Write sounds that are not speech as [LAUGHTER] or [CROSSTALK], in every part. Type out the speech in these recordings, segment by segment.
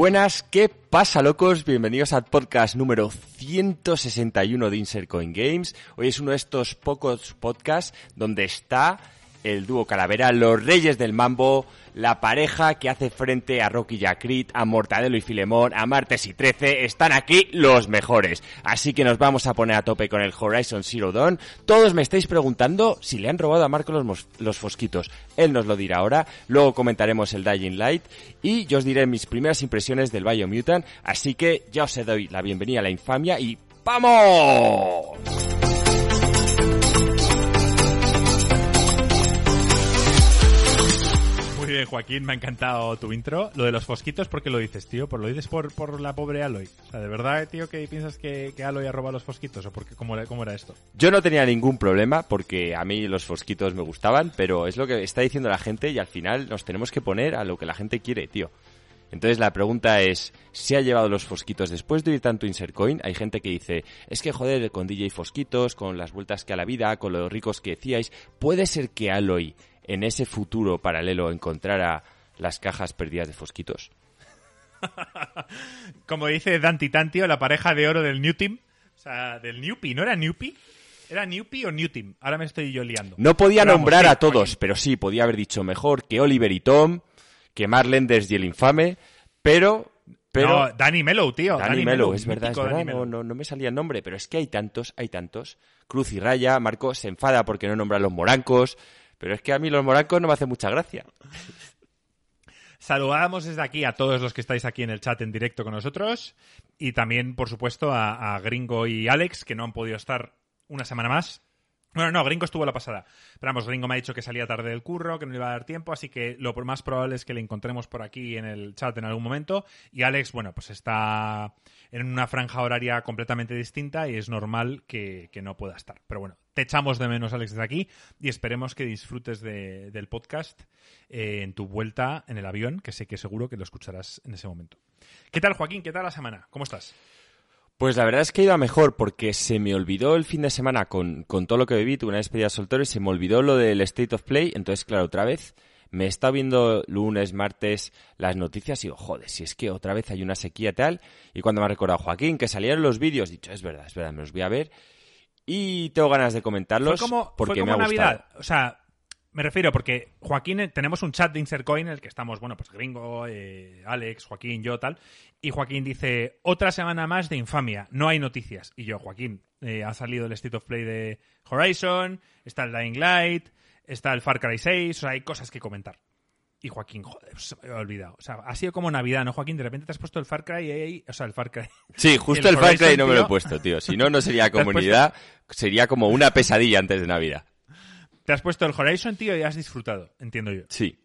buenas, ¿qué pasa locos? Bienvenidos al podcast número 161 de Insert Coin Games. Hoy es uno de estos pocos podcasts donde está el dúo Calavera, los reyes del mambo, la pareja que hace frente a Rocky Jacrit, a Mortadelo y Filemón, a Martes y Trece, están aquí los mejores. Así que nos vamos a poner a tope con el Horizon Zero Dawn. Todos me estáis preguntando si le han robado a Marco los, los fosquitos. Él nos lo dirá ahora, luego comentaremos el Dying Light y yo os diré mis primeras impresiones del Biomutant. Así que ya os doy la bienvenida a la infamia y ¡vamos! Bien, Joaquín, me ha encantado tu intro. Lo de los fosquitos, ¿por qué lo dices, tío? ¿Por lo dices por, por la pobre Aloy? O sea, ¿de verdad, tío, que piensas que, que Aloy ha robado los fosquitos? ¿O porque, cómo, era, cómo era esto? Yo no tenía ningún problema porque a mí los fosquitos me gustaban, pero es lo que está diciendo la gente y al final nos tenemos que poner a lo que la gente quiere, tío. Entonces la pregunta es, ¿se ha llevado los fosquitos después de ir tanto Insercoin? Hay gente que dice, es que joder, con DJ Fosquitos, con las vueltas que a la vida, con los ricos que decíais, ¿puede ser que Aloy en ese futuro paralelo encontrara las cajas perdidas de Fosquitos? [LAUGHS] Como dice Dante Tantio, la pareja de oro del New Team. O sea, del Newpie, ¿no era Newpie? ¿Era Newpie o New Team? Ahora me estoy yo liando. No podía Pero nombrar a todos, pero sí, podía haber dicho mejor que Oliver y Tom, que Mark Lenders y el infame, pero... pero no, Danny Mellow, tío. Danny es verdad, es verdad, no, no, no me salía el nombre, pero es que hay tantos, hay tantos. Cruz y Raya, Marco se enfada porque no nombra a los morancos, pero es que a mí los morancos no me hacen mucha gracia. [LAUGHS] Saludamos desde aquí a todos los que estáis aquí en el chat en directo con nosotros y también, por supuesto, a, Gringo y Alex, que no han podido estar una semana más. Bueno, no, Gringo estuvo la pasada. Pero vamos, Gringo me ha dicho que salía tarde del curro, que no le iba a dar tiempo, así que lo más probable es que le encontremos por aquí en el chat en algún momento. Y Alex, bueno, pues está en una franja horaria completamente distinta y es normal que no pueda estar. Pero bueno, te echamos de menos, Alex, desde aquí y esperemos que disfrutes de- del podcast eh, en tu vuelta en el avión, que sé que seguro que lo escucharás en ese momento. ¿Qué tal, Joaquín? ¿Qué tal la semana? ¿Cómo estás? Pues la verdad es que iba mejor porque se me olvidó el fin de semana con, con todo lo que bebí, tuve una despedida de soltero y se me olvidó lo del State of Play, entonces claro, otra vez me estado viendo lunes, martes las noticias y digo, joder, si es que otra vez hay una sequía tal, y cuando me ha recordado Joaquín que salieron los vídeos, dicho, es verdad, es verdad, me los voy a ver y tengo ganas de Fue comentarlos como, porque fue me ha. Navidad. O sea, me refiero porque Joaquín, tenemos un chat de Insercoin en el que estamos, bueno, pues Gringo, eh, Alex, Joaquín, yo, tal. Y Joaquín dice, otra semana más de infamia, no hay noticias. Y yo, Joaquín, eh, ha salido el State of Play de Horizon, está el Dying Light, está el Far Cry 6, o sea, hay cosas que comentar. Y Joaquín, joder, se me había olvidado. O sea, ha sido como Navidad, ¿no, Joaquín? De repente te has puesto el Far Cry ahí, o sea, el Far Cry. Sí, justo El el, Far Cry Horizon, no me lo he puesto, tío, si no, no sería [LAUGHS] ¿Te has comunidad, sería como una pesadilla antes de Navidad. Te has puesto el Horizon, tío, y has disfrutado, entiendo yo. Sí,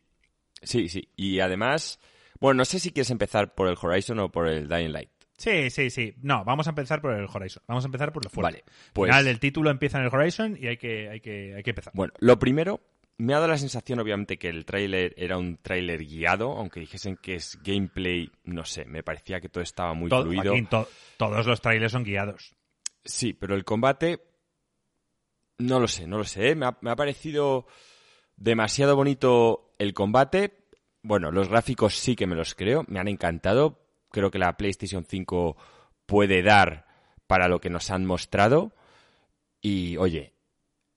sí, sí. Y además, bueno, no sé si quieres empezar por el Horizon o por el Dying Light. Sí, sí, sí. No, vamos a empezar por el Horizon. Vamos a empezar por lo fuerte. Vale, pues- Al final, el título empieza en el Horizon y hay que, hay que, hay que empezar. Bueno, lo primero, me ha dado la sensación, obviamente, que el tráiler era un tráiler guiado, aunque dijesen que es gameplay, no sé, me parecía que todo estaba muy Todo- fluido. Joaquín, to- todos los trailers son guiados. Sí, pero el combate, no lo sé, no lo sé. ¿eh? Me, ha, me ha parecido demasiado bonito el combate. Bueno, los gráficos sí que me los creo, me han encantado. Creo que la PlayStation 5 puede dar para lo que nos han mostrado. Y oye,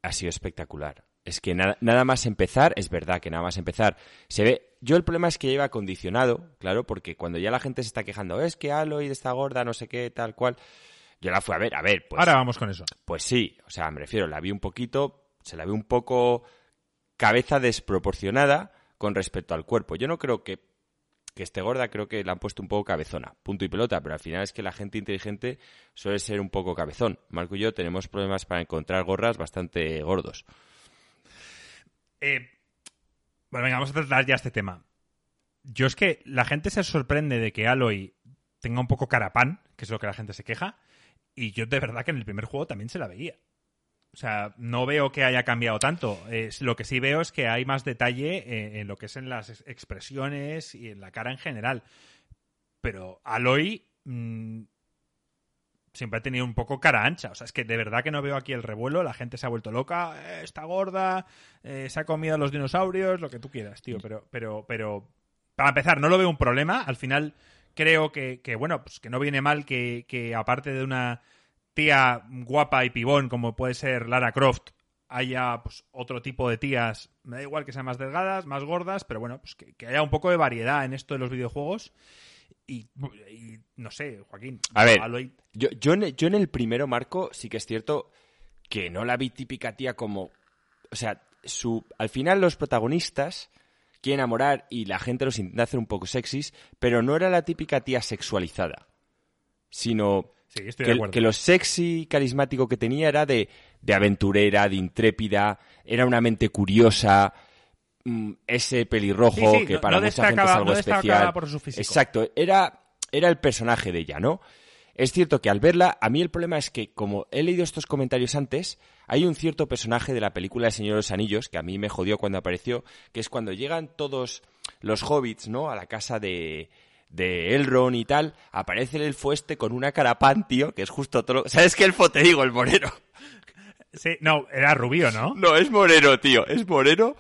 ha sido espectacular. Es que nada, nada más empezar, es verdad que nada más empezar, se ve. Yo el problema es que lleva acondicionado, claro, porque cuando ya la gente se está quejando, es que Aloy está gorda, no sé qué, tal cual. Yo la fui a ver, a ver, pues. Ahora vamos con eso. Pues sí, o sea, me refiero, la vi un poquito, se la ve un poco cabeza desproporcionada con respecto al cuerpo. Yo no creo que, que esté gorda, creo que la han puesto un poco cabezona, punto y pelota, pero al final es que la gente inteligente suele ser un poco cabezón. Marco y yo tenemos problemas para encontrar gorras bastante gordos. Eh, bueno, venga, vamos a tratar ya este tema. Yo es que la gente se sorprende de que Aloy tenga un poco carapán, que es lo que la gente se queja, y yo de verdad que en el primer juego también se la veía. O sea, no veo que haya cambiado tanto. Es, lo que sí veo es que hay más detalle eh, en lo que es en las ex- expresiones y en la cara en general. Pero Aloy mm, siempre ha tenido un poco cara ancha. O sea, es que de verdad que no veo aquí el revuelo. La gente se ha vuelto loca, eh, está gorda, eh, se ha comido a los dinosaurios, lo que tú quieras, tío. Pero, pero, pero, para empezar, no lo veo un problema. Al final, creo que, que, bueno, pues que no viene mal que, que aparte de una tía guapa y pibón como puede ser Lara Croft, haya pues, otro tipo de tías, me da igual que sean más delgadas, más gordas, pero bueno, pues que, haya un poco de variedad en esto de los videojuegos. Y, no sé, Joaquín. A ver, yo, yo, en, el primero, Marco, sí que es cierto que no la vi típica tía como. O sea, su, al final los protagonistas quieren enamorar y la gente los intenta hacer un poco sexys, pero no era la típica tía sexualizada, sino que, lo sexy carismático que tenía era de, de aventurera, de intrépida, era una mente curiosa, ese pelirrojo que para mucha gente es algo especial. Exacto, era, era el personaje de ella, ¿no? Es cierto que al verla, a mí el problema es que, como he leído estos comentarios antes, hay un cierto personaje de la película El Señor de los Anillos, que a mí me jodió cuando apareció, que es cuando llegan todos los hobbits, ¿no? A la casa de, de Elrond y tal, aparece el elfo este con una carapán, tío, que es justo todo ¿Sabes qué elfo te digo? El moreno. Sí, no, era rubio, ¿no? No, es moreno, tío, es moreno.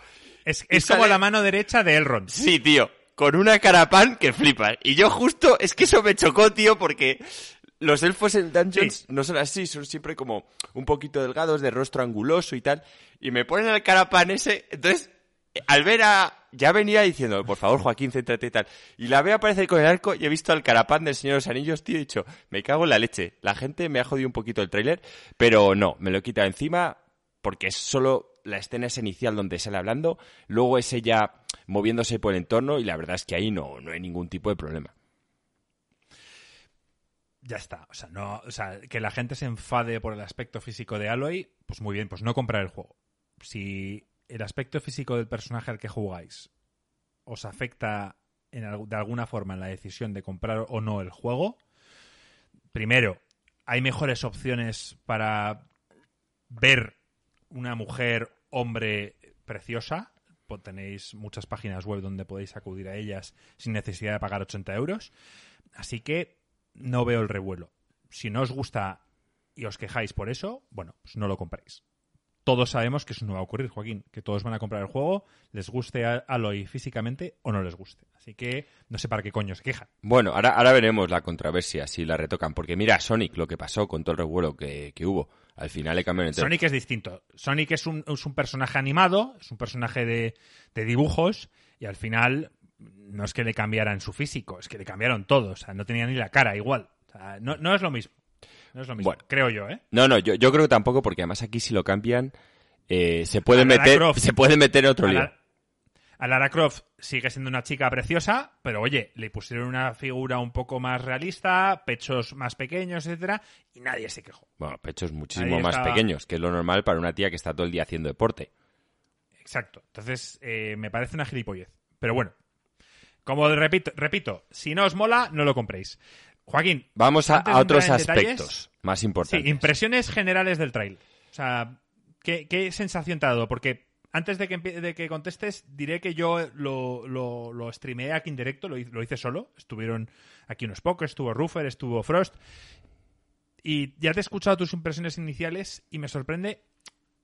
Es, como la mano derecha de Elrond. Sí, tío, con una carapán que flipas. Y yo justo, es que eso me chocó, tío, porque los elfos en Dungeons no son así, son siempre como un poquito delgados, de rostro anguloso y tal. Y me ponen el carapán ese, entonces, al ver a... Ya venía diciendo, por favor, Joaquín, céntrate y tal. Y la veo aparecer con el arco y he visto al carapán del Señor de los Anillos, tío, y he dicho, me cago en la leche. La gente me ha jodido un poquito el tráiler, pero no, me lo he quitado encima porque es solo la escena esa inicial donde sale hablando, luego es ella moviéndose por el entorno y la verdad es que ahí no, no hay ningún tipo de problema ya está. O sea, no, que la gente se enfade por el aspecto físico de Aloy, pues muy bien, pues no comprar el juego. Si el aspecto físico del personaje al que jugáis os afecta de alguna forma en la decisión de comprar o no el juego, primero, hay mejores opciones para ver una mujer, hombre preciosa. Tenéis muchas páginas web donde podéis acudir a ellas sin necesidad de pagar 80 euros. Así que no veo el revuelo. Si no os gusta y os quejáis por eso, bueno, pues no lo compréis. Todos sabemos que eso no va a ocurrir, Joaquín, que todos van a comprar el juego, les guste a Aloy físicamente o no les guste. Así que no sé para qué coño se quejan. Bueno, ahora, ahora veremos la controversia si la retocan, porque mira Sonic lo que pasó con todo el revuelo que, hubo. Al final le entero. Sonic es distinto. Sonic es un, es un personaje animado, es un personaje de, de dibujos, y al final no es que le cambiaran su físico, es que le cambiaron todo. O sea, no tenía ni la cara igual. O sea, no, no es lo mismo. No es lo mismo, creo yo, ¿eh? No, no, yo, yo creo que tampoco, porque además aquí si lo cambian, eh, se puede meter se puede meter en otro lío. A Lara Croft sigue siendo una chica preciosa, pero oye, le pusieron una figura un poco más realista, pechos más pequeños, etcétera, y nadie se quejó. Bueno, pechos muchísimo más pequeños, que es lo normal para una tía que está todo el día haciendo deporte. Exacto. Entonces, eh, me parece una gilipollez. Pero bueno, como repito, repito, si no os mola, no lo compréis. Joaquín. Vamos a, otros aspectos más importantes. Sí, impresiones generales del trail. O sea, ¿qué, sensación te ha dado? Porque antes de que, de que contestes, diré que yo lo, lo, lo streameé aquí en directo, lo, lo, hice solo. Estuvieron aquí unos pocos, estuvo Ruffer, estuvo Frost. Y ya te he escuchado tus impresiones iniciales y me sorprende.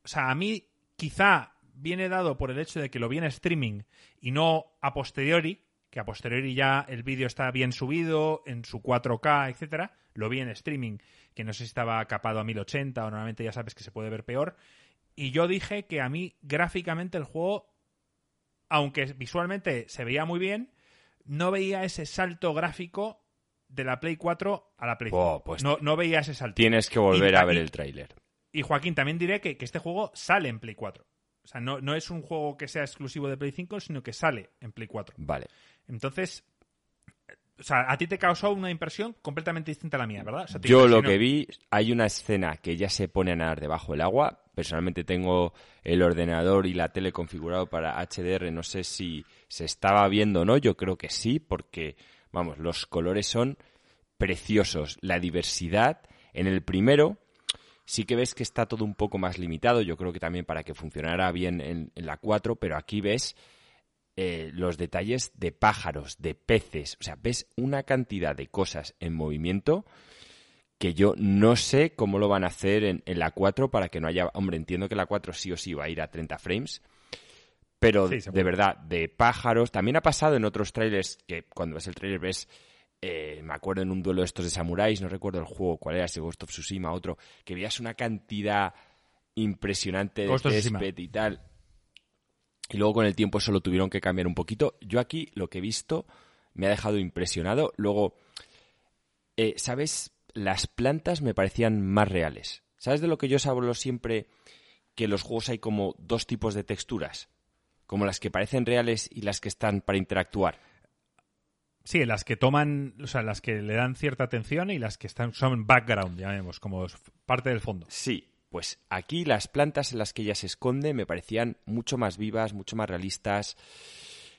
O sea, a mí quizá viene dado por el hecho de que lo vi en streaming y no a posteriori, que a posteriori ya el vídeo está bien subido en su 4K, etcétera. Lo vi en streaming, que no sé si estaba capado a 1080 o normalmente ya sabes que se puede ver peor. Y yo dije que a mí gráficamente el juego, aunque visualmente se veía muy bien, no veía ese salto gráfico de la Play 4 a la Play 5. pues no, no veía ese salto. Tienes que volver a ver el tráiler. Y Joaquín, también diré que, que, este juego sale en Play 4. O sea, no, no es un juego que sea exclusivo de Play 5, sino que sale en Play 4. Vale. Entonces, o sea, a ti te causó una impresión completamente distinta a la mía, ¿verdad? Yo lo que vi, hay una escena que ya se pone a nadar debajo del agua. Personalmente tengo el ordenador y la tele configurado para HDR. No sé si se estaba viendo o no. Yo creo que sí, porque, vamos, los colores son preciosos. La diversidad. En el primero, sí que ves que está todo un poco más limitado. Yo creo que también para que funcionara bien en, la 4, pero aquí ves eh, los detalles de pájaros, de peces, o sea, ves una cantidad de cosas en movimiento que yo no sé cómo lo van a hacer en, la 4 para que no haya... Hombre, entiendo que la 4 sí o sí va a ir a 30 frames, pero de verdad, de pájaros, también ha pasado en otros trailers que cuando ves el trailer ves eh, me acuerdo en un duelo de estos de samuráis, no recuerdo el juego, cuál era, si Ghost of Tsushima, otro, que veías una cantidad impresionante de Ghost césped y tal. Y luego con el tiempo eso lo tuvieron que cambiar un poquito. Yo aquí lo que he visto me ha dejado impresionado. Luego, eh, ¿sabes? Las plantas me parecían más reales. ¿Sabes de lo que yo os hablo siempre? Que en los juegos hay como dos tipos de texturas. Como las que parecen reales y las que están para interactuar. Sí, las que toman, o sea, las que le dan cierta atención y las que están son background, llamemos, como parte del fondo. Sí, pues aquí las plantas en las que ella se esconde me parecían mucho más vivas, mucho más realistas.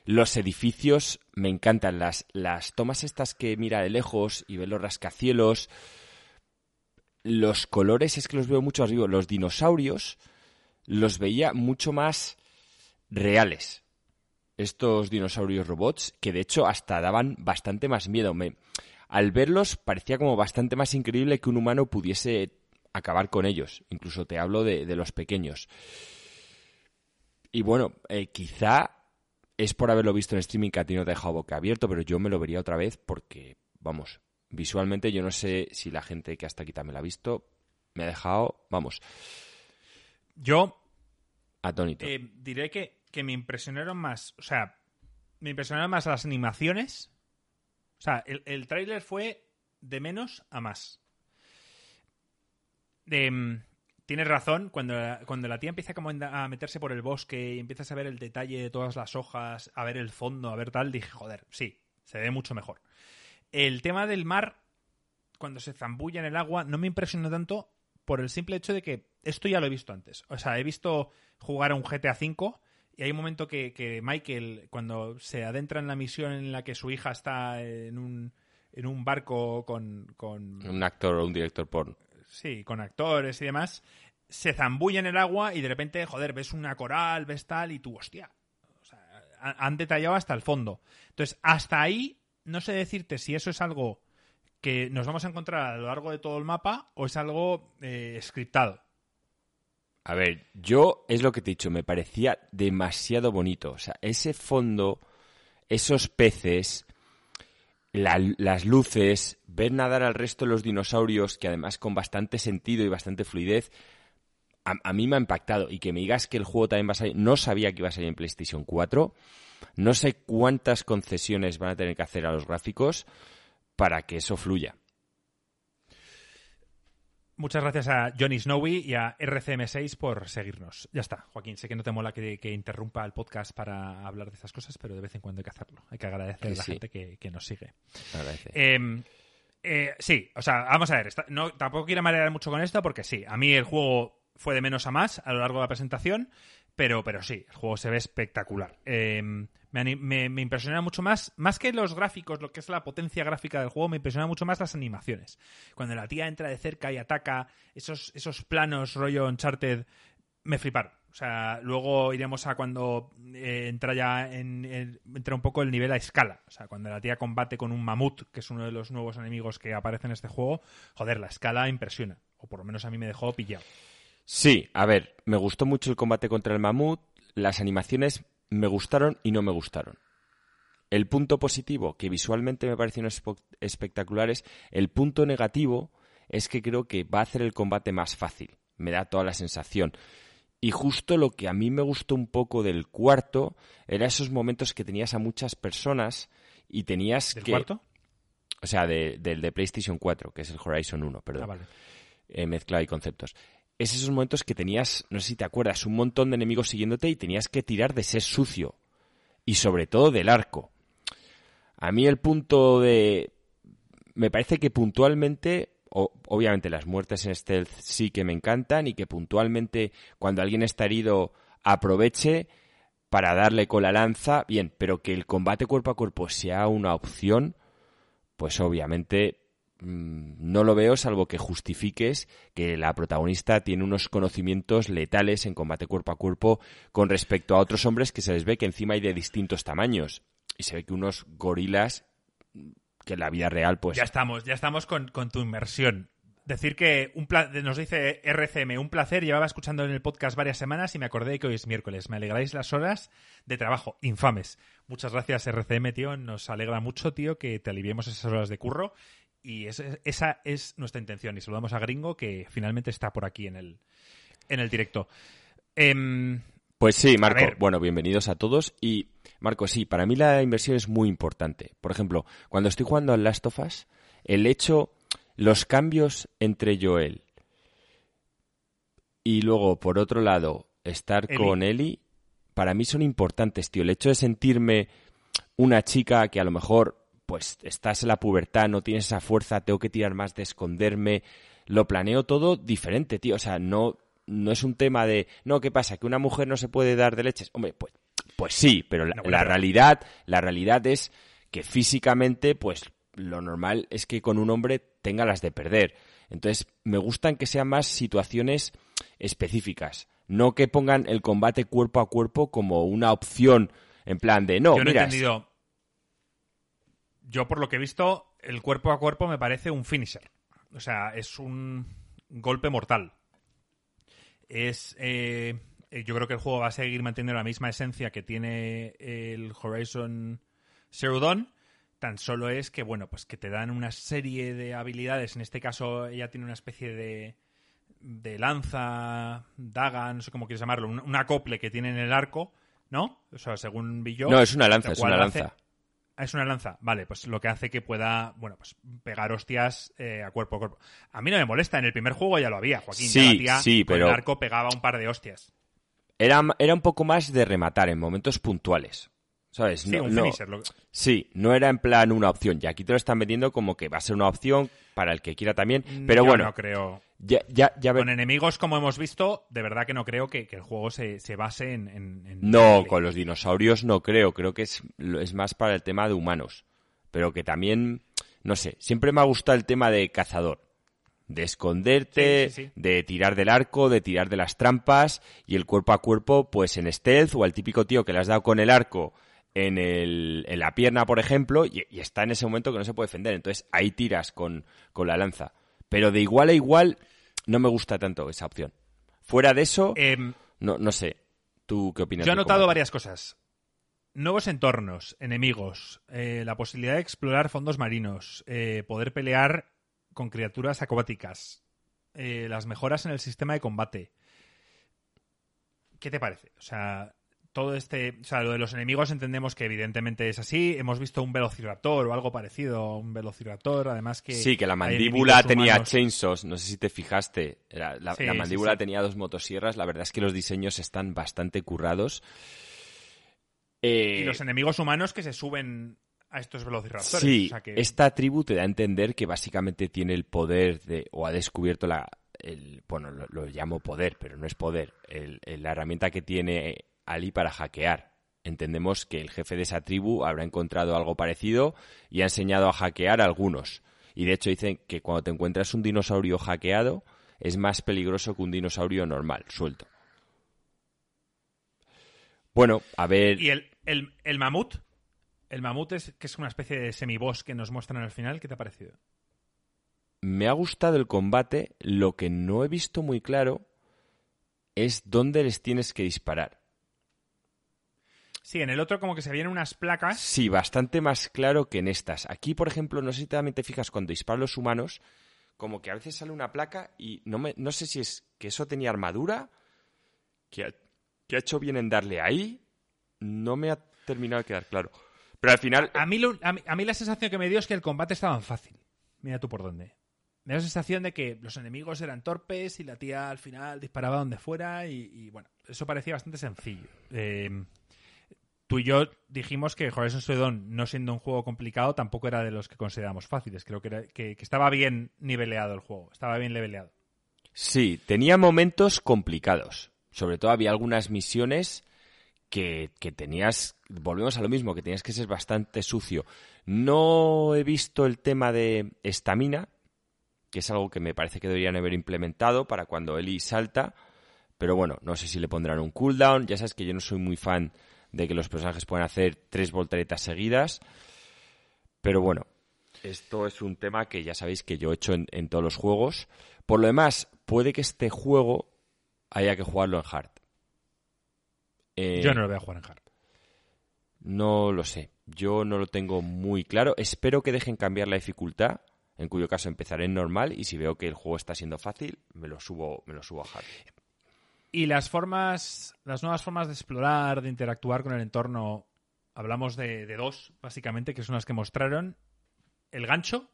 Los edificios me encantan. Las, las tomas estas que mira de lejos y ve los rascacielos. Los colores es que los veo mucho vivos. Los dinosaurios los veía mucho más reales. Estos dinosaurios robots, que de hecho hasta daban bastante más miedo. Al verlos parecía como bastante más increíble que un humano pudiese acabar con ellos. Incluso te hablo de, de los pequeños. Y bueno, eh, quizá es por haberlo visto en streaming que a ti no te ha dejado boca abierto, pero yo me lo vería otra vez porque, vamos, visualmente yo no sé si la gente que hasta aquí también la ha visto me ha dejado, vamos, Yo atónito. eh, diré que, que me impresionaron más, o sea, me impresionaron más las animaciones. O sea, el, el tráiler fue de menos a más. Em, tienes razón, cuando la, cuando la tía empieza a meterse por el bosque y empiezas a ver el detalle de todas las hojas, a ver el fondo, a ver tal, dije, joder, sí, se ve mucho mejor. El tema del mar, cuando se zambulla en el agua, no me impresionó tanto por el simple hecho de que esto ya lo he visto antes. O sea, he visto jugar a un GTA V y hay un momento que, que Michael, cuando se adentra en la misión en la que su hija está en un, en un barco con, con, Un actor o un director porno. Sí, con actores y demás, se zambulla en el agua y de repente, joder, ves una coral, ves tal y tú, hostia. O sea, ha- han detallado hasta el fondo. Entonces, hasta ahí, no sé decirte si eso es algo que nos vamos a encontrar a lo largo de todo el mapa o es algo eh, scriptado. A ver, yo es lo que te he dicho, me parecía demasiado bonito. O sea, ese fondo, esos peces, la- las luces, ver nadar al resto de los dinosaurios, que además con bastante sentido y bastante fluidez, a, a mí me ha impactado. Y que me digas que el juego también va a salir, no sabía que iba a salir en PlayStation 4. No sé cuántas concesiones van a tener que hacer a los gráficos para que eso fluya. Muchas gracias a Johnny Snowy y a RCM6 por seguirnos. Ya está, Joaquín. Sé que no te mola que, que interrumpa el podcast para hablar de estas cosas, pero de vez en cuando hay que hacerlo. Hay que agradecer a la sí. gente que, que nos sigue. Agradece. Eh, eh, sí, o sea, vamos a ver. está- no, tampoco quiero marear mucho con esto porque sí, a mí el juego fue de menos a más a lo largo de la presentación, pero, pero sí, el juego se ve espectacular. Eh, me, me, impresiona mucho más, más que los gráficos, lo que es la potencia gráfica del juego, me impresiona mucho más las animaciones. Cuando la tía entra de cerca y ataca, esos, esos planos rollo Uncharted, me fliparon. O sea, luego iremos a cuando eh, entra ya en- entra un poco el nivel a escala. O sea, cuando la tía combate con un mamut, que es uno de los nuevos enemigos que aparece en este juego, joder, la escala impresiona. O por lo menos a mí me dejó pillado. Sí, a ver, me gustó mucho el combate contra el mamut, las animaciones me gustaron y no me gustaron. El punto positivo, que visualmente me parecieron espectaculares, el punto negativo es que creo que va a hacer el combate más fácil, me da toda la sensación. Y justo lo que a mí me gustó un poco del cuarto era esos momentos que tenías a muchas personas y tenías ¿Del que... cuarto? O sea, de- del de PlayStation 4, que es el Horizon 1, perdón Ah, vale. eh, mezclado y conceptos. Es esos momentos que tenías, no sé si te acuerdas, un montón de enemigos siguiéndote y tenías que tirar de ser sucio. Y sobre todo del arco. A mí el punto de... Me parece que puntualmente, obviamente las muertes en stealth sí que me encantan y que puntualmente cuando alguien está herido aproveche para darle con la lanza, bien, pero que el combate cuerpo a cuerpo sea una opción, pues obviamente no lo veo salvo que justifiques que la protagonista tiene unos conocimientos letales en combate cuerpo a cuerpo con respecto a otros hombres que se les ve que encima hay de distintos tamaños. Y se ve que unos gorilas mm, que en la vida real pues Ya estamos, ya estamos con, con tu inmersión. Decir que un nos dice RCM, un placer, llevaba escuchando en el podcast varias semanas y me acordé que hoy es miércoles. Me alegráis las horas de trabajo, infames. Muchas gracias RCM, tío, nos alegra mucho, tío, que te aliviemos esas horas de curro y esa es nuestra intención. Y saludamos a Gringo, que finalmente está por aquí en el, en el directo. Em, pues sí, Marco. Bueno, bienvenidos a todos. Y, Marco, sí, para mí la inversión es muy importante. Por ejemplo, cuando estoy jugando al Last of Us, el hecho los cambios entre Joel y luego, por otro lado, estar con Ellie, para mí son importantes, tío. El hecho de sentirme una chica que a lo mejor, pues, estás en la pubertad, no tienes esa fuerza, tengo que tirar más de esconderme, lo planeo todo diferente, tío. O sea, no, no es un tema de, no, ¿qué pasa? ¿Que una mujer no se puede dar de leches? Hombre, pues, pues sí, pero la, la realidad, la realidad es que físicamente, pues, lo normal es que con un hombre tenga las de perder. Entonces, me gustan que sean más situaciones específicas, no que pongan el combate cuerpo a cuerpo como una opción en plan de no, Yo no he entendido. Yo por lo que he visto, el cuerpo a cuerpo me parece un finisher. O sea, es un golpe mortal. Es eh, yo creo que el juego va a seguir manteniendo la misma esencia que tiene el Horizon Zero Dawn, Tan solo es que, bueno, pues que te dan una serie de habilidades. En este caso, ella tiene una especie de, de lanza, daga, no sé cómo quieres llamarlo, un, acople que tiene en el arco, ¿no? O sea, según vi yo. No, es una lanza, es una lanza. Es una lanza. Vale, pues lo que hace que pueda, bueno, pues pegar hostias eh, a cuerpo a cuerpo. A mí no me molesta, en el primer juego ya lo había, Joaquín. Sí, sí, pero... el arco pegaba un par de hostias. Era, era un poco más de rematar en momentos puntuales. ¿Sabes? Sí, un finisher. Sí, no era en plan una opción. Y aquí te lo están vendiendo como que va a ser una opción para el que quiera también. Pero bueno. no creo. Ya, ya, ya Con enemigos, como hemos visto, de verdad que no creo que, el juego se, base en, No, con los dinosaurios no creo. Creo que es, es más para el tema de humanos. Pero que también, no sé, siempre me ha gustado el tema de cazador de esconderte, de tirar del arco, de tirar de las trampas y el cuerpo a cuerpo, pues en stealth o al típico tío que le has dado con el arco en, el, en la pierna, por ejemplo, y, está en ese momento que no se puede defender. Entonces ahí tiras con, con la lanza. Pero de igual a igual no me gusta tanto esa opción. Fuera de eso, em, no, no sé. ¿Tú qué opinas? Yo he notado varias cosas. Nuevos entornos, enemigos, eh, la posibilidad de explorar fondos marinos, eh, poder pelear con criaturas acuáticas, eh, las mejoras en el sistema de combate. ¿Qué te parece? O sea, todo este, o sea, lo de los enemigos entendemos que evidentemente es así. Hemos visto un velociraptor o algo parecido un velociraptor, además que... Sí, que la mandíbula tenía chainsaws, no sé si te fijaste. La, mandíbula tenía dos motosierras, la verdad es que los diseños están bastante currados. Y los enemigos humanos que se suben a estos velociraptores. Sí, esta tribu te da a entender que básicamente tiene el poder de, o ha descubierto la... El, bueno, lo, llamo poder, pero no es poder. la herramienta que tiene Ali para hackear. Entendemos que el jefe de esa tribu habrá encontrado algo parecido y ha enseñado a hackear a algunos. Y de hecho dicen que cuando te encuentras un dinosaurio hackeado es más peligroso que un dinosaurio normal, suelto. Bueno, a ver. ¿Y el, el, mamut? El mamut es que es una especie de semiboss que nos muestran al final. ¿Qué te ha parecido? Me ha gustado el combate. Lo que no he visto muy claro es dónde les tienes que disparar. Sí, en el otro como que se vienen unas placas. Sí, bastante más claro que en estas. Aquí, por ejemplo, no sé si también te fijas cuando disparan los humanos, como que a veces sale una placa y no, me, no sé si es que eso tenía armadura, que ha, que ha hecho bien en darle ahí, no me ha terminado de quedar claro. Pero al final... A mí, a, mí, la sensación que me dio es que el combate estaba fácil. Mira tú por dónde. Me da la sensación de que los enemigos eran torpes y la tía al final disparaba donde fuera y, bueno, eso parecía bastante sencillo. Eh, tú y yo dijimos que Horizon Zero no siendo un juego complicado, tampoco era de los que consideramos fáciles. Creo que, que, estaba bien niveleado el juego, estaba bien leveleado. Sí, tenía momentos complicados. Sobre todo había algunas misiones que, que, tenías, volvemos a lo mismo, que tenías que ser bastante sucio. No he visto el tema de estamina, que es algo que me parece que deberían haber implementado para cuando Eli salta, pero bueno, no sé si le pondrán un cooldown, ya sabes que yo no soy muy fan de que los personajes puedan hacer tres volteretas seguidas. Pero bueno. Esto es un tema que ya sabéis que yo he hecho en, en todos los juegos. Por lo demás, puede que este juego haya que jugarlo en hard. Eh, Yo no lo voy a jugar en hard. No lo sé. Yo no lo tengo muy claro. Espero que dejen cambiar la dificultad, en cuyo caso empezaré en normal y si veo que el juego está siendo fácil, me lo subo, me lo subo a hard. Y las formas, las nuevas formas de explorar, de interactuar con el entorno, hablamos de, de dos, básicamente, que son las que mostraron. El gancho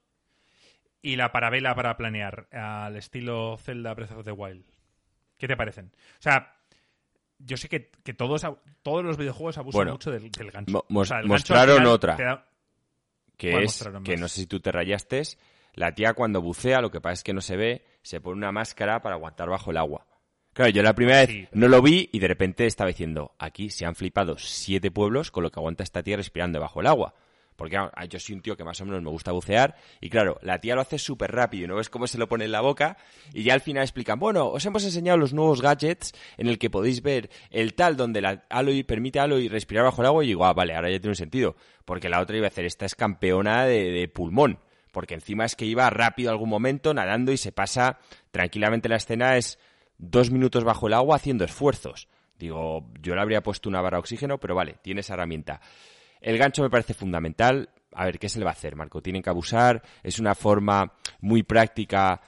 y la parabela para planear, al estilo Zelda Breath of the Wild. ¿Qué te parecen? O sea, yo sé que, que todos, todos los videojuegos abusan Bueno, mucho del, del gancho. mo- O sea, el gancho al mostraron otra. da- que ¿Cuál es que no sé si tú te rayaste, la tía cuando bucea, lo que pasa es que no se ve, se pone una máscara para aguantar bajo el agua. Claro, yo la primera vez no lo vi y de repente estaba diciendo, aquí se han flipado siete pueblos con lo que aguanta esta tía respirando debajo del agua. Porque yo soy un tío que más o menos me gusta bucear y claro, la tía lo hace súper rápido y no ves cómo se lo pone en la boca y ya al final explican, bueno, os hemos enseñado los nuevos gadgets en el que podéis ver el tal donde la Aloy permite a Aloy respirar bajo el agua y digo, ah, vale, ahora ya tiene un sentido. Porque la otra iba a hacer, esta es campeona de, de pulmón. Porque encima es que iba rápido algún momento nadando y se pasa tranquilamente la escena es dos minutos bajo el agua haciendo esfuerzos. Digo, yo le habría puesto una barra de oxígeno, pero vale, tiene esa herramienta. El gancho me parece fundamental. A ver, ¿qué se le va a hacer, Marco? Tienen que abusar. Es una forma muy práctica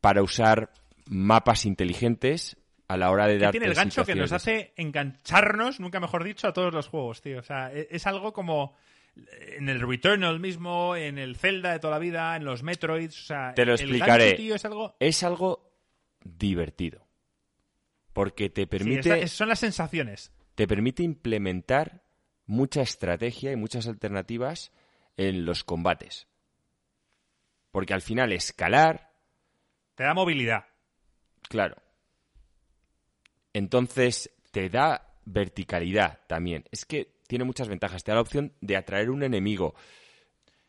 para usar mapas inteligentes a la hora de dar tiene el gancho que nos hace engancharnos, nunca mejor dicho, a todos los juegos, tío. O sea, e- es algo como en el Returnal mismo, en el Zelda de toda la vida, en los Metroids, o sea, Te lo el explicaré. gancho, tío, es algo... Es algo divertido. Porque te Sí, permite, esta- son las sensaciones. te permite implementar mucha estrategia y muchas alternativas en los combates. Porque al final escalar, Te da movilidad. claro. Entonces te da verticalidad también. Es que tiene muchas ventajas. Te da la opción de atraer un enemigo.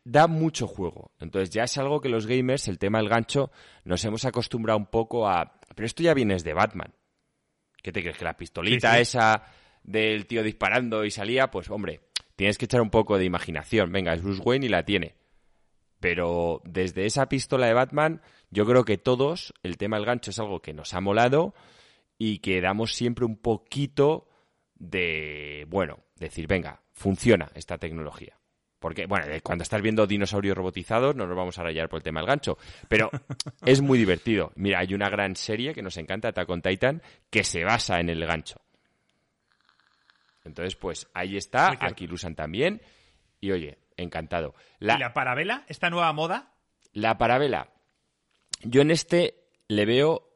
Da mucho juego. Entonces ya es algo que los gamers, el tema del gancho, nos hemos acostumbrado un poco a... Pero esto ya viene de Batman. ¿Qué te crees? Que la pistolita Sí, sí. esa del tío disparando y salía, pues hombre, tienes que echar un poco de imaginación. Venga, es Bruce Wayne y la tiene. Pero desde esa pistola de Batman, yo creo que todos, el tema del gancho es algo que nos ha molado y que damos siempre un poquito de, bueno, decir, venga, funciona esta tecnología. Porque, bueno, cuando estás viendo dinosaurios robotizados no nos vamos a rayar por el tema del gancho. Pero [LAUGHS] es muy divertido. Mira, hay una gran serie que nos encanta, Attack on Titan, que se basa en el gancho. Entonces, pues ahí está, aquí lo usan también. Y oye, encantado. La, Y la parabela, esta nueva moda, la parabela. Yo en este le veo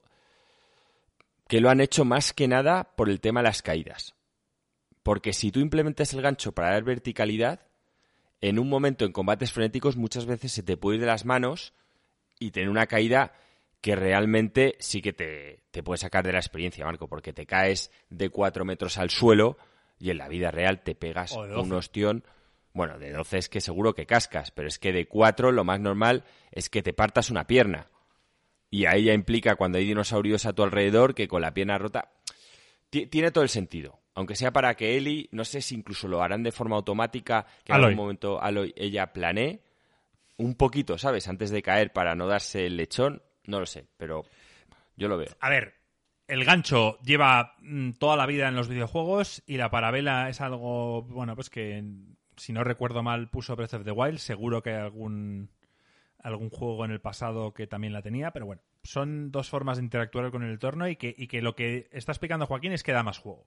que lo han hecho más que nada por el tema de las caídas. Porque si tú implementas el gancho para dar verticalidad, en un momento en combates frenéticos muchas veces se te puede ir de las manos y tener una caída que realmente sí que te, te puede sacar de la experiencia, Marco, porque te caes de cuatro metros al suelo y en la vida real te pegas un 12. ostión. Bueno, de 12 es que seguro que cascas, pero es que de 4 lo más normal es que te partas una pierna. Y ahí ya implica cuando hay dinosaurios a tu alrededor que con la pierna rota. Ti- Tiene todo el sentido. Aunque sea para que Eli, no sé si incluso lo harán de forma automática, que en Aloy. algún momento Aloy, ella planee un poquito, ¿sabes? Antes de caer para no darse el lechón, no lo sé, pero yo lo veo. A ver, el gancho lleva mm, toda la vida en los videojuegos y la parabela es algo, bueno, pues que si no recuerdo mal puso Breath of the Wild, seguro que hay algún algún juego en el pasado que también la tenía, pero bueno, son dos formas de interactuar con el entorno y que, y que lo que está explicando Joaquín es que da más juego.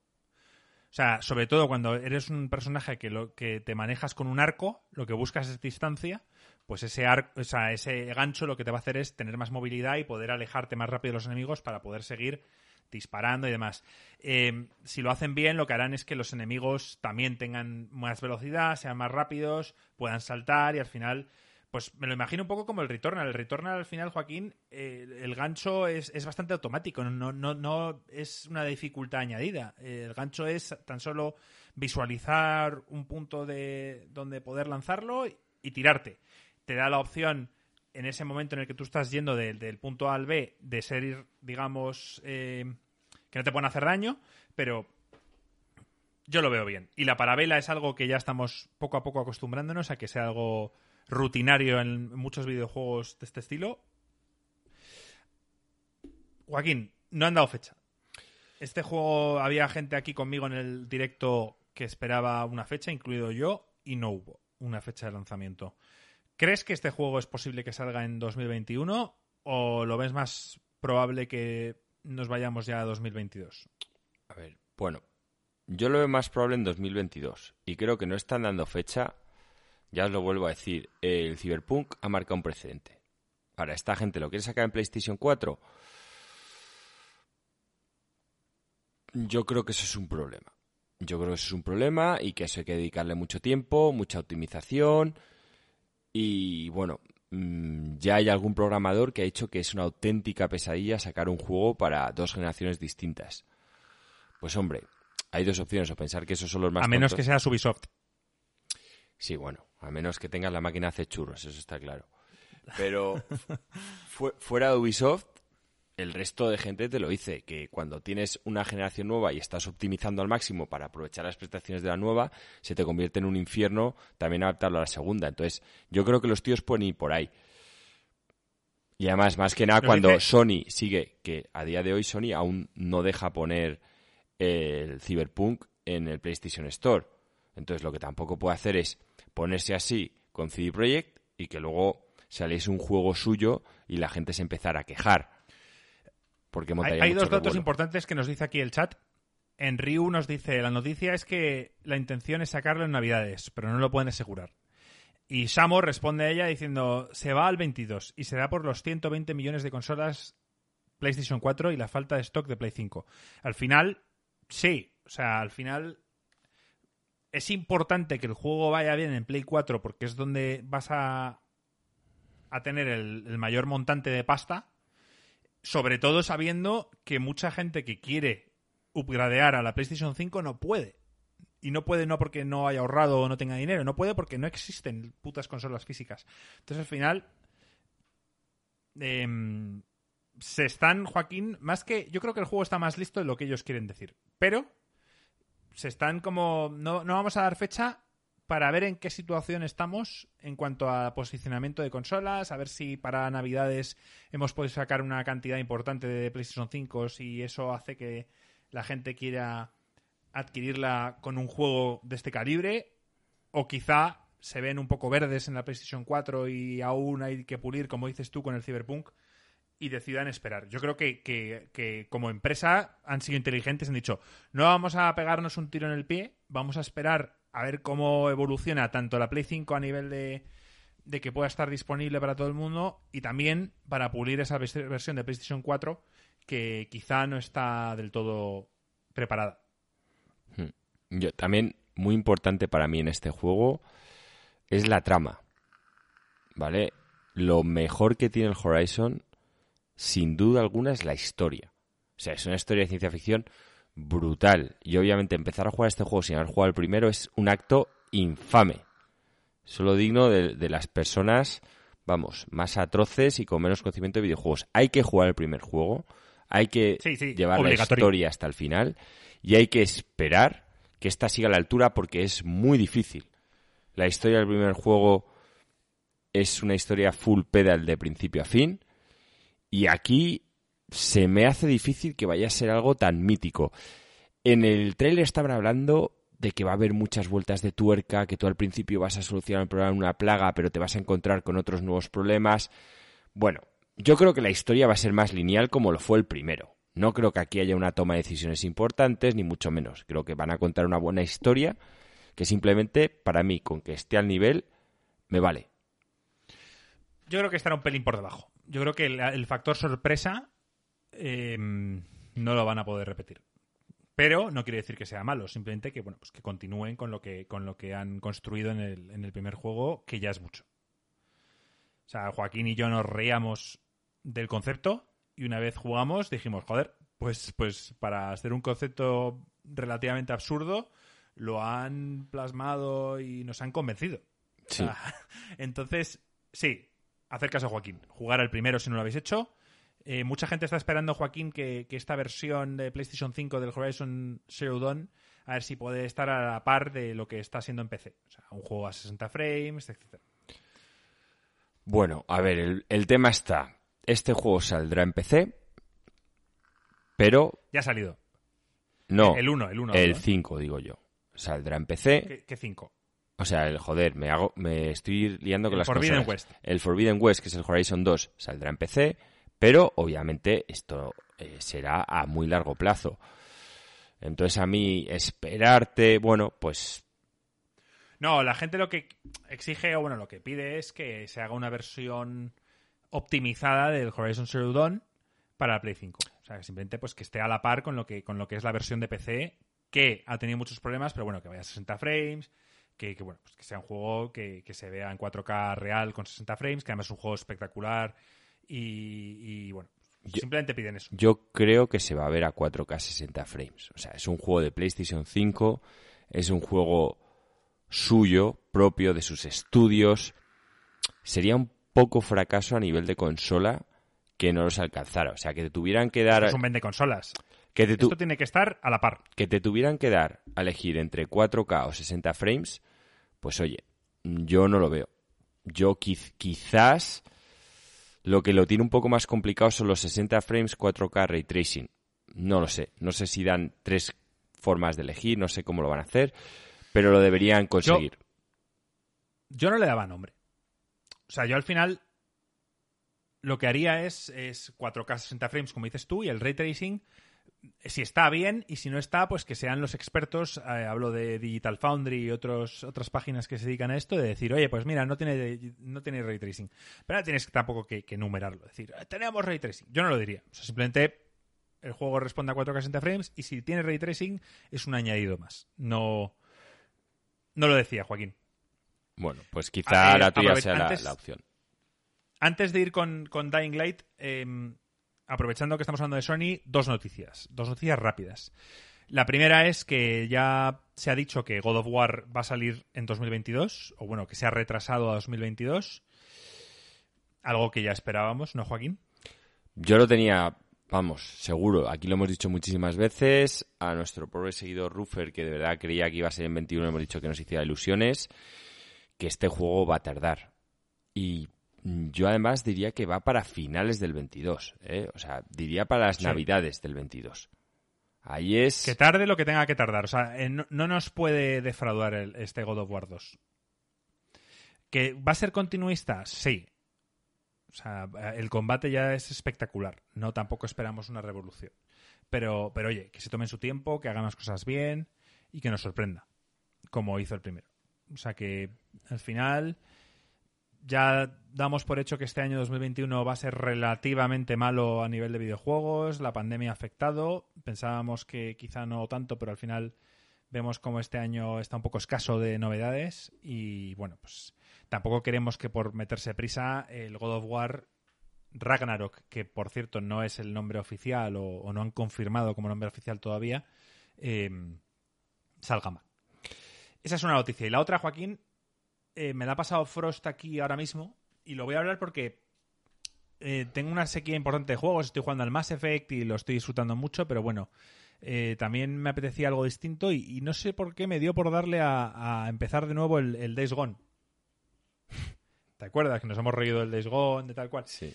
O sea, sobre todo cuando eres un personaje que, lo, que te manejas con un arco, lo que buscas es distancia, pues ese, arco, o sea, ese gancho lo que te va a hacer es tener más movilidad y poder alejarte más rápido de los enemigos para poder seguir disparando y demás. Eh, si lo hacen bien, lo que harán es que los enemigos también tengan más velocidad, sean más rápidos, puedan saltar y al final, pues me lo imagino un poco como el Returnal. El Returnal al final, Joaquín, eh, el gancho es, es bastante automático, no, no, no es una dificultad añadida. Eh, el gancho es tan solo visualizar un punto de donde poder lanzarlo y, tirarte. Te da la opción en ese momento en el que tú estás yendo del- del punto A al B de ser, digamos, eh, que no te pueden hacer daño, pero yo lo veo bien. Y la parabela es algo que ya estamos poco a poco acostumbrándonos a que sea algo rutinario en muchos videojuegos de este estilo. Joaquín, no han dado fecha. Este juego había gente aquí conmigo en el directo que esperaba una fecha, incluido yo, y no hubo una fecha de lanzamiento. ¿Crees que este juego es posible que salga en 2021 o lo ves más probable que nos vayamos ya a 2022? A ver, bueno, yo lo veo más probable en 2022 y creo que no están dando fecha. Ya os lo vuelvo a decir, el Cyberpunk ha marcado un precedente. Para esta gente, ¿lo quiere sacar en PlayStation 4? Yo creo que eso es un problema. Yo creo que eso es un problema y que eso hay que dedicarle mucho tiempo, mucha optimización. Y bueno, mm, ya hay algún programador que ha dicho que es una auténtica pesadilla sacar un juego para dos generaciones distintas. Pues hombre, hay dos opciones, o pensar que esos son los más A menos tontos. que sea Ubisoft. Sí, bueno, a menos que tengas la máquina hace churros, eso está claro. Pero [LAUGHS] fu- fuera de Ubisoft, el resto de gente te lo dice, que cuando tienes una generación nueva y estás optimizando al máximo para aprovechar las prestaciones de la nueva, se te convierte en un infierno también adaptarlo a la segunda. Entonces, yo creo que los tíos pueden ir por ahí. Y además, más que nada, cuando dice- Sony sigue, que a día de hoy Sony aún no deja poner el Cyberpunk en el PlayStation Store. Entonces, lo que tampoco puede hacer es ponerse así con CD Projekt y que luego saliese un juego suyo y la gente se empezara a quejar. Porque Hay, dos datos revuelo. importantes que nos dice aquí el chat. En Ryu nos dice, la noticia es que la intención es sacarlo en Navidades, pero no lo pueden asegurar. Y Samo responde a ella diciendo, se va al 22 y se da por los 120 millones de consolas PlayStation 4 y la falta de stock de Play 5. Al final, sí, o sea, al final es importante que el juego vaya bien en Play 4 porque es donde vas a, a tener el, mayor montante de pasta sobre todo sabiendo que mucha gente que quiere upgradear a la PlayStation 5 no puede. Y no puede no porque no haya ahorrado o no tenga dinero, no puede porque no existen putas consolas físicas. Entonces al final em, se están, Joaquín, más que yo creo que el juego está más listo de lo que ellos quieren decir. Pero se están como, no, no vamos a dar fecha para ver en qué situación estamos en cuanto a posicionamiento de consolas, a ver si para Navidades hemos podido sacar una cantidad importante de PlayStation 5, si eso hace que la gente quiera adquirirla con un juego de este calibre, o quizá se ven un poco verdes en la PlayStation 4 y aún hay que pulir, como dices tú, con el Cyberpunk y decidan esperar. Yo creo que, que, que como empresa han sido inteligentes, han dicho, no vamos a pegarnos un tiro en el pie, vamos a esperar a ver cómo evoluciona tanto la Play 5 a nivel de, de que pueda estar disponible para todo el mundo y también para pulir esa vers- versión de PlayStation 4 que quizá no está del todo preparada. Yo, también, muy importante para mí en este juego es la trama. ¿Vale? Lo mejor que tiene el Horizon, sin duda alguna, es la historia. O sea, es una historia de ciencia ficción brutal. Y obviamente empezar a jugar este juego sin haber jugado el primero es un acto infame. Solo digno de, de las personas, vamos, más atroces y con menos conocimiento de videojuegos. Hay que jugar el primer juego, hay que Sí, sí, llevar la historia hasta el final y hay que esperar que esta siga a la altura porque es muy difícil. La historia del primer juego es una historia full pedal de principio a fin y aquí se me hace difícil que vaya a ser algo tan mítico. En el trailer estaban hablando de que va a haber muchas vueltas de tuerca, que tú al principio vas a solucionar el problema de una plaga, pero te vas a encontrar con otros nuevos problemas. Bueno, yo creo que la historia va a ser más lineal como lo fue el primero. No creo que aquí haya una toma de decisiones importantes, ni mucho menos. Creo que van a contar una buena historia que simplemente, para mí, con que esté al nivel, me vale. Yo creo que estará un pelín por debajo. Yo creo que el, el factor sorpresa eh, no lo van a poder repetir. Pero no quiere decir que sea malo, simplemente que bueno, pues que continúen con lo que, con lo que han construido en el, en el primer juego, que ya es mucho. O sea, Joaquín y yo nos reíamos del concepto y una vez jugamos dijimos, joder, pues, pues para hacer un concepto relativamente absurdo, lo han plasmado y nos han convencido. O Sí. sea, [LAUGHS] entonces, sí, hacer caso a Joaquín. Jugar al primero si no lo habéis hecho. Eh, mucha gente está esperando, Joaquín, que, que esta versión de PlayStation 5 del Horizon Zero Dawn, a ver si puede estar a la par de lo que está siendo en PC. O sea, un juego a 60 frames, etc. Bueno, a ver, el, el tema está. Este juego saldrá en PC, pero Ya ha salido. no. El 1, el 1. El 5, digo yo. Saldrá en PC. ¿Qué, qué 5? O sea, el joder, me hago, me estoy liando con El las Forbidden consolas. West. El Forbidden West, que es el Horizon 2, saldrá en PC, pero obviamente esto eh, será a muy largo plazo. Entonces a mí esperarte, bueno, pues No, la gente lo que exige, o bueno, lo que pide es que se haga una versión optimizada del Horizon Zero Dawn para la Play 5. O sea, que simplemente pues que esté a la par con lo que, con lo que es la versión de PC, que ha tenido muchos problemas, pero bueno, que vaya a 60 frames, que, que, bueno, pues que sea un juego que, que se vea en 4K real con 60 frames, que además es un juego espectacular y, y, bueno, Yo- simplemente piden eso. yo creo que se va a ver a 4K 60 frames. O sea, es un juego de PlayStation 5, es un juego suyo, propio de sus estudios. Sería un poco fracaso a nivel de consola que no los alcanzara. O sea, que te tuvieran que dar... Es un vende consolas. Que te, tu- Esto tiene que estar a la par. que te tuvieran que dar a elegir entre 4K o 60 frames, pues oye, yo no lo veo. Yo quiz- quizás lo que lo tiene un poco más complicado son los 60 frames 4K ray tracing. No lo sé. No sé si dan tres formas de elegir, no sé cómo lo van a hacer, pero lo deberían conseguir. Yo no le daba nombre. O sea, yo al final lo que haría es, es 4K 60 frames, como dices tú, y el ray tracing, si está bien y si no está, pues que sean los expertos, eh, hablo de Digital Foundry y otros, otras páginas que se dedican a esto, de decir, oye, pues mira, no tiene, no tiene ray tracing. Pero ahora tienes tampoco que, que numerarlo, decir, "Eh, tenemos ray tracing. Yo no lo diría. O sea, simplemente el juego responde a 4K 60 frames y si tiene ray tracing es un añadido más. No, no lo decía Joaquín. Bueno, pues quizá Ah, eh, la tuya sea la opción. Antes de ir con, con Dying Light, eh, aprovechando que estamos hablando de Sony, dos noticias. Dos noticias rápidas. La primera es que ya se ha dicho que God of War va a salir en 2022, o bueno, que se ha retrasado a 2022. Algo que ya esperábamos, ¿no, Joaquín? Yo lo tenía, vamos, seguro. Aquí lo hemos dicho muchísimas veces. A nuestro pobre seguidor Ruffer, que de verdad creía que iba a ser en 21, le hemos dicho que nos hiciera ilusiones, que este juego va a tardar. Y yo además diría que va para finales del 22. ¿eh? O sea, diría para las Sí. navidades del 22. Ahí es... Que tarde lo que tenga que tardar. O sea, eh, no, no nos puede defraudar el- este God of War 2. ¿Que va a ser continuista? Sí. O sea, el combate ya es espectacular. No tampoco esperamos una revolución. Pero, pero oye, que se tomen su tiempo, que hagan las cosas bien y que nos sorprenda. Como hizo el primero. O sea que al final ya damos por hecho que este año 2021 va a ser relativamente malo a nivel de videojuegos, la pandemia ha afectado, pensábamos que quizá no tanto, pero al final vemos como este año está un poco escaso de novedades y bueno, pues tampoco queremos que por meterse prisa el God of War Ragnarok, que por cierto no es el nombre oficial o, no han confirmado como nombre oficial todavía, eh, salga mal. Esa es una noticia. Y la otra, Joaquín, eh, me la ha pasado Frost aquí ahora mismo y lo voy a hablar porque eh, tengo una sequía importante de juegos, estoy jugando al Mass Effect y lo estoy disfrutando mucho, pero bueno, eh, también me apetecía algo distinto y, y no sé por qué me dio por darle a, a empezar de nuevo el, el Days Gone. [LAUGHS] ¿Te acuerdas que nos hemos reído del Days Gone, de tal cual? Sí.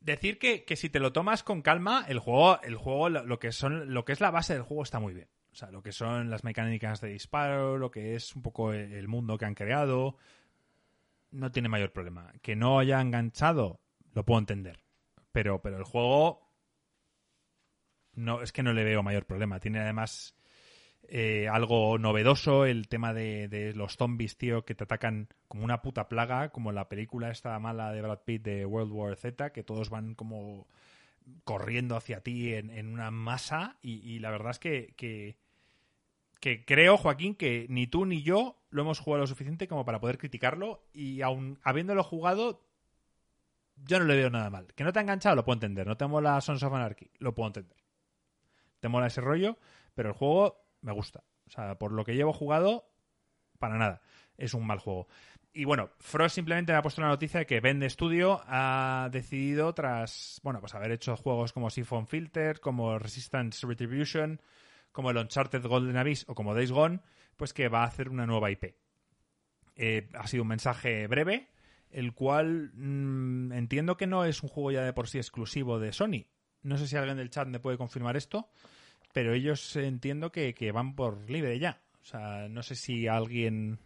Decir que, que si te lo tomas con calma, el juego, el juego lo, lo que son, lo que es la base del juego está muy bien. O sea, lo que son las mecánicas de disparo, lo que es un poco el, el mundo que han creado, no tiene mayor problema. Que no haya enganchado, lo puedo entender. Pero, pero el juego no, es que no le veo mayor problema. Tiene además eh, algo novedoso, el tema de, de los zombies, tío, que te atacan como una puta plaga, como la película esta mala de Brad Pitt de World War Z, que todos van como corriendo hacia ti en, en una masa y, la verdad es que, que, que creo, Joaquín, que ni tú ni yo lo hemos jugado lo suficiente como para poder criticarlo y aun habiéndolo jugado yo no le veo nada mal. Que no te ha enganchado, lo puedo entender. No te mola Sons of Anarchy, lo puedo entender. Te mola ese rollo, pero el juego me gusta. O sea, por lo que llevo jugado, para nada. Es un mal juego. Y bueno, Frost simplemente me ha puesto la noticia de que Bend Studio ha decidido, tras, bueno, pues haber hecho juegos como Siphon Filter, como Resistance Retribution, como el Uncharted Golden Abyss o como Days Gone, pues que va a hacer una nueva IP. Eh, ha sido un mensaje breve el cual mm, entiendo que no es un juego ya de por sí exclusivo de Sony. No sé si alguien del chat me puede confirmar esto, pero ellos entiendo que van por libre ya. O sea, no sé si alguien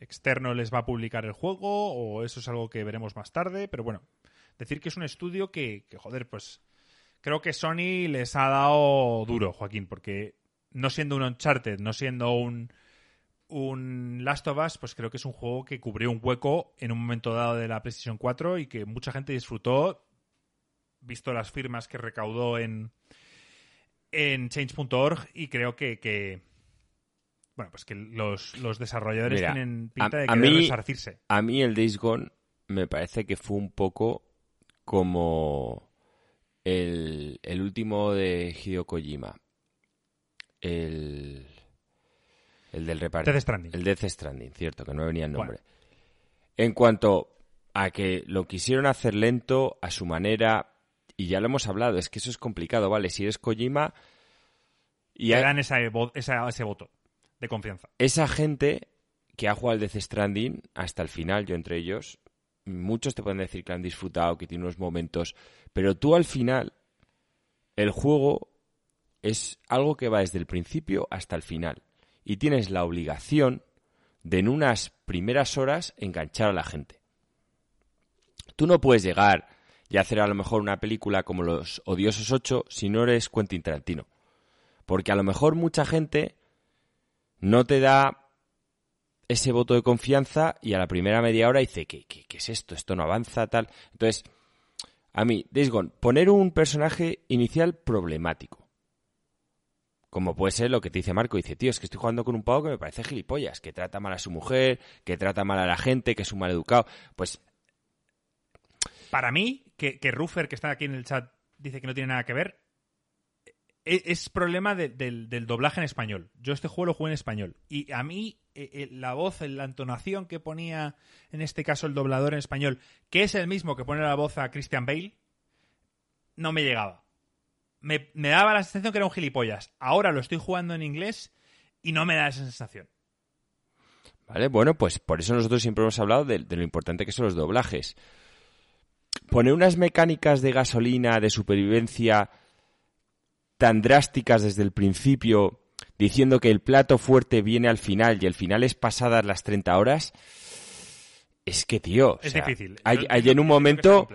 externo les va a publicar el juego o eso es algo que veremos más tarde, pero bueno, decir que es un estudio que, joder, pues creo que Sony les ha dado duro, Joaquín, porque no siendo un Uncharted, no siendo un, Last of Us, pues creo que es un juego que cubrió un hueco en un momento dado de la PlayStation 4 y que mucha gente disfrutó, visto las firmas que recaudó en, en change.org y creo que, bueno, pues que los, los desarrolladores Mira, tienen pinta a- de a querer mí- resarcirse. A mí el Days Gone me parece que fue un poco como el, el último de Hideo Kojima. El, el del reparto. Death Stranding. El Death Stranding, cierto, que no me venía el Bueno. nombre. En cuanto a que lo quisieron hacer lento, a su manera, y ya lo hemos hablado, es que eso es complicado, ¿vale? Si eres Kojima y Te dan esa- ese voto de confianza. esa gente que ha jugado al Death Stranding hasta el final, yo entre ellos, muchos te pueden decir que han disfrutado, que tiene unos momentos, pero tú al final, el juego es algo que va desde el principio hasta el final. Y tienes la obligación de en unas primeras horas enganchar a la gente. Tú no puedes llegar y hacer a lo mejor una película como Los Odiosos 8 si no eres Quentin Tarantino. Porque a lo mejor mucha gente no te da ese voto de confianza y a la primera media hora dice, ¿qué, qué, es esto? Esto no avanza, tal. Entonces, a mí, Days poner un personaje inicial problemático. Como puede ser lo que te dice Marco, dice, tío, es que estoy jugando con un pavo que me parece gilipollas, que trata mal a su mujer, que trata mal a la gente, que es un mal educado. Pues Para mí, que, que Ruffer, que está aquí en el chat, dice que no tiene nada que ver, es problema de- del, doblaje en español. Yo este juego lo jugué en español. Y a mí, eh, eh, la voz, la entonación que ponía, en este caso, el doblador en español, que es el mismo que pone la voz a Christian Bale, no me llegaba. Me, me daba la sensación que era un gilipollas. Ahora lo estoy jugando en inglés y no me da esa sensación. Vale, bueno, pues por eso nosotros siempre hemos hablado de, de lo importante que son los doblajes. Poner unas mecánicas de gasolina, de supervivencia, tan drásticas desde el principio, diciendo que el plato fuerte viene al final y el final es pasadas las 30 horas, es que, tío, o Es sea, difícil. Hay, en un que momento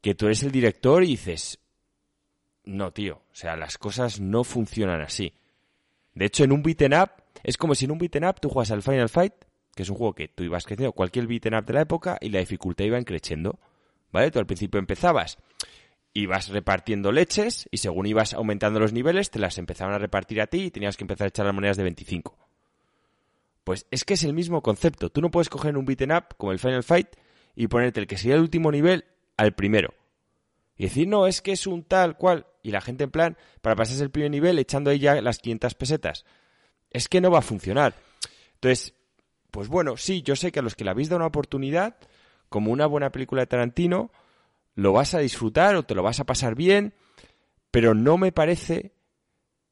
que tú eres el director y dices, no, tío, o sea, las cosas no funcionan así. De hecho, en un beaten up, es como si en un beaten up tú juegas al Final Fight, que es un juego que tú ibas creciendo, cualquier beaten up de la época, y la dificultad iba creciendo. ¿Vale? Tú al principio empezabas, ibas repartiendo leches, y según ibas aumentando los niveles, te las empezaban a repartir a ti y tenías que empezar a echar las monedas de 25. Pues es que es el mismo concepto. Tú no puedes coger un beaten up como el Final Fight y ponerte el que sería el último nivel al primero. Y decir, no, es que es un tal cual. Y la gente en plan, para pasarse el primer nivel echando ahí ya las 500 pesetas. Es que no va a funcionar. Entonces, pues bueno, sí, yo sé que a los que le habéis dado una oportunidad, como una buena película de Tarantino, lo vas a disfrutar o te lo vas a pasar bien, pero no me parece,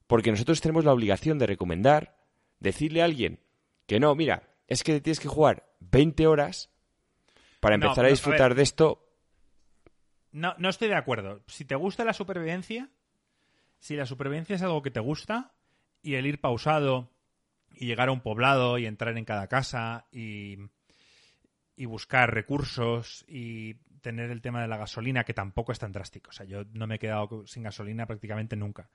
porque nosotros tenemos la obligación de recomendar, decirle a alguien que no, mira, es que tienes que jugar 20 horas para empezar no, a a disfrutar ver. de esto. No, no estoy de acuerdo. Si te gusta la supervivencia, si la supervivencia es algo que te gusta, y el ir pausado y llegar a un poblado y entrar en cada casa y, y buscar recursos y tener el tema de la gasolina, que tampoco es tan drástico. O sea, yo no me he quedado sin gasolina prácticamente nunca.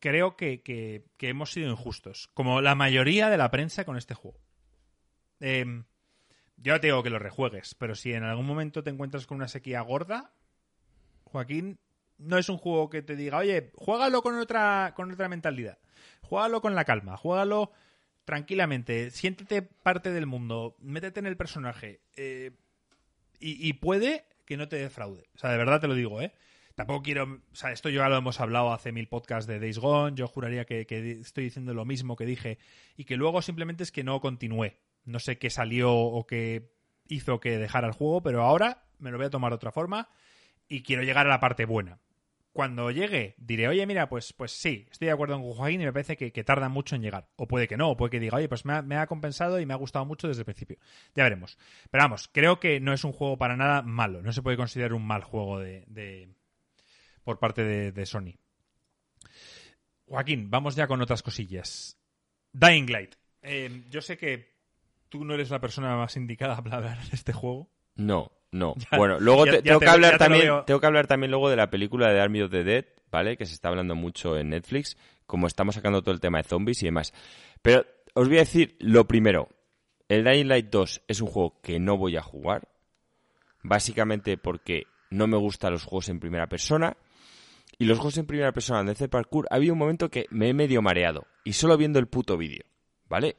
Creo que, que- hemos sido injustos, como la mayoría de la prensa con este juego. Em, yo te digo que lo rejuegues, pero si en algún momento te encuentras con una sequía gorda, Joaquín, no es un juego que te diga, oye, juégalo con otra, con otra mentalidad. Juégalo con la calma, juégalo tranquilamente, siéntete parte del mundo, métete en el personaje. eh, y, y puede que no te defraude. O sea, de verdad te lo digo, ¿eh? Tampoco quiero. O sea, esto ya lo hemos hablado hace mil podcasts de Days Gone. Yo juraría que, que estoy diciendo lo mismo que dije. Y que luego simplemente es que no continúe. No sé qué salió o qué hizo que dejara el juego, pero ahora me lo voy a tomar de otra forma y quiero llegar a la parte buena. Cuando llegue, diré, oye, mira, pues, pues sí, estoy de acuerdo con Joaquín y me parece que, tarda mucho en llegar. O puede que no, o puede que diga, oye, pues me ha, compensado y me ha gustado mucho desde el principio. Ya veremos. Pero vamos, creo que no es un juego para nada malo. No se puede considerar un mal juego de, por parte de, Sony. Joaquín, vamos ya con otras cosillas. Dying Light. Eh, yo sé que tú no eres la persona más indicada para hablar de este juego. No, no. [LAUGHS] bueno, luego tengo, que hablar también, tengo que hablar también luego de la película de Army of the Dead, ¿vale? Que se está hablando mucho en Netflix, como estamos sacando todo el tema de zombies y demás. Pero os voy a decir lo primero. El Dying Light 2 es un juego que no voy a jugar, básicamente porque no me gustan los juegos en primera persona. Y los juegos en primera persona de hacer parkour, había un momento que me he medio mareado. Y solo viendo el puto vídeo, ¿vale?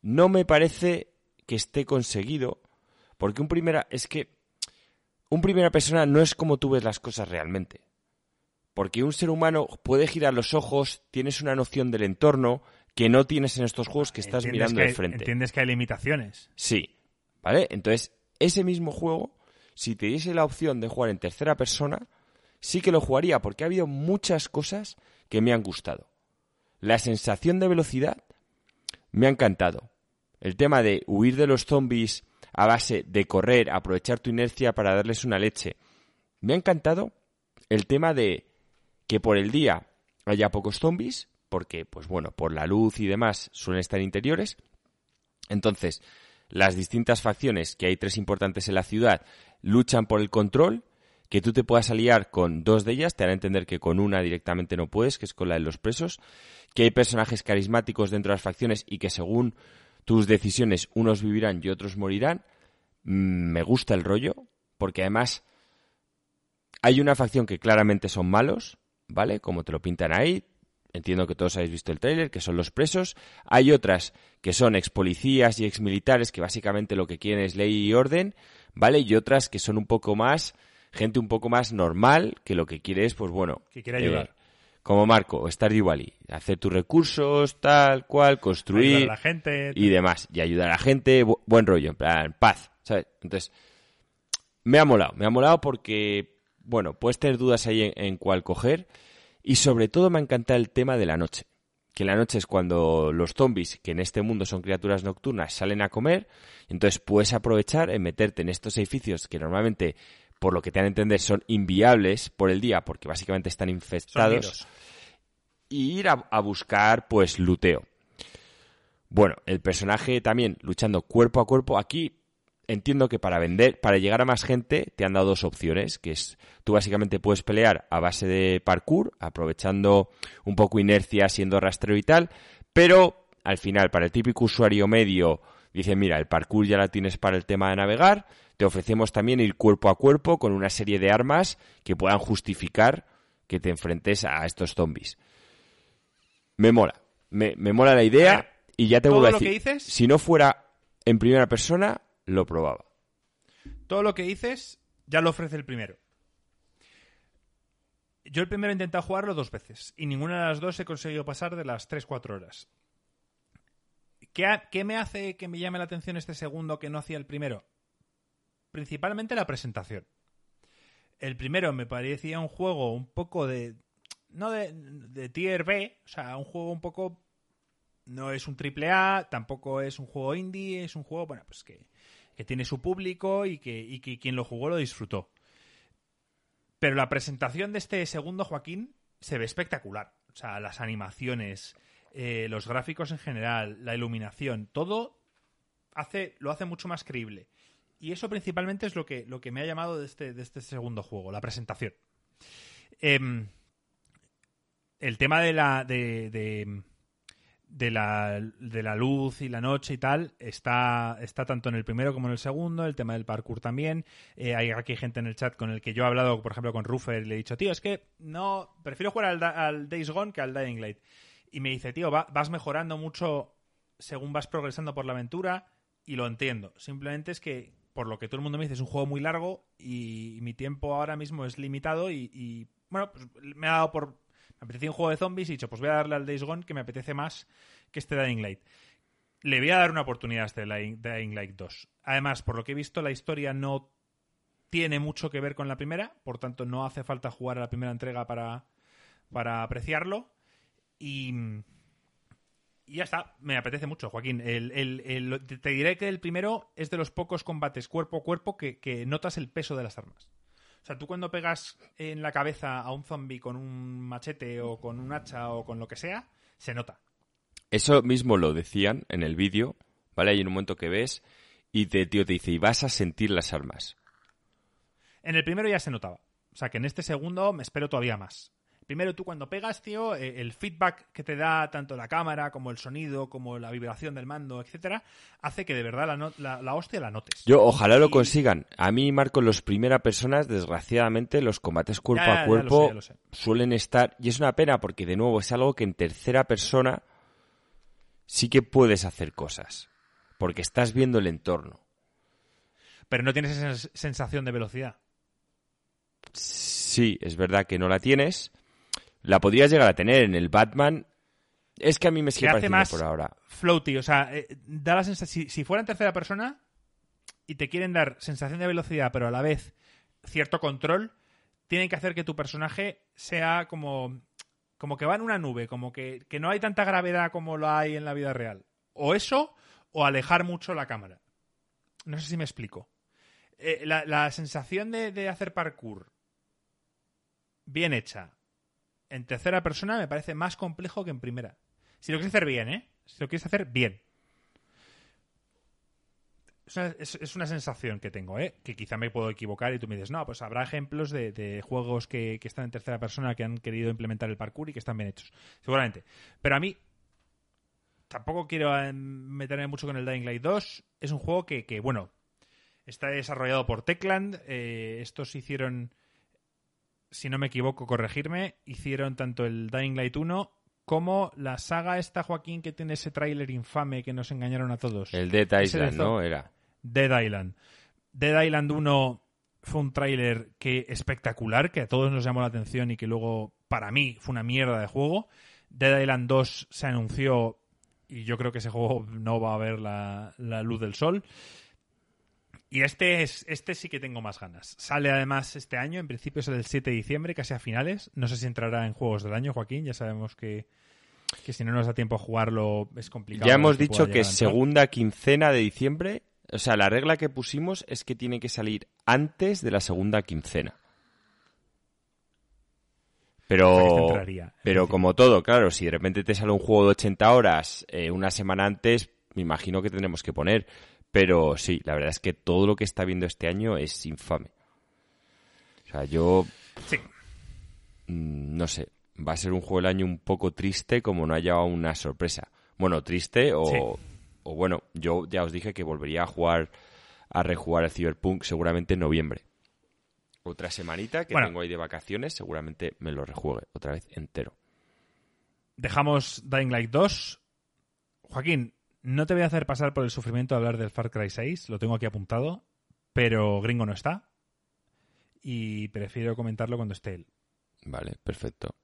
No me parece que esté conseguido porque un primera. Es que. Un primera persona no es como tú ves las cosas realmente. Porque un ser humano puede girar los ojos, tienes una noción del entorno que no tienes en estos juegos que estás mirando de frente. Entiendes que hay limitaciones. Sí. ¿Vale? Entonces, ese mismo juego, si te diese la opción de jugar en tercera persona, sí que lo jugaría, porque ha habido muchas cosas que me han gustado. La sensación de velocidad me ha encantado. El tema de huir de los zombies a base de correr, aprovechar tu inercia para darles una leche. Me ha encantado el tema de que por el día haya pocos zombies, porque, pues bueno, por la luz y demás suelen estar interiores. Entonces, las distintas facciones, que hay tres importantes en la ciudad, luchan por el control, que tú te puedas aliar con dos de ellas, te hará entender que con una directamente no puedes, que es con la de los presos, que hay personajes carismáticos dentro de las facciones y que según tus decisiones, unos vivirán y otros morirán. Mm, me gusta el rollo, porque además hay una facción que claramente son malos, ¿vale? Como te lo pintan ahí. Entiendo que todos habéis visto el tráiler, que son los presos. Hay otras que son ex policías y ex militares, que básicamente lo que quieren es ley y orden, ¿vale? Y otras que son un poco más, gente un poco más normal, que lo que quiere es, pues bueno. Que quiere ayudar. Eh, como Marco, estar igual hacer tus recursos, tal cual, construir la gente, y demás, y ayudar a la gente, buen rollo, en plan, paz, ¿sabes? Entonces, me ha molado, me ha molado porque, bueno, puedes tener dudas ahí en, cuál coger, y sobre todo me ha encantado el tema de la noche, que la noche es cuando los zombies, que en este mundo son criaturas nocturnas, salen a comer, entonces puedes aprovechar en meterte en estos edificios que normalmente por lo que te han a entender, son inviables por el día, porque básicamente están infectados. Y ir a, buscar, pues, luteo. Bueno, el personaje también luchando cuerpo a cuerpo. Aquí entiendo que para vender, para llegar a más gente, te han dado dos opciones, que es tú básicamente puedes pelear a base de parkour, aprovechando un poco inercia, siendo rastreo y tal, pero al final, para el típico usuario medio, dice, mira, el parkour ya la tienes para el tema de navegar, te ofrecemos también ir cuerpo a cuerpo con una serie de armas que puedan justificar que te enfrentes a estos zombies. Me mola, me, mola la idea y ya te vuelvo a decir, si no fuera en primera persona, lo probaba. Todo lo que dices ya lo ofrece el primero. Yo el primero he intentado jugarlo dos veces y ninguna de las dos he conseguido pasar de las 3-4 horas. ¿Qué, ¿Qué, me hace que me llame la atención este segundo que no hacía el primero? principalmente la presentación. El primero me parecía un juego un poco de. No de, de tier B, o sea, un juego un poco. No es un triple A, tampoco es un juego indie, es un juego, bueno, pues que, que tiene su público y que, y que quien lo jugó lo disfrutó. Pero la presentación de este segundo Joaquín se ve espectacular. O sea, las animaciones, eh, los gráficos en general, la iluminación, todo hace, lo hace mucho más creíble. Y eso principalmente es lo que, lo que me ha llamado de este, de este segundo juego, la presentación. Em, el tema de la, de, de, la, de la luz y la noche y tal está, está tanto en el primero como en el segundo, el tema del parkour también. Eh, hay aquí gente en el chat con el que yo he hablado, por ejemplo, con Ruffer y le he dicho, tío, es que no, prefiero jugar al, Days Gone que al Dying Light. Y me dice, tío, vas mejorando mucho según vas progresando por la aventura y lo entiendo. Simplemente es que por lo que todo el mundo me dice, es un juego muy largo y mi tiempo ahora mismo es limitado y, bueno, pues me ha dado por... Me apetecía un juego de zombies y he dicho, pues voy a darle al Days Gone que me apetece más que este Dying Light. Le voy a dar una oportunidad a este Dying Light 2. Además, por lo que he visto, la historia no tiene mucho que ver con la primera, por tanto no hace falta jugar a la primera entrega para, para apreciarlo. Y, y ya está, me apetece mucho, Joaquín. El, el- el- te diré que el primero es de los pocos combates cuerpo a cuerpo que, que notas el peso de las armas. O sea, tú cuando pegas en la cabeza a un zombie con un machete o con un hacha o con lo que sea, se nota. Eso mismo lo decían en el vídeo, ¿vale? Hay un momento que ves y te, tío te dice, y vas a sentir las armas. En el primero ya se notaba. O sea, que en este segundo me espero todavía más. Primero tú cuando pegas, tío, eh, el feedback que te da tanto la cámara como el sonido, como la vibración del mando, etcétera, hace que de verdad la, no- la- la hostia la notes. Yo ojalá lo consigan. A mí, Marco, los primera personas, desgraciadamente, los combates cuerpo Ya, ya, ya a lo cuerpo sé, ya lo sé. suelen estar... Y es una pena porque, de nuevo, es algo que en tercera persona sí que puedes hacer cosas. Porque estás viendo el entorno. Pero no tienes esa sens- sensación de velocidad. Sí, es verdad que no la tienes. La podrías llegar a tener en el Batman. Es que a mí me sigue pareciendo más- por ahora. Floaty, o sea, eh, da la sensación. Si, si fuera en tercera persona y te quieren dar sensación de velocidad, pero a la vez cierto control, tienen que hacer que tu personaje sea como. como que va en una nube, como que, que no hay tanta gravedad como lo hay en la vida real. O eso, o alejar mucho la cámara. No sé si me explico. Eh, la, la sensación de, de hacer parkour bien hecha en tercera persona me parece más complejo que en primera. Si lo quieres hacer bien, ¿eh? Si lo quieres hacer bien. Es una, sensación que tengo, ¿eh? Que quizá me puedo equivocar y tú me dices, no, pues habrá ejemplos de, juegos que, que están en tercera persona que han querido implementar el parkour y que están bien hechos. Seguramente. Pero a mí tampoco quiero eh, meterme mucho con el Dying Light 2. Es un juego que, que, bueno, está desarrollado por Techland. Eh, estos hicieron si no me equivoco, corregirme, hicieron tanto el Dying Light 1 como la saga esta, Joaquín, que tiene ese tráiler infame que nos engañaron a todos. El Dead Island, ¿no? Era. Dead Island. Dead Island 1 fue un tráiler que espectacular, que a todos nos llamó la atención y que luego, para mí, fue una mierda de juego. Dead Island 2 se anunció y yo creo que ese juego no va a ver la, la luz del sol. Y este, es, este sí que tengo más ganas. Sale además este año, en principio es el 7 de diciembre, casi a finales. No sé si entrará en juegos del año, Joaquín. Ya sabemos que, que si no nos da tiempo a jugarlo es complicado. Ya hemos que dicho que segunda quincena de diciembre. O sea, la regla que pusimos es que tiene que salir antes de la segunda quincena. O sea, que este Pero, entraría, pero como todo, claro, si de repente te sale un juego de 80 horas eh, una semana antes, me imagino que tendremos que poner. Pero sí, la verdad es que todo lo que está viendo este año es infame. O sea, yo Sí. mm, no sé, va a ser un juego del año un poco triste como no haya una sorpresa. Bueno, triste o, Sí. o bueno, yo ya os dije que volvería a jugar, a rejugar el Cyberpunk seguramente en noviembre. Otra semanita que Bueno. tengo ahí de vacaciones, seguramente me lo rejuegue otra vez entero. Dejamos Dying Light 2. Joaquín, no te voy a hacer pasar por el sufrimiento de hablar del Far Cry 6, lo tengo aquí apuntado, pero Gringo no está. Y prefiero comentarlo cuando esté él. Vale, perfecto.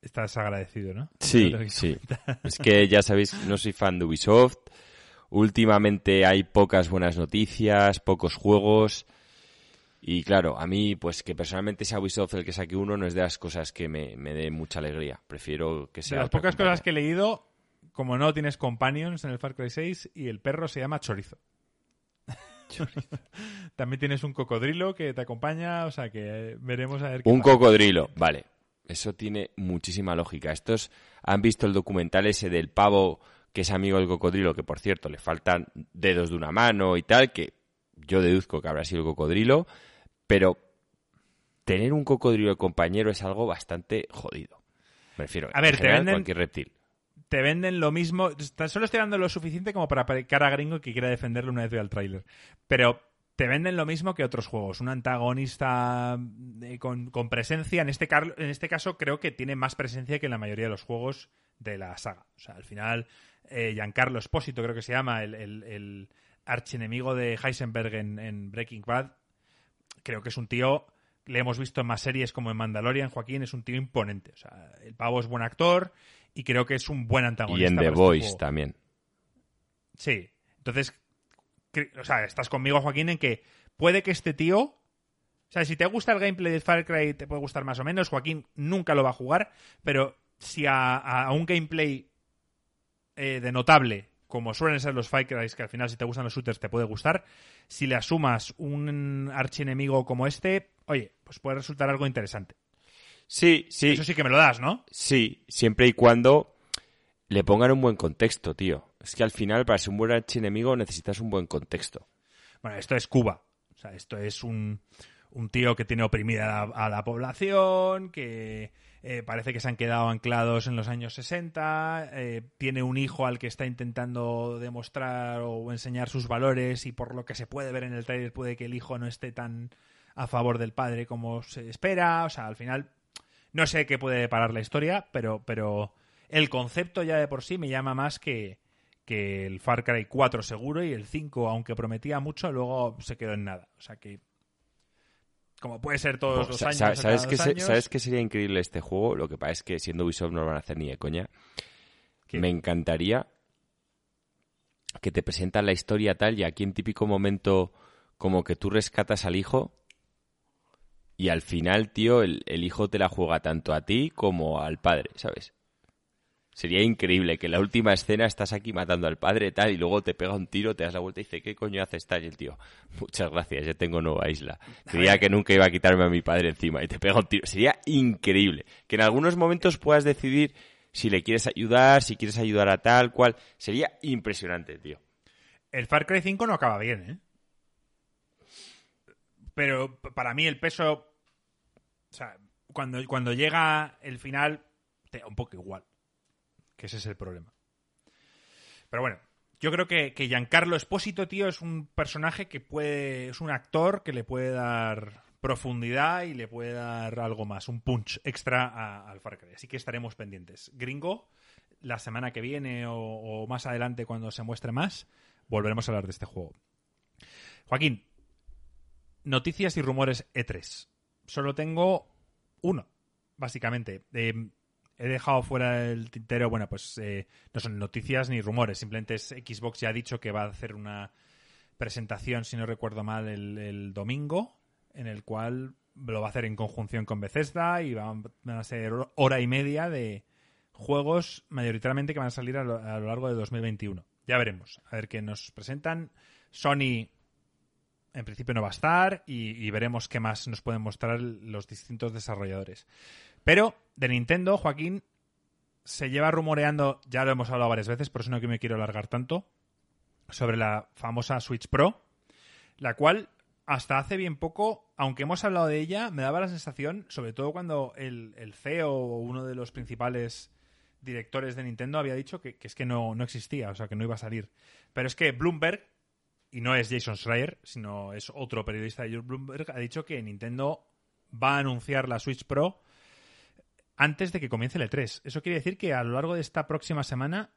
Estás agradecido, ¿no? Sí, sí. Es que ya sabéis, no soy fan de Ubisoft. Últimamente hay pocas buenas noticias, pocos juegos. Y claro, a mí, pues que personalmente sea Ubisoft el que saque uno no es de las cosas que me, me dé mucha alegría. Prefiero que De sea. las otra pocas compañía. cosas que he leído, como no tienes companions en el Far Cry 6 y el perro se llama Chorizo. [LAUGHS] [LAUGHS] También tienes un cocodrilo que te acompaña, o sea que veremos a ver qué Un pasa. cocodrilo, vale. Eso tiene muchísima lógica. Estos han visto el documental ese del pavo que es amigo del cocodrilo, que por cierto le faltan dedos de una mano y tal, que yo deduzco que habrá sido el cocodrilo, pero tener un cocodrilo de compañero es algo bastante jodido. Me refiero A ver, en te general, venden- cualquier reptil. Te venden lo mismo. Solo estoy dando lo suficiente como para cara a gringo que quiera defenderlo una vez vea el tráiler. Pero te venden lo mismo que otros juegos. Un antagonista eh, con, con presencia. En este, en este caso creo que tiene más presencia que en la mayoría de los juegos de la saga. O sea, al final, eh, Giancarlo Espósito creo que se llama, el, el, el archienemigo de Heisenberg en, en Breaking Bad. Creo que es un tío... Le hemos visto en más series como en Mandalorian, Joaquín, es un tío imponente. O sea, el pavo es buen actor y creo que es un buen antagonista. Y en The este Voice también. Sí. Entonces, o sea, estás conmigo, Joaquín, en que puede que este tío. O sea, si te gusta el gameplay de Far Cry, te puede gustar más o menos. Joaquín nunca lo va a jugar, pero si a, a un gameplay eh, de notable, como suelen ser los Far Cry, que al final si te gustan los shooters te puede gustar, si le asumas un archienemigo como este, oye, pues puede resultar algo interesante. Sí, sí. Eso sí que me lo das, ¿no? Sí, siempre y cuando le pongan un buen contexto, tío. Es que al final, para ser un buen archienemigo, necesitas un buen contexto. Bueno, esto es Cuba. O sea, esto es un, un tío que tiene oprimida a la, a la población, que eh, parece que se han quedado anclados en los años 60, eh, tiene un hijo al que está intentando demostrar o enseñar sus valores y por lo que se puede ver en el trailer puede que el hijo no esté tan a favor del padre como se espera. O sea, al final no sé qué puede parar la historia, pero, pero el concepto ya de por sí me llama más que, que el Far Cry 4 seguro y el 5, aunque prometía mucho, luego se quedó en nada. O sea que como puede ser todos los años. ¿Sabes, se- años. ¿Sabes qué sería increíble este juego? Lo que pasa es que siendo Ubisoft no lo van a hacer ni de coña. ¿Qué? Me encantaría que te presentan la historia tal y aquí en típico momento como que tú rescatas al hijo y al final, tío, el, hijo te la juega tanto a ti como al padre, ¿sabes? Sería increíble que en la última escena estás aquí matando al padre tal y luego te pega un tiro, te das la vuelta y dice, ¿qué coño haces tal? Y el tío, muchas gracias, ya tengo nueva isla. Creía que nunca iba a quitarme a mi padre encima y te pega un tiro. Sería increíble. Que en algunos momentos puedas decidir si le quieres ayudar, si quieres ayudar a tal cual. Sería impresionante, tío. El Far Cry 5 no acaba bien, ¿eh? Pero para mí el peso. O sea, cuando, cuando llega el final, te da un poco igual. Que ese es el problema. Pero bueno, yo creo que, que Giancarlo Espósito, tío, es un personaje que puede. Es un actor que le puede dar profundidad y le puede dar algo más, un punch extra al Far Cry. Así que estaremos pendientes. Gringo, la semana que viene o más adelante cuando se muestre más, volveremos a hablar de este juego. Joaquín, noticias y rumores E3. Solo tengo uno, básicamente. Eh, he dejado fuera el tintero, bueno, pues eh, no son noticias ni rumores, simplemente es Xbox ya ha dicho que va a hacer una presentación, si no recuerdo mal, el, el domingo, en el cual lo va a hacer en conjunción con Bethesda y van, van a ser hora y media de juegos mayoritariamente que van a salir a lo, a lo largo de 2021. Ya veremos, a ver qué nos presentan. Sony en principio no va a estar y, veremos qué más nos pueden mostrar los distintos desarrolladores. Pero de Nintendo, Joaquín, se lleva rumoreando, ya lo hemos hablado varias veces, por eso no que me quiero alargar tanto, sobre la famosa Switch Pro, la cual hasta hace bien poco, aunque hemos hablado de ella, me daba la sensación, sobre todo cuando el, el CEO o uno de los principales directores de Nintendo había dicho que, que es que no, no existía, o sea, que no iba a salir. Pero es que Bloomberg, y no es Jason Schreier, sino es otro periodista de Bloomberg, ha dicho que Nintendo va a anunciar la Switch Pro antes de que comience el E3. Eso quiere decir que a lo largo de esta próxima semana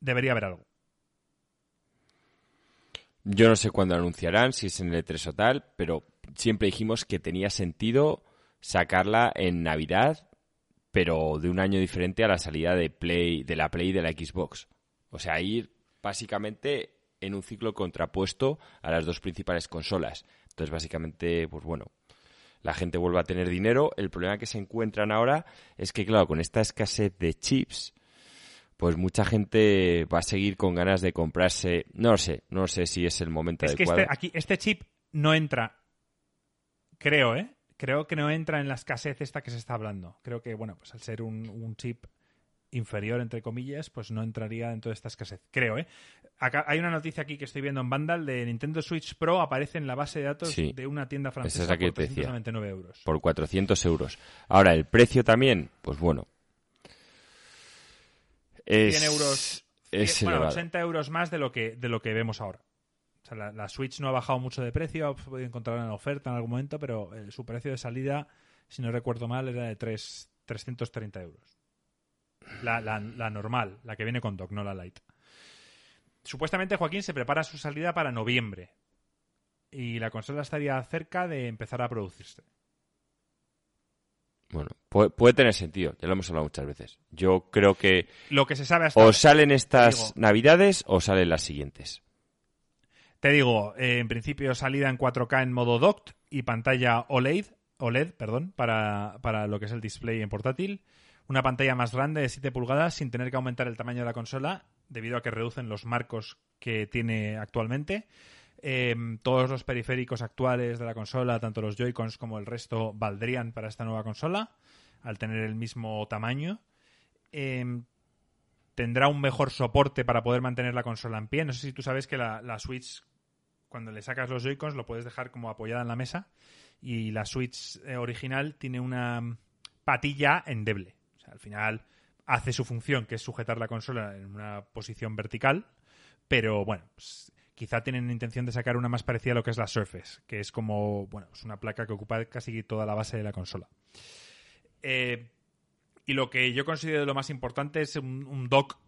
debería haber algo. Yo no sé cuándo anunciarán, si es en el E3 o tal, pero siempre dijimos que tenía sentido sacarla en Navidad, pero de un año diferente a la salida de Play, de la Play y de la Xbox. O sea, ir básicamente en un ciclo contrapuesto a las dos principales consolas. Entonces, básicamente, pues bueno, la gente vuelve a tener dinero. El problema que se encuentran ahora es que, claro, con esta escasez de chips, pues mucha gente va a seguir con ganas de comprarse. No lo sé, no sé si es el momento Es que este, aquí, este chip no entra, creo, ¿eh? Creo que no entra en la escasez esta que se está hablando. Creo que, bueno, pues al ser un, un chip inferior, entre comillas, pues no entraría dentro de esta escasez. Creo, ¿eh? Acá hay una noticia aquí que estoy viendo en Vandal de Nintendo Switch Pro aparece en la base de datos Sí. de una tienda francesa es la que por te decía. 399 euros. por 400 euros. Ahora, el precio también, pues bueno. Es, 100 euros, es bueno, elevado. 80 euros más de lo que, de lo que vemos ahora. O sea, la, la Switch no ha bajado mucho de precio, he podido encontrarla en oferta en algún momento, pero eh, su precio de salida, si no recuerdo mal, era de 3, 330 euros. La, la- la normal, la que viene con dock, no la light. Supuestamente Joaquín se prepara su salida para noviembre. Y la consola estaría cerca de empezar a producirse. Bueno, puede, puede tener sentido, ya lo hemos hablado muchas veces. Yo creo que Lo que se sabe hasta o salen estas digo- navidades o salen las siguientes. Te digo, eh, en principio salida en 4K en modo docked y pantalla OLED, OLED perdón, para, para lo que es el display en portátil. Una pantalla más grande de 7 pulgadas sin tener que aumentar el tamaño de la consola debido a que reducen los marcos que tiene actualmente. Em, todos los periféricos actuales de la consola, tanto los Joy-Cons como el resto, valdrían para esta nueva consola al tener el mismo tamaño. Em, tendrá un mejor soporte para poder mantener la consola en pie. No sé si tú sabes que la, Switch, cuando le sacas los Joy-Cons, lo puedes dejar como apoyada en la mesa. Y la Switch eh, original tiene una patilla endeble. Al final hace su función, que es sujetar la consola en una posición vertical. Pero bueno, pues, quizá tienen intención de sacar una más parecida a lo que es la Surface, que es como, bueno, es una placa que ocupa casi toda la base de la consola. Eh, y lo que yo considero lo más importante es un, dock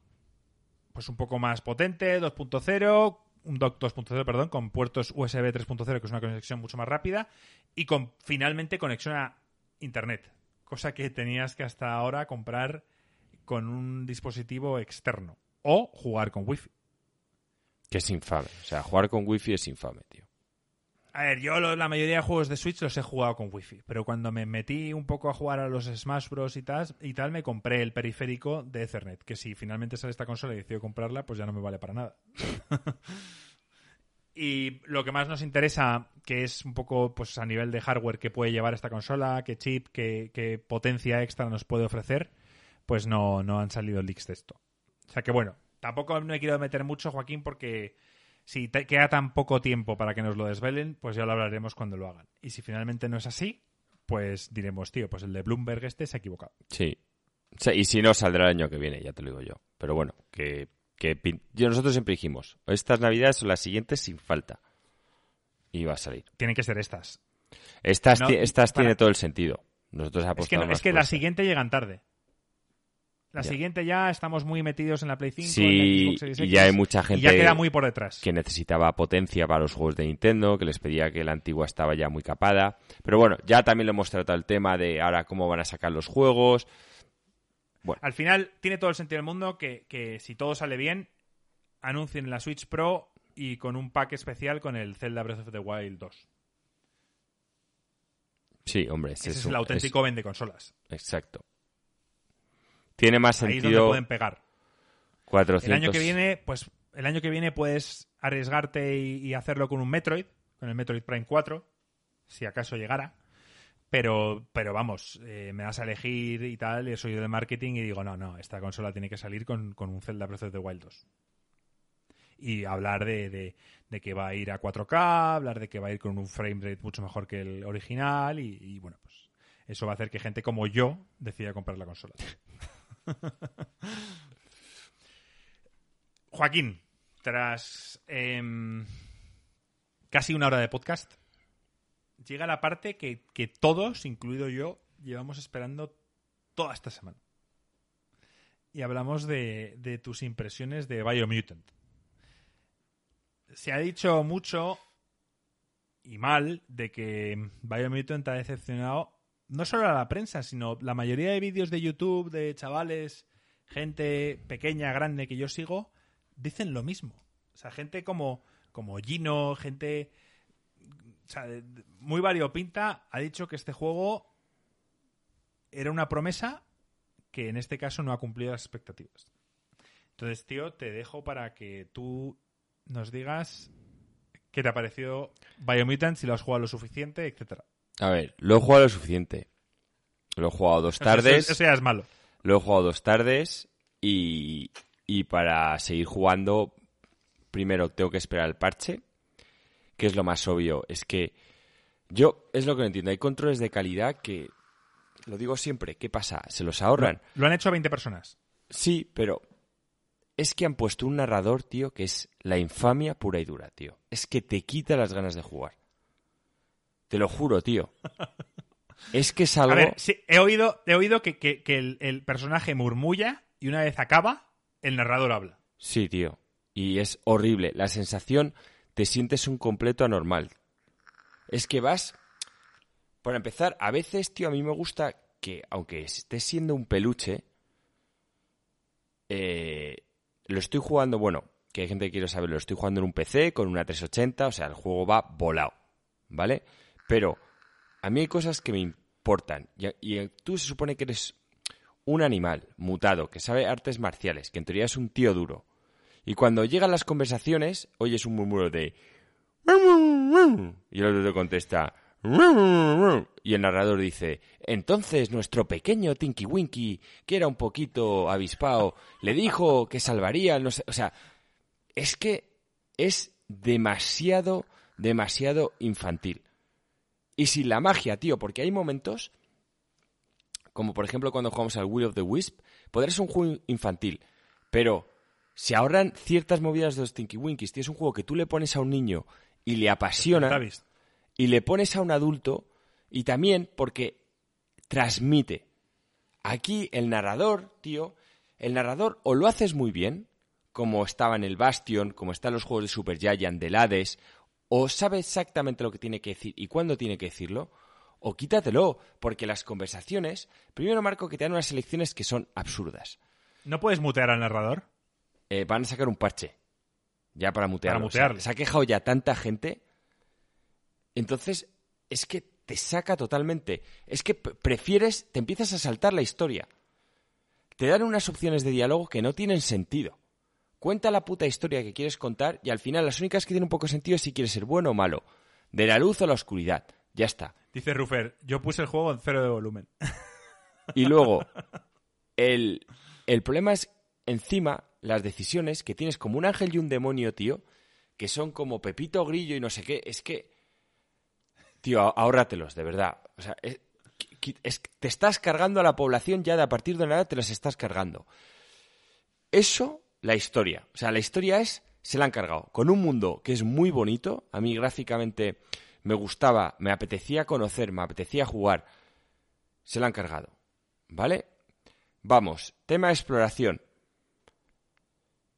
pues un poco más potente, 2.0, un dock 2.0, perdón, con puertos USB 3.0, que es una conexión mucho más rápida, y con finalmente conexión a Internet, cosa que tenías que hasta ahora comprar con un dispositivo externo o jugar con Wi-Fi. Que es infame. O sea, jugar con Wi-Fi es infame, tío. A ver, yo la mayoría de juegos de Switch los he jugado con Wi-Fi, pero cuando me metí un poco a jugar a los Smash Bros. y tal, y tal me compré el periférico de Ethernet, que si finalmente sale esta consola y decido comprarla, pues ya no me vale para nada. [LAUGHS] y lo que más nos interesa, que es un poco pues a nivel de hardware que puede llevar esta consola, qué chip, qué, potencia extra nos puede ofrecer, pues no, no han salido leaks de esto. O sea que bueno, tampoco me quiero meter mucho, Joaquín, porque si queda tan poco tiempo para que nos lo desvelen, pues ya lo hablaremos cuando lo hagan. Y si finalmente no es así, pues diremos, tío, pues el de Bloomberg este se ha equivocado. Sí. y si no, saldrá el año que viene, ya te lo digo yo. Pero bueno, que, que yo, nosotros siempre dijimos, estas navidades o las siguientes sin falta. Y va a salir. Tienen que ser estas. Estas, estas tiene todo el sentido. Nosotros es que, es que la siguiente llegan tarde. La siguiente ya estamos muy metidos en la Play 5, sí, y ya hay mucha gente ya queda muy por detrás. que necesitaba potencia para los juegos de Nintendo, que les pedía que la antigua estaba ya muy capada. Pero bueno, ya también lo hemos tratado el tema de ahora cómo van a sacar los juegos. Bueno. Al final tiene todo el sentido del mundo que, que si todo sale bien, anuncien la Switch Pro y con un pack especial con el Zelda Breath of the Wild 2. Sí, hombre. Ese es, el auténtico vende consolas. Exacto. Tiene más sentido. Ahí es donde pueden pegar. 400. El año que viene, pues el año que viene puedes arriesgarte y, hacerlo con un Metroid, con el Metroid Prime 4, si acaso llegara. Pero, pero vamos, eh, me das a elegir y tal, soy de marketing y digo, no, no, esta consola tiene que salir con, un Zelda Breath of Wild 2. Y hablar de, que va a ir a 4K, hablar de que va a ir con un frame rate mucho mejor que el original, y, y bueno, pues eso va a hacer que gente como yo decida comprar la consola. [LAUGHS] Joaquín, tras em, casi una hora de podcast, llega la parte que, todos, incluido yo, llevamos esperando toda esta semana. Y hablamos de, de tus impresiones de Biomutant. Se ha dicho mucho y mal de que Biomutant ha decepcionado no solo a la prensa, sino la mayoría de vídeos de YouTube de chavales, gente pequeña, grande que yo sigo, dicen lo mismo. O sea, gente como, como Gino, gente o sea, muy variopinta, ha dicho que este juego era una promesa que en este caso no ha cumplido las expectativas. Entonces, tío, te dejo para que tú nos digas qué te ha parecido Biomutant, si lo has jugado lo suficiente, etcétera. A ver, lo he jugado lo suficiente. Lo he jugado dos tardes. Eso, ya es malo. Lo he jugado dos tardes y, y para seguir jugando, primero tengo que esperar el parche, que es lo más obvio. Es que yo, es lo que no entiendo, hay controles de calidad que, lo digo siempre, ¿qué pasa? ¿Se los ahorran? Lo, lo han hecho 20 personas. Sí, pero es que han puesto un narrador, tío, que es la infamia pura y dura, tío. Es que te quita las ganas de jugar. Te lo juro, tío. [LAUGHS] es que es algo... A ver, sí, he oído, he oído que, el, personaje murmulla y una vez acaba, el narrador habla. Sí, tío. Y es horrible. La sensación, te sientes un completo anormal. Es que vas... Para empezar, a veces, tío, a mí me gusta que, aunque esté siendo un peluche, eh, lo estoy jugando, bueno, que hay gente que quiere saberlo, estoy jugando en un PC con una 380, o sea, el juego va volado, ¿vale? Pero a mí hay cosas que me importan. Y, y tú se supone que eres un animal mutado, que sabe artes marciales, que en teoría es un tío duro. Y cuando llegan las conversaciones, oyes un murmuro de... Y el otro te contesta... Y el narrador dice, entonces nuestro pequeño Tinky Winky, que era un poquito avispado, le dijo que salvaría, no sé, o sea, es que es demasiado, demasiado infantil. Y sin la magia, tío, porque hay momentos, como por ejemplo cuando jugamos al Will of the Wisp, podrá ser un juego infantil, pero se ahorran ciertas movidas de los Tinky Winkies. Tío, es un juego que tú le pones a un niño y le apasiona, y le pones a un adulto, y también porque transmite. Aquí el narrador, tío, el narrador o lo haces muy bien, como estaba en el Bastion, como está en los juegos de Super Giant, del Hades, o sabe exactamente lo que tiene que decir y cuándo tiene que decirlo, o quítatelo, porque las conversaciones, primero Marco, que te dan unas elecciones que son absurdas. ¿No puedes mutear al narrador? Eh, van a sacar un parche, ya para mutearlo. Para mutearlo. se ha quejado ya tanta gente, entonces es que te saca totalmente, es que prefieres, te empiezas a saltar la historia. Te dan unas opciones de diálogo que no tienen sentido. Cuenta la puta historia que quieres contar y al final las únicas que tienen un poco de sentido es si quieres ser bueno o malo. De la luz o la oscuridad. Ya está. Dice Rufer, yo puse el juego en cero de volumen. Y luego, [LAUGHS] el, el problema es encima las decisiones que tienes como un ángel y un demonio, tío, que son como Pepito Grillo y no sé qué. Es que, tío, ahórratelos, de verdad. O sea, te estás cargando a la población ya de a partir de nada te las estás cargando. Eso la historia. O sea, la historia es, se la han cargado. Con un mundo que es muy bonito, a mí gráficamente me gustaba, me apetecía conocer, me apetecía jugar, se la han cargado. ¿Vale? Vamos, tema de exploración.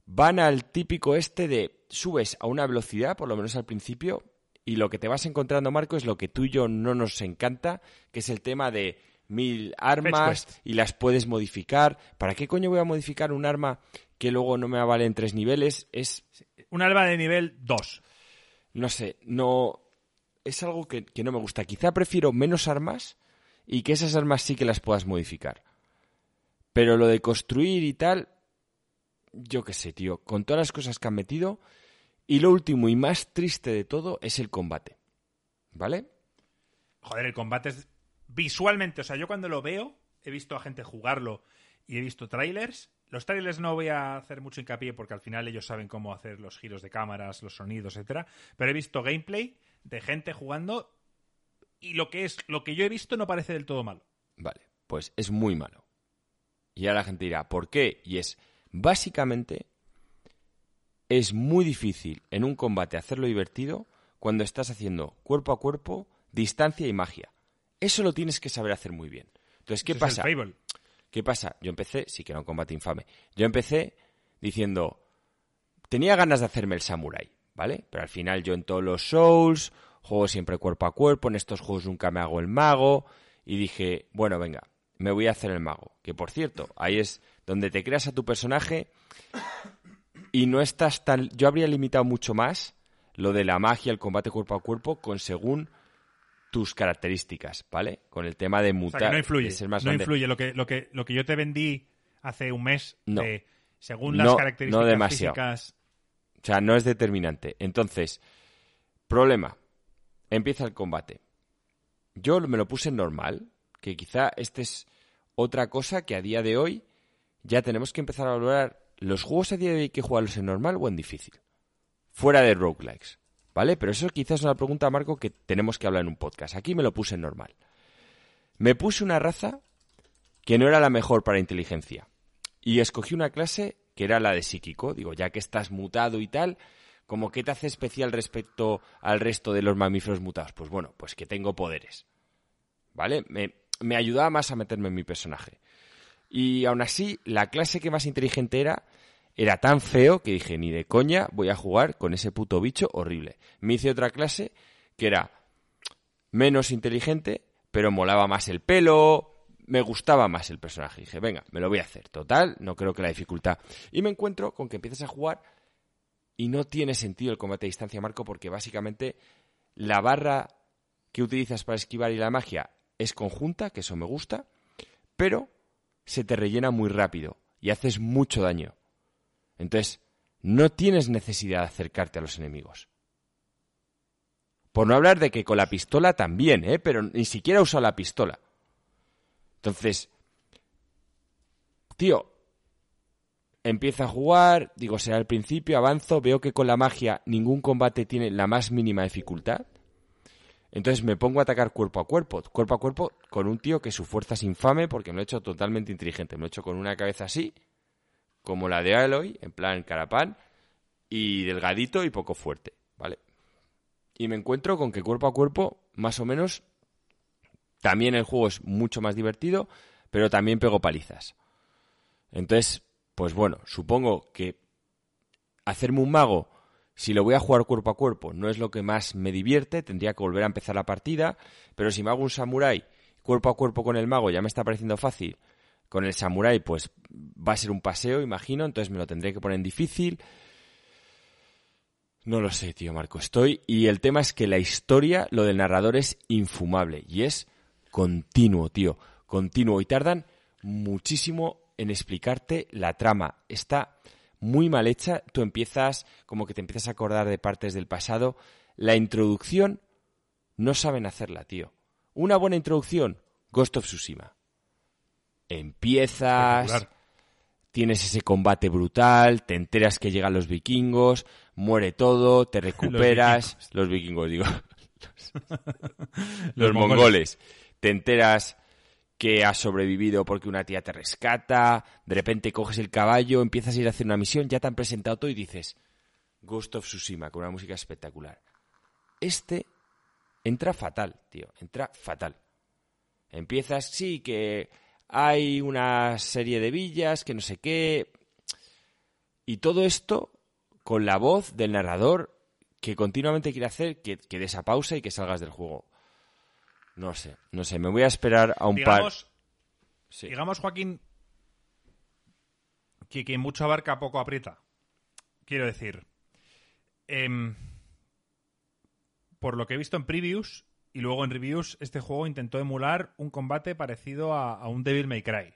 Van al típico este de subes a una velocidad, por lo menos al principio, y lo que te vas encontrando, Marco, es lo que tú y yo no nos encanta, que es el tema de mil armas y las puedes modificar. ¿Para qué coño voy a modificar un arma que luego no me vale en tres niveles? Es. Un arma de nivel 2. No sé, no. Es algo que, que, no me gusta. Quizá prefiero menos armas y que esas armas sí que las puedas modificar. Pero lo de construir y tal. Yo qué sé, tío. Con todas las cosas que han metido. Y lo último y más triste de todo es el combate. ¿Vale? Joder, el combate es visualmente, o sea, yo cuando lo veo, he visto a gente jugarlo y he visto trailers. Los trailers no voy a hacer mucho hincapié porque al final ellos saben cómo hacer los giros de cámaras, los sonidos, etcétera. Pero he visto gameplay de gente jugando y lo que es, lo que yo he visto no parece del todo malo. Vale, pues es muy malo. Y ahora la gente dirá, ¿por qué? Y es, básicamente, es muy difícil en un combate hacerlo divertido cuando estás haciendo cuerpo a cuerpo, distancia y magia. Eso lo tienes que saber hacer muy bien. Entonces, ¿qué pasa? ¿Qué pasa? Yo empecé, sí que era un combate infame. Yo empecé diciendo, tenía ganas de hacerme el samurai, ¿vale? Pero al final yo en todos los Souls juego siempre cuerpo a cuerpo, en estos juegos nunca me hago el mago y dije, bueno, venga, me voy a hacer el mago. Que por cierto, ahí es donde te creas a tu personaje y no estás tan... Yo habría limitado mucho más lo de la magia, el combate cuerpo a cuerpo, con según tus características, ¿vale? Con el tema de mutar. no influye. no influye. Lo que, lo, que, lo que yo te vendí hace un mes, de, según las características no físicas. O sea, no es determinante. Entonces, problema. Empieza el combate. Yo me lo puse en normal, que quizá este es otra cosa que a día de hoy ya tenemos que empezar a valorar los juegos a día de hoy hay que jugarlos en normal o en difícil. Fuera de roguelikes. ¿Vale? Pero eso quizás es una pregunta, Marco, que tenemos que hablar en un podcast. Aquí me lo puse en normal. Me puse una raza que no era la mejor para inteligencia. Y escogí una clase que era la de psíquico. Digo, ya que estás mutado y tal, ¿como qué te hace especial respecto al resto de los mamíferos mutados? Pues bueno, pues que tengo poderes. ¿Vale? Me, me ayudaba más a meterme en mi personaje. Y aún así, la clase que más inteligente era era tan feo que dije, ni de coña voy a jugar con ese puto bicho horrible. Me hice otra clase que era menos inteligente, pero molaba más el pelo, me gustaba más el personaje. dije, venga, me lo voy a hacer. Total, no creo que la dificultad. Y me encuentro con que empiezas a jugar y no tiene sentido el combate a distancia, Marco, porque básicamente la barra que utilizas para esquivar y la magia es conjunta, que eso me gusta, pero se te rellena muy rápido y haces mucho daño. Entonces, no tienes necesidad de acercarte a los enemigos. Por no hablar de que con la pistola también, ¿eh? Pero ni siquiera usa la pistola. Entonces, tío, empiezo a jugar, digo, será el principio, avanzo, veo que con la magia ningún combate tiene la más mínima dificultad. Entonces me pongo a atacar cuerpo a cuerpo, cuerpo a cuerpo, con un tío que su fuerza es infame porque me lo he hecho totalmente inteligente. Me lo he hecho con una cabeza así, como la de Aloy, en plan carapán, y delgadito y poco fuerte, ¿vale? Y me encuentro con que cuerpo a cuerpo, más o menos, también el juego es mucho más divertido, pero también pego palizas. Entonces, pues bueno, supongo que hacerme un mago si lo voy a jugar cuerpo a cuerpo no es lo que más me divierte, tendría que volver a empezar la partida, pero si me hago un samurái cuerpo a cuerpo con el mago ya me está pareciendo fácil, con el samurái pues va a ser un paseo, imagino, entonces me lo tendré que poner en difícil. No lo sé, tío Marco, estoy... Y el tema es que la historia, lo del narrador es infumable y es continuo, tío, continuo. Y tardan muchísimo en explicarte la trama. Está muy mal hecha, tú empiezas como que te empiezas a acordar de partes del pasado. La introducción no saben hacerla, tío. Una buena introducción, Ghost of Tsushima. Empiezas, tienes ese combate brutal, te enteras que llegan los vikingos, muere todo, te [LAUGHS] recuperas. los vikingos, digo. [LAUGHS] los, mongoles. Te enteras que has sobrevivido porque una tía te rescata, de repente coges el caballo, empiezas a ir a hacer una misión, ya te han presentado todo y dices Ghost of Tsushima con una música espectacular. Este entra fatal, tío, entra fatal. Empiezas, sí, que hay una serie de villas, que no sé qué. Y todo esto con la voz del narrador que continuamente quiere hacer que, que des pausa y que salgas del juego. No sé, no sé, me voy a esperar a un par. Digamos, Joaquín, que quien mucho abarca poco aprieta. Quiero decir, em, por lo que he visto en previews y luego en reviews, este juego intentó emular un combate parecido a, a un Devil May Cry.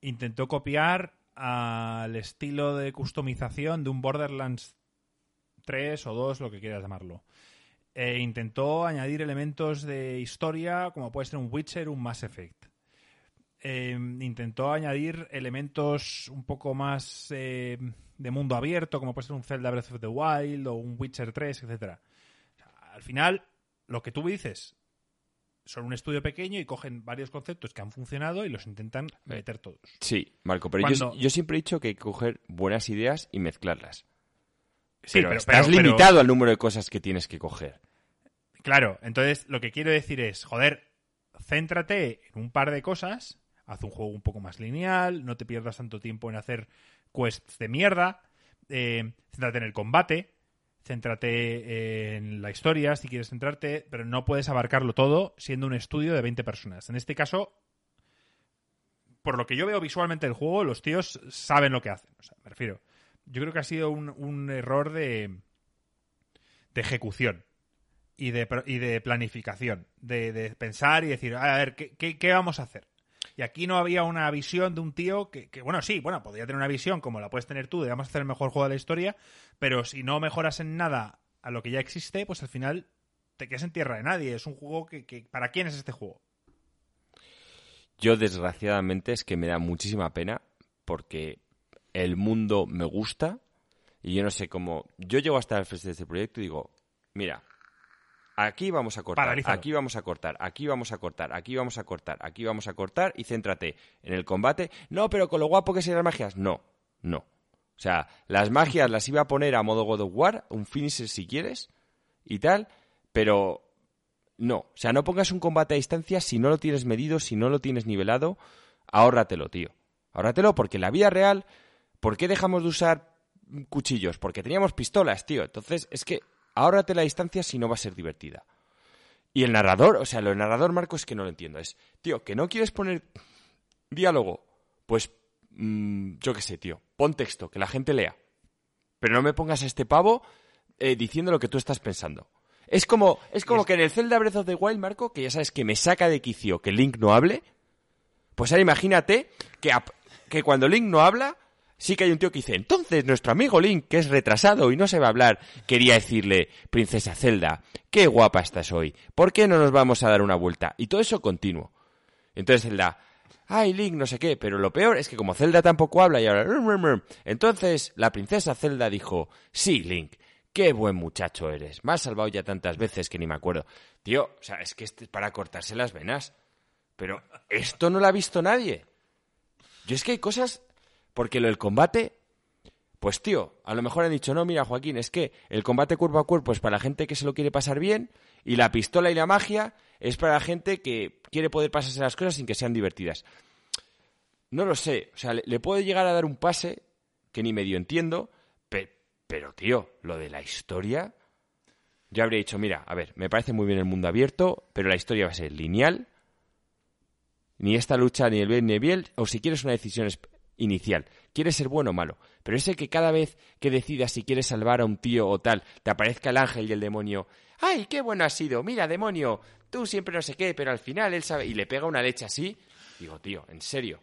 Intentó copiar al estilo de customización de un Borderlands 3 o 2, lo que quieras llamarlo. E intentó añadir elementos de historia, como puede ser un Witcher, un Mass Effect. Eh, intentó añadir elementos un poco más eh, de mundo abierto, como puede ser un Zelda Breath of the Wild o un Witcher 3, etc. al final, lo que tú dices, son un estudio pequeño y cogen varios conceptos que han funcionado y los intentan meter todos. Sí, Marco, pero yo, siempre he dicho que hay que coger buenas ideas y mezclarlas. Sí, pero, estás limitado al número de cosas que tienes que coger. Claro, entonces lo que quiero decir es, joder, céntrate en un par de cosas, haz un juego un poco más lineal, no te pierdas tanto tiempo en hacer quests de mierda, eh, céntrate en el combate, céntrate en la historia si quieres centrarte, pero no puedes abarcarlo todo siendo un estudio de 20 personas. En este caso, por lo que yo veo visualmente del juego, los tíos saben lo que hacen. O sea, me refiero yo creo que ha sido un, error de, de ejecución y de, y de planificación, de, pensar y decir, a ver, ¿qué, ¿qué, vamos a hacer? Y aquí no había una visión de un tío que, bueno, sí, bueno, podría tener una visión como la puedes tener tú de vamos a hacer el mejor juego de la historia, pero si no mejoras en nada a lo que ya existe, pues al final te quedas en tierra de nadie. Es un juego que, que ¿para quién es este juego? Yo, desgraciadamente, es que me da muchísima pena porque el mundo me gusta y yo no sé cómo. Yo llego hasta el frente de este proyecto y digo, mira, aquí vamos a cortar, aquí vamos a cortar, aquí vamos a cortar, aquí vamos a cortar, aquí vamos a cortar y céntrate en el combate. No, pero con lo guapo que sean las magias, no, no. O sea, las magias las iba a poner a modo God of War, un finisher si quieres y tal, pero no. O sea, no pongas un combate a distancia si no lo tienes medido, si no lo tienes nivelado, ahórratelo, tío. Ahórratelo porque en la vida real ¿Por qué dejamos de usar cuchillos? Porque teníamos pistolas, tío. Entonces, es que ahórrate la distancia si no va a ser divertida. Y el narrador, o sea, lo del narrador, Marco, es que no lo entiendo. Es, tío, que no quieres poner diálogo, pues, mm, yo qué sé, tío, pon texto, que la gente lea. Pero no me pongas a este pavo eh, diciendo lo que tú estás pensando. Es como, es como que en el Zelda Breath of the Wild, Marco, que ya sabes que me saca de quicio que Link no hable. Pues ahora imagínate que, que cuando Link no habla, sí que hay un tío que dice, entonces nuestro amigo Link, que es retrasado y no se va a hablar, quería decirle, Princesa Zelda, qué guapa estás hoy, ¿por qué no nos vamos a dar una vuelta? Y todo eso continuo. Entonces Zelda, ay Link, no sé qué, pero lo peor es que como Zelda tampoco habla y ahora... Entonces la princesa Zelda dijo, sí Link, qué buen muchacho eres, me has salvado ya tantas veces que ni me acuerdo. Tío, o sea, es que es para cortarse las venas. Pero esto no lo ha visto nadie. Yo es que hay cosas porque lo del combate, pues tío, a lo mejor han dicho, no, mira Joaquín, es que el combate cuerpo a cuerpo es para la gente que se lo quiere pasar bien y la pistola y la magia es para la gente que quiere poder pasarse las cosas sin que sean divertidas. No lo sé, o sea, le, le puedo llegar a dar un pase que ni medio entiendo, pero tío, lo de la historia, yo habría dicho, mira, a ver, me parece muy bien el mundo abierto, pero la historia va a ser lineal, ni esta lucha, ni el bien ni el bien, o si quieres una decisión inicial. Quieres ser bueno o malo. Pero ese que cada vez que decidas si quieres salvar a un tío o tal, te aparezca el ángel y el demonio. ¡Ay, qué bueno ha sido! Mira, demonio, tú siempre no sé qué, pero al final él sabe. Y le pega una leche así. Digo, tío, en serio.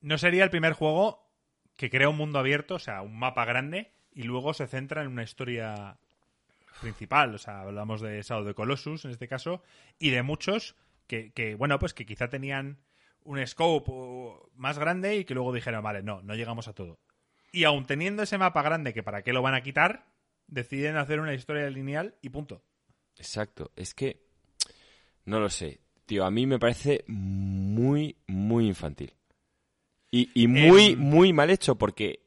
No sería el primer juego que crea un mundo abierto, o sea, un mapa grande, y luego se centra en una historia principal. O sea, hablamos de Shadow de Colossus en este caso, y de muchos que, que bueno, pues que quizá tenían un scope más grande y que luego dijeron, vale, no, no llegamos a todo. Y aún teniendo ese mapa grande que para qué lo van a quitar, deciden hacer una historia lineal y punto. Exacto, es que no lo sé, tío, a mí me parece muy, muy infantil. Y, y muy, Em. muy mal hecho porque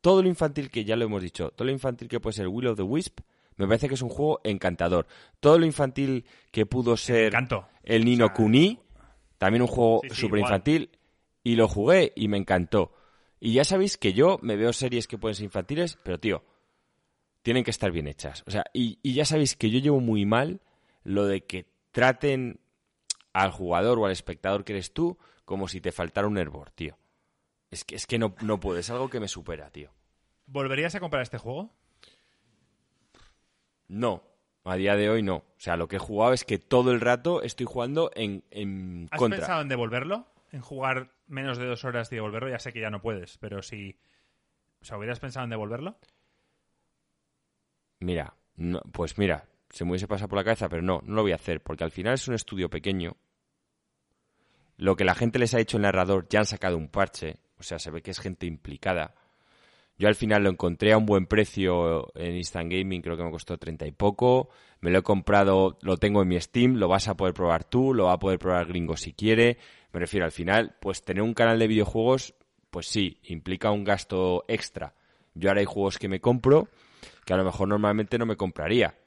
todo lo infantil que ya lo hemos dicho, todo lo infantil que puede ser Will of the Wisp, me parece que es un juego encantador. Todo lo infantil que pudo ser el Nino O sea, Kuni, también un juego Sí, sí, súper igual. infantil, y lo jugué y me encantó. Y ya sabéis que yo me veo series que pueden ser infantiles, pero tío, tienen que estar bien hechas. O sea, y, y ya sabéis que yo llevo muy mal lo de que traten al jugador o al espectador que eres tú como si te faltara un hervor, tío. Es que, es que no, no puedo, es algo que me supera, tío. ¿Volverías a comprar este juego? No, a día de hoy no. O sea, lo que he jugado es que todo el rato estoy jugando en, en ¿Has contra. pensado en devolverlo? ¿En jugar menos de dos horas y devolverlo? Ya sé que ya no puedes, pero si... O sea, ¿hubieras pensado en devolverlo? Mira, no- pues mira, se me hubiese pasado por la cabeza, pero no, no lo voy a hacer, porque al final es un estudio pequeño. Lo que la gente les ha hecho el narrador, ya han sacado un parche, o sea, se ve que es gente implicada. Yo al final lo encontré a un buen precio en Instant Gaming, creo que me costó 30 y poco. Me lo he comprado, lo tengo en mi Steam, lo vas a poder probar tú, lo va a poder probar Gringo si quiere. Me refiero al final, pues tener un canal de videojuegos, pues sí, implica un gasto extra. Yo ahora hay juegos que me compro que a lo mejor normalmente no me compraría,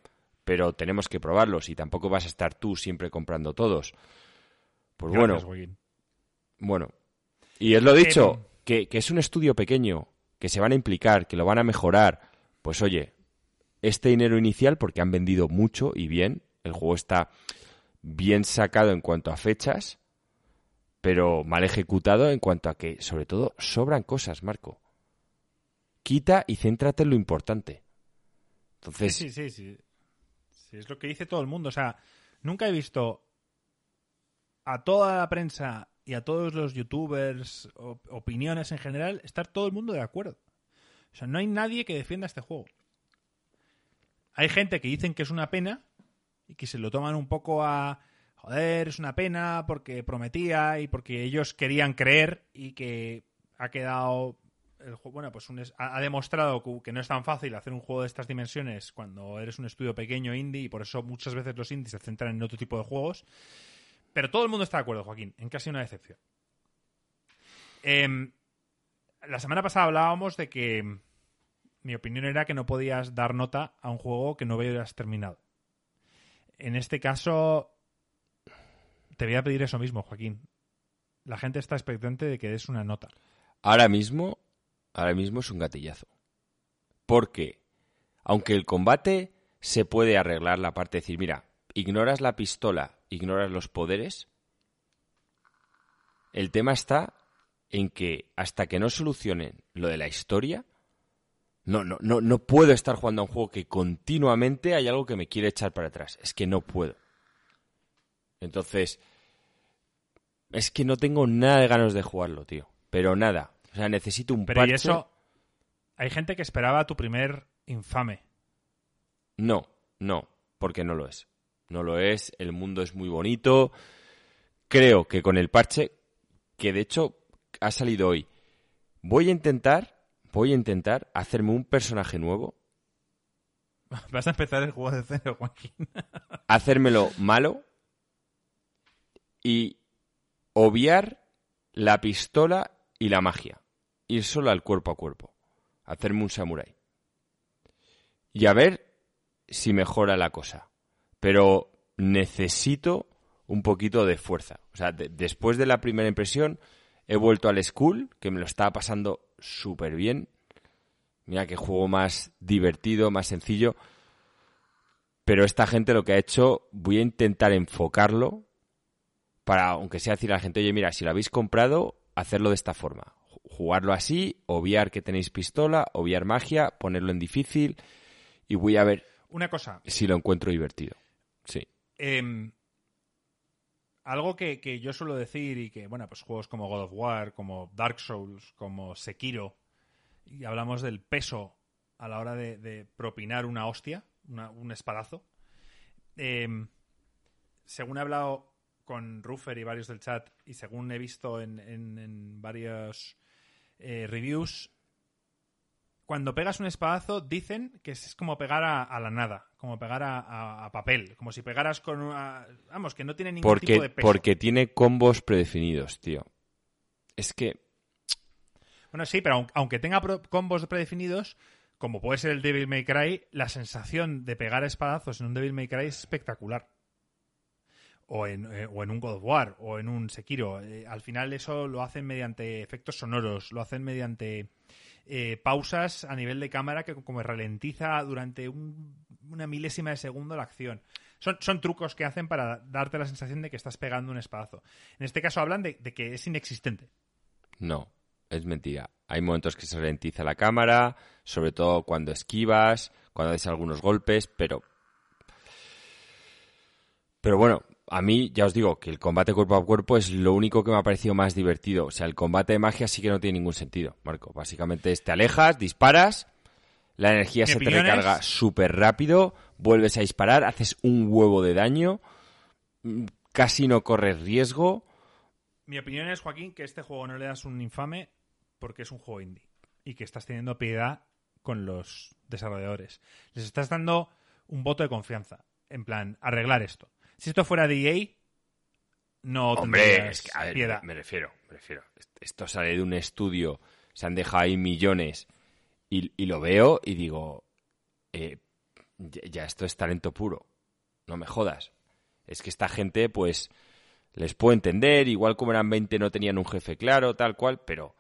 pero tenemos que probarlos y tampoco vas a estar tú siempre comprando todos. Pues Gracias, bueno, Joaquín. bueno. Y os lo dicho, Em. que, que es un estudio pequeño, que se van a implicar, que lo van a mejorar. Pues oye, este dinero inicial, porque han vendido mucho y bien, el juego está bien sacado en cuanto a fechas, pero mal ejecutado en cuanto a que, sobre todo, sobran cosas, Marco. Quita y céntrate en lo importante. Entonces, Sí, sí, sí, sí. Es lo que dice todo el mundo. O sea, nunca he visto a toda la prensa y a todos los youtubers, opiniones en general, estar todo el mundo de acuerdo. O sea, no hay nadie que defienda este juego. Hay gente que dicen que es una pena y que se lo toman un poco a joder, es una pena porque prometía y porque ellos querían creer y que ha quedado el juego, bueno, pues un ha demostrado que no es tan fácil hacer un juego de estas dimensiones cuando eres un estudio pequeño indie y por eso muchas veces los indies se centran en otro tipo de juegos. Pero todo el mundo está de acuerdo, Joaquín, en casi una decepción. Em, la semana pasada hablábamos de que mi opinión era que no podías dar nota a un juego que no hubieras terminado. En este caso, te voy a pedir eso mismo, Joaquín. La gente está expectante de que des una nota. ahora mismo, ahora mismo es un gatillazo. Porque, aunque el combate se puede arreglar la parte de decir, mira, ignoras la pistola, ignoras los poderes, el tema está en que hasta que no solucionen lo de la historia, No, no, no, no puedo estar jugando a un juego que continuamente hay algo que me quiere echar para atrás. Es que no puedo. Entonces, es que no tengo nada de ganas de jugarlo, tío. Pero nada. O sea, necesito un Pero parche. y eso, hay gente que esperaba tu primer infame. No, no, porque no lo es. No lo es, el mundo es muy bonito. Creo que con el parche, que de hecho ha salido hoy, voy a intentar, voy a intentar hacerme un personaje nuevo, [LAUGHS] Vas a empezar el juego de cero, Joaquín. [LAUGHS] hacérmelo malo y obviar la pistola y la magia. Ir solo al cuerpo a cuerpo. Hacerme un samurái. Y a ver si mejora la cosa. Pero necesito un poquito de fuerza. O sea, de- después de la primera impresión, he vuelto al school, que me lo estaba pasando súper bien. Mira qué juego más divertido, más sencillo. Pero esta gente lo que ha hecho, voy a intentar enfocarlo para, aunque sea decir a la gente, oye, mira, si lo habéis comprado, hacerlo de esta forma. Ju- Jugarlo así, obviar que tenéis pistola, obviar magia, ponerlo en difícil y voy a ver Una cosa, si lo encuentro divertido. Sí. Em, algo que, que yo suelo decir y que, bueno, pues juegos como God of War, como Dark Souls, como Sekiro, y hablamos del peso a la hora de, de propinar una hostia, una- un espadazo. Em, según he hablado con Ruffer y varios del chat, y según he visto en, en- varios eh, reviews, cuando pegas un espadazo, dicen que es como pegar a, a la nada, como pegar a, a- a papel, como si pegaras con una... Vamos, que no tiene ningún tipo de peso. porque tiene combos predefinidos, tío. Es que, Bueno, sí, pero aun- aunque tenga combos predefinidos, como puede ser el Devil May Cry, la sensación de pegar espadazos en un Devil May Cry es espectacular. O en, eh, o en un God of War, o en un Sekiro. Eh, al final eso lo hacen mediante efectos sonoros, lo hacen mediante eh, pausas a nivel de cámara que como ralentiza durante un- una milésima de segundo la acción. Son, son trucos que hacen para darte la sensación de que estás pegando un espadazo. En este caso hablan de- de que es inexistente. no, es mentira. Hay momentos que se ralentiza la cámara, sobre todo cuando esquivas, cuando haces algunos golpes, pero... Pero bueno, a mí ya os digo que el combate cuerpo a cuerpo es lo único que me ha parecido más divertido. O sea, el combate de magia sí que no tiene ningún sentido, Marco. Básicamente es te alejas, disparas, la energía se te recarga súper rápido, vuelves a disparar, haces un huevo de daño, mm, casi no corres riesgo. Mi opinión es, Joaquín, que este juego no le das un infame porque es un juego indie y que estás teniendo piedad con los desarrolladores. Les estás dando un voto de confianza. En plan, arreglar esto. Si esto fuera de EA, no Hombre, es que, a ver, piedad. me refiero, me refiero. Esto sale de un estudio, se han dejado ahí millones y, y lo veo y digo, eh, ya, ya esto es talento puro, no me jodas. Es que esta gente, pues, les puedo entender, igual como eran 20 no tenían un jefe claro, tal cual, pero...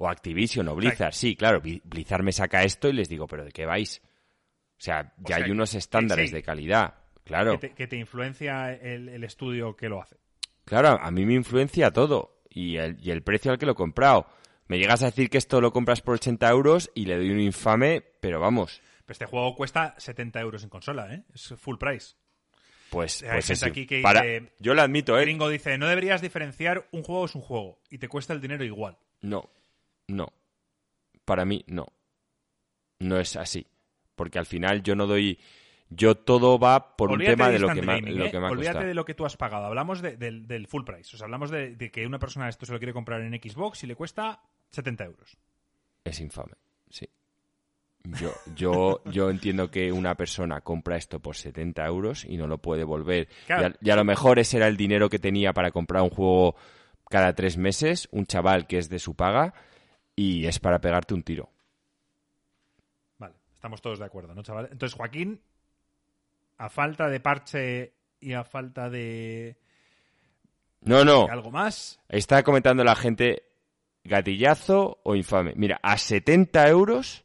O Activision o Blizzard, sí, claro, Bli- Blizzard me saca esto y les digo, pero ¿de qué vais? O sea, ya sea, hay unos estándares sí. de calidad, claro. Que te, que te influencia el, el estudio que lo hace. Claro, a mí me influencia todo. Y el, y el precio al que lo he comprado. Me llegas a decir que esto lo compras por 80 euros y le doy un infame, pero vamos, Pero este juego cuesta 70 euros en consola, ¿eh? Es full price. pues, Hay pues gente aquí que Para- dice- Yo lo admito, ¿eh? Gringo dice, no deberías diferenciar, un juego es un juego y te cuesta el dinero igual. No, no. Para mí, no. No es así. Porque al final yo no doy... Yo todo va por un tema de de lo que, me, lo ¿eh? que me ha Olvídate costado. de lo que tú has pagado. Hablamos de- del, del full price. O sea, hablamos de, de que una persona esto se lo quiere comprar en Xbox y le cuesta 70 euros. Es infame, sí. Yo, yo, yo entiendo que una persona compra esto por 70 euros y no lo puede devolver. Claro. Y, a, y a lo mejor ese era el dinero que tenía para comprar un juego cada tres meses, un chaval que es de su paga, y es para pegarte un tiro. Vale, estamos todos de acuerdo, ¿no, chaval? Entonces, Joaquín, a falta de parche y a falta de, No, no, algo más, está comentando la gente gatillazo o infame. Mira, a 70 euros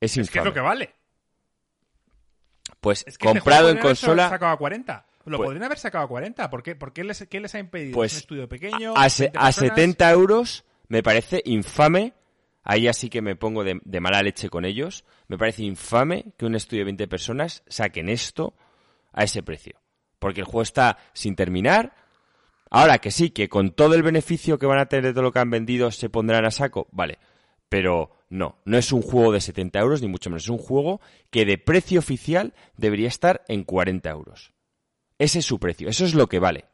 es es que infame. es lo que vale. Pues Es que este comprado en consola sacado a 40. Lo Pues- podrían haber sacado a 40. ¿Por qué, ¿Por qué les, qué les ha impedido? Pues ¿Un estudio pequeño? a, se- 20 a personas? 70 euros me parece infame ahí así que me pongo de, de mala leche con ellos. Me parece infame que un estudio de 20 personas saquen esto a ese precio. Porque el juego está sin terminar. Ahora que sí, que con todo el beneficio que van a tener de todo lo que han vendido se pondrán a saco, vale. Pero no, no es un juego de 70 euros, ni mucho menos. Es un juego que de precio oficial debería estar en 40 euros. Ese es su precio, eso es lo que vale.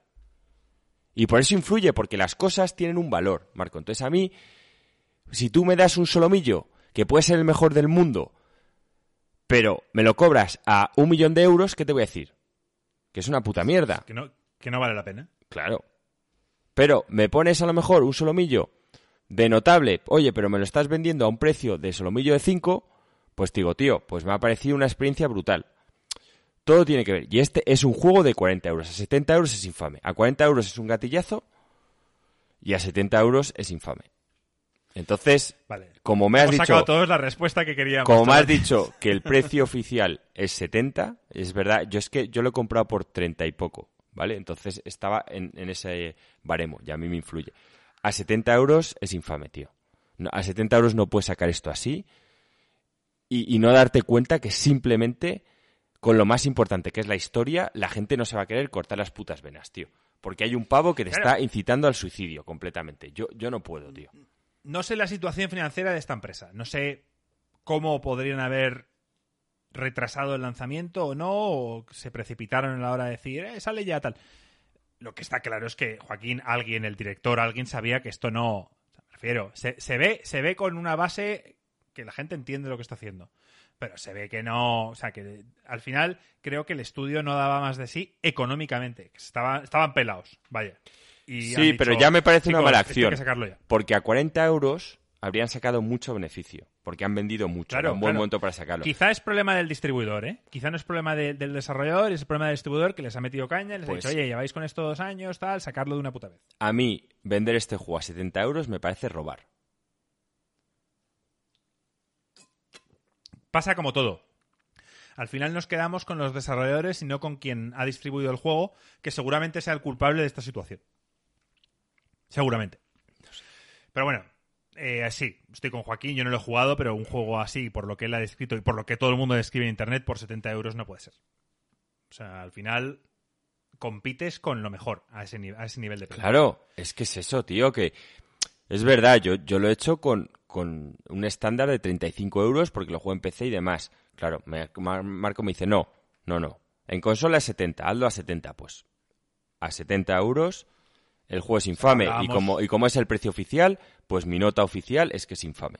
Y por eso influye, porque las cosas tienen un valor, Marco. Entonces a mí, si tú me das un solomillo, que puede ser el mejor del mundo, pero me lo cobras a un millón de euros, ¿qué te voy a decir? Que es una puta mierda. Que no, que no vale la pena. Claro. Pero me pones a lo mejor un solomillo de notable, oye, pero me lo estás vendiendo a un precio de solomillo de 5, pues digo, tío, pues me ha parecido una experiencia brutal. Todo tiene que ver. Y este es un juego de 40 euros. A 70 euros es infame. A 40 euros es un gatillazo. Y a 70 euros es infame. Entonces, Vale. como me has Hemos dicho, todos la respuesta que queríamos. como me has dicho que el [LAUGHS] precio oficial es 70, es verdad, yo es que yo lo he comprado por 30 y poco, ¿vale? Entonces estaba en, en ese baremo y a mí me influye. A 70 euros es infame, tío. A 70 euros no puedes sacar esto así y, y no darte cuenta que simplemente con lo más importante que es la historia, la gente no se va a querer cortar las putas venas, tío. Porque hay un pavo que te Claro. está incitando al suicidio completamente. Yo, yo no puedo, tío. No sé la situación financiera de esta empresa. No sé cómo podrían haber retrasado el lanzamiento o no, o se precipitaron a la hora de decir, eh, sale ya tal. Lo que está claro es que Joaquín, alguien, el director, alguien sabía que esto no. me refiero, se, se ve, se ve con una base que la gente entiende lo que está haciendo. Pero se ve que no. O sea, que al final creo que el estudio no daba más de sí económicamente. Que estaban, estaban pelados, vaya. Y Sí, pero ya me parece una "Chicos, mala acción. ya. Porque a 40 euros habrían sacado mucho beneficio. Porque han vendido mucho. Claro, un buen claro. momento para sacarlo. Quizá es problema del distribuidor, ¿eh? Quizá no es problema de- del desarrollador, es problema del distribuidor que les ha metido caña y les Pues- ha dicho, oye, lleváis con esto dos años, tal, sacarlo de una puta vez. A mí, vender este juego a 70 euros me parece robar. Pasa como todo. Al final nos quedamos con los desarrolladores y no con quien ha distribuido el juego, que seguramente sea el culpable de esta situación. Seguramente. Pero bueno, eh, sí, estoy con Joaquín, yo no lo he jugado, pero un juego así, por lo que él ha descrito y por lo que todo el mundo describe en Internet, por 70 euros no puede ser. O sea, al final compites con lo mejor a ese, a ese nivel de precio. Claro, es que es eso, tío, que es verdad, yo, yo lo he hecho con, con un estándar de 35 euros porque lo juego en PC y demás. Claro, me- Mar- Marco me dice, no, no, no. En consola es 70, hazlo a 70, pues. A 70 euros el juego es infame y como, y como es el precio oficial, pues mi nota oficial es que es infame.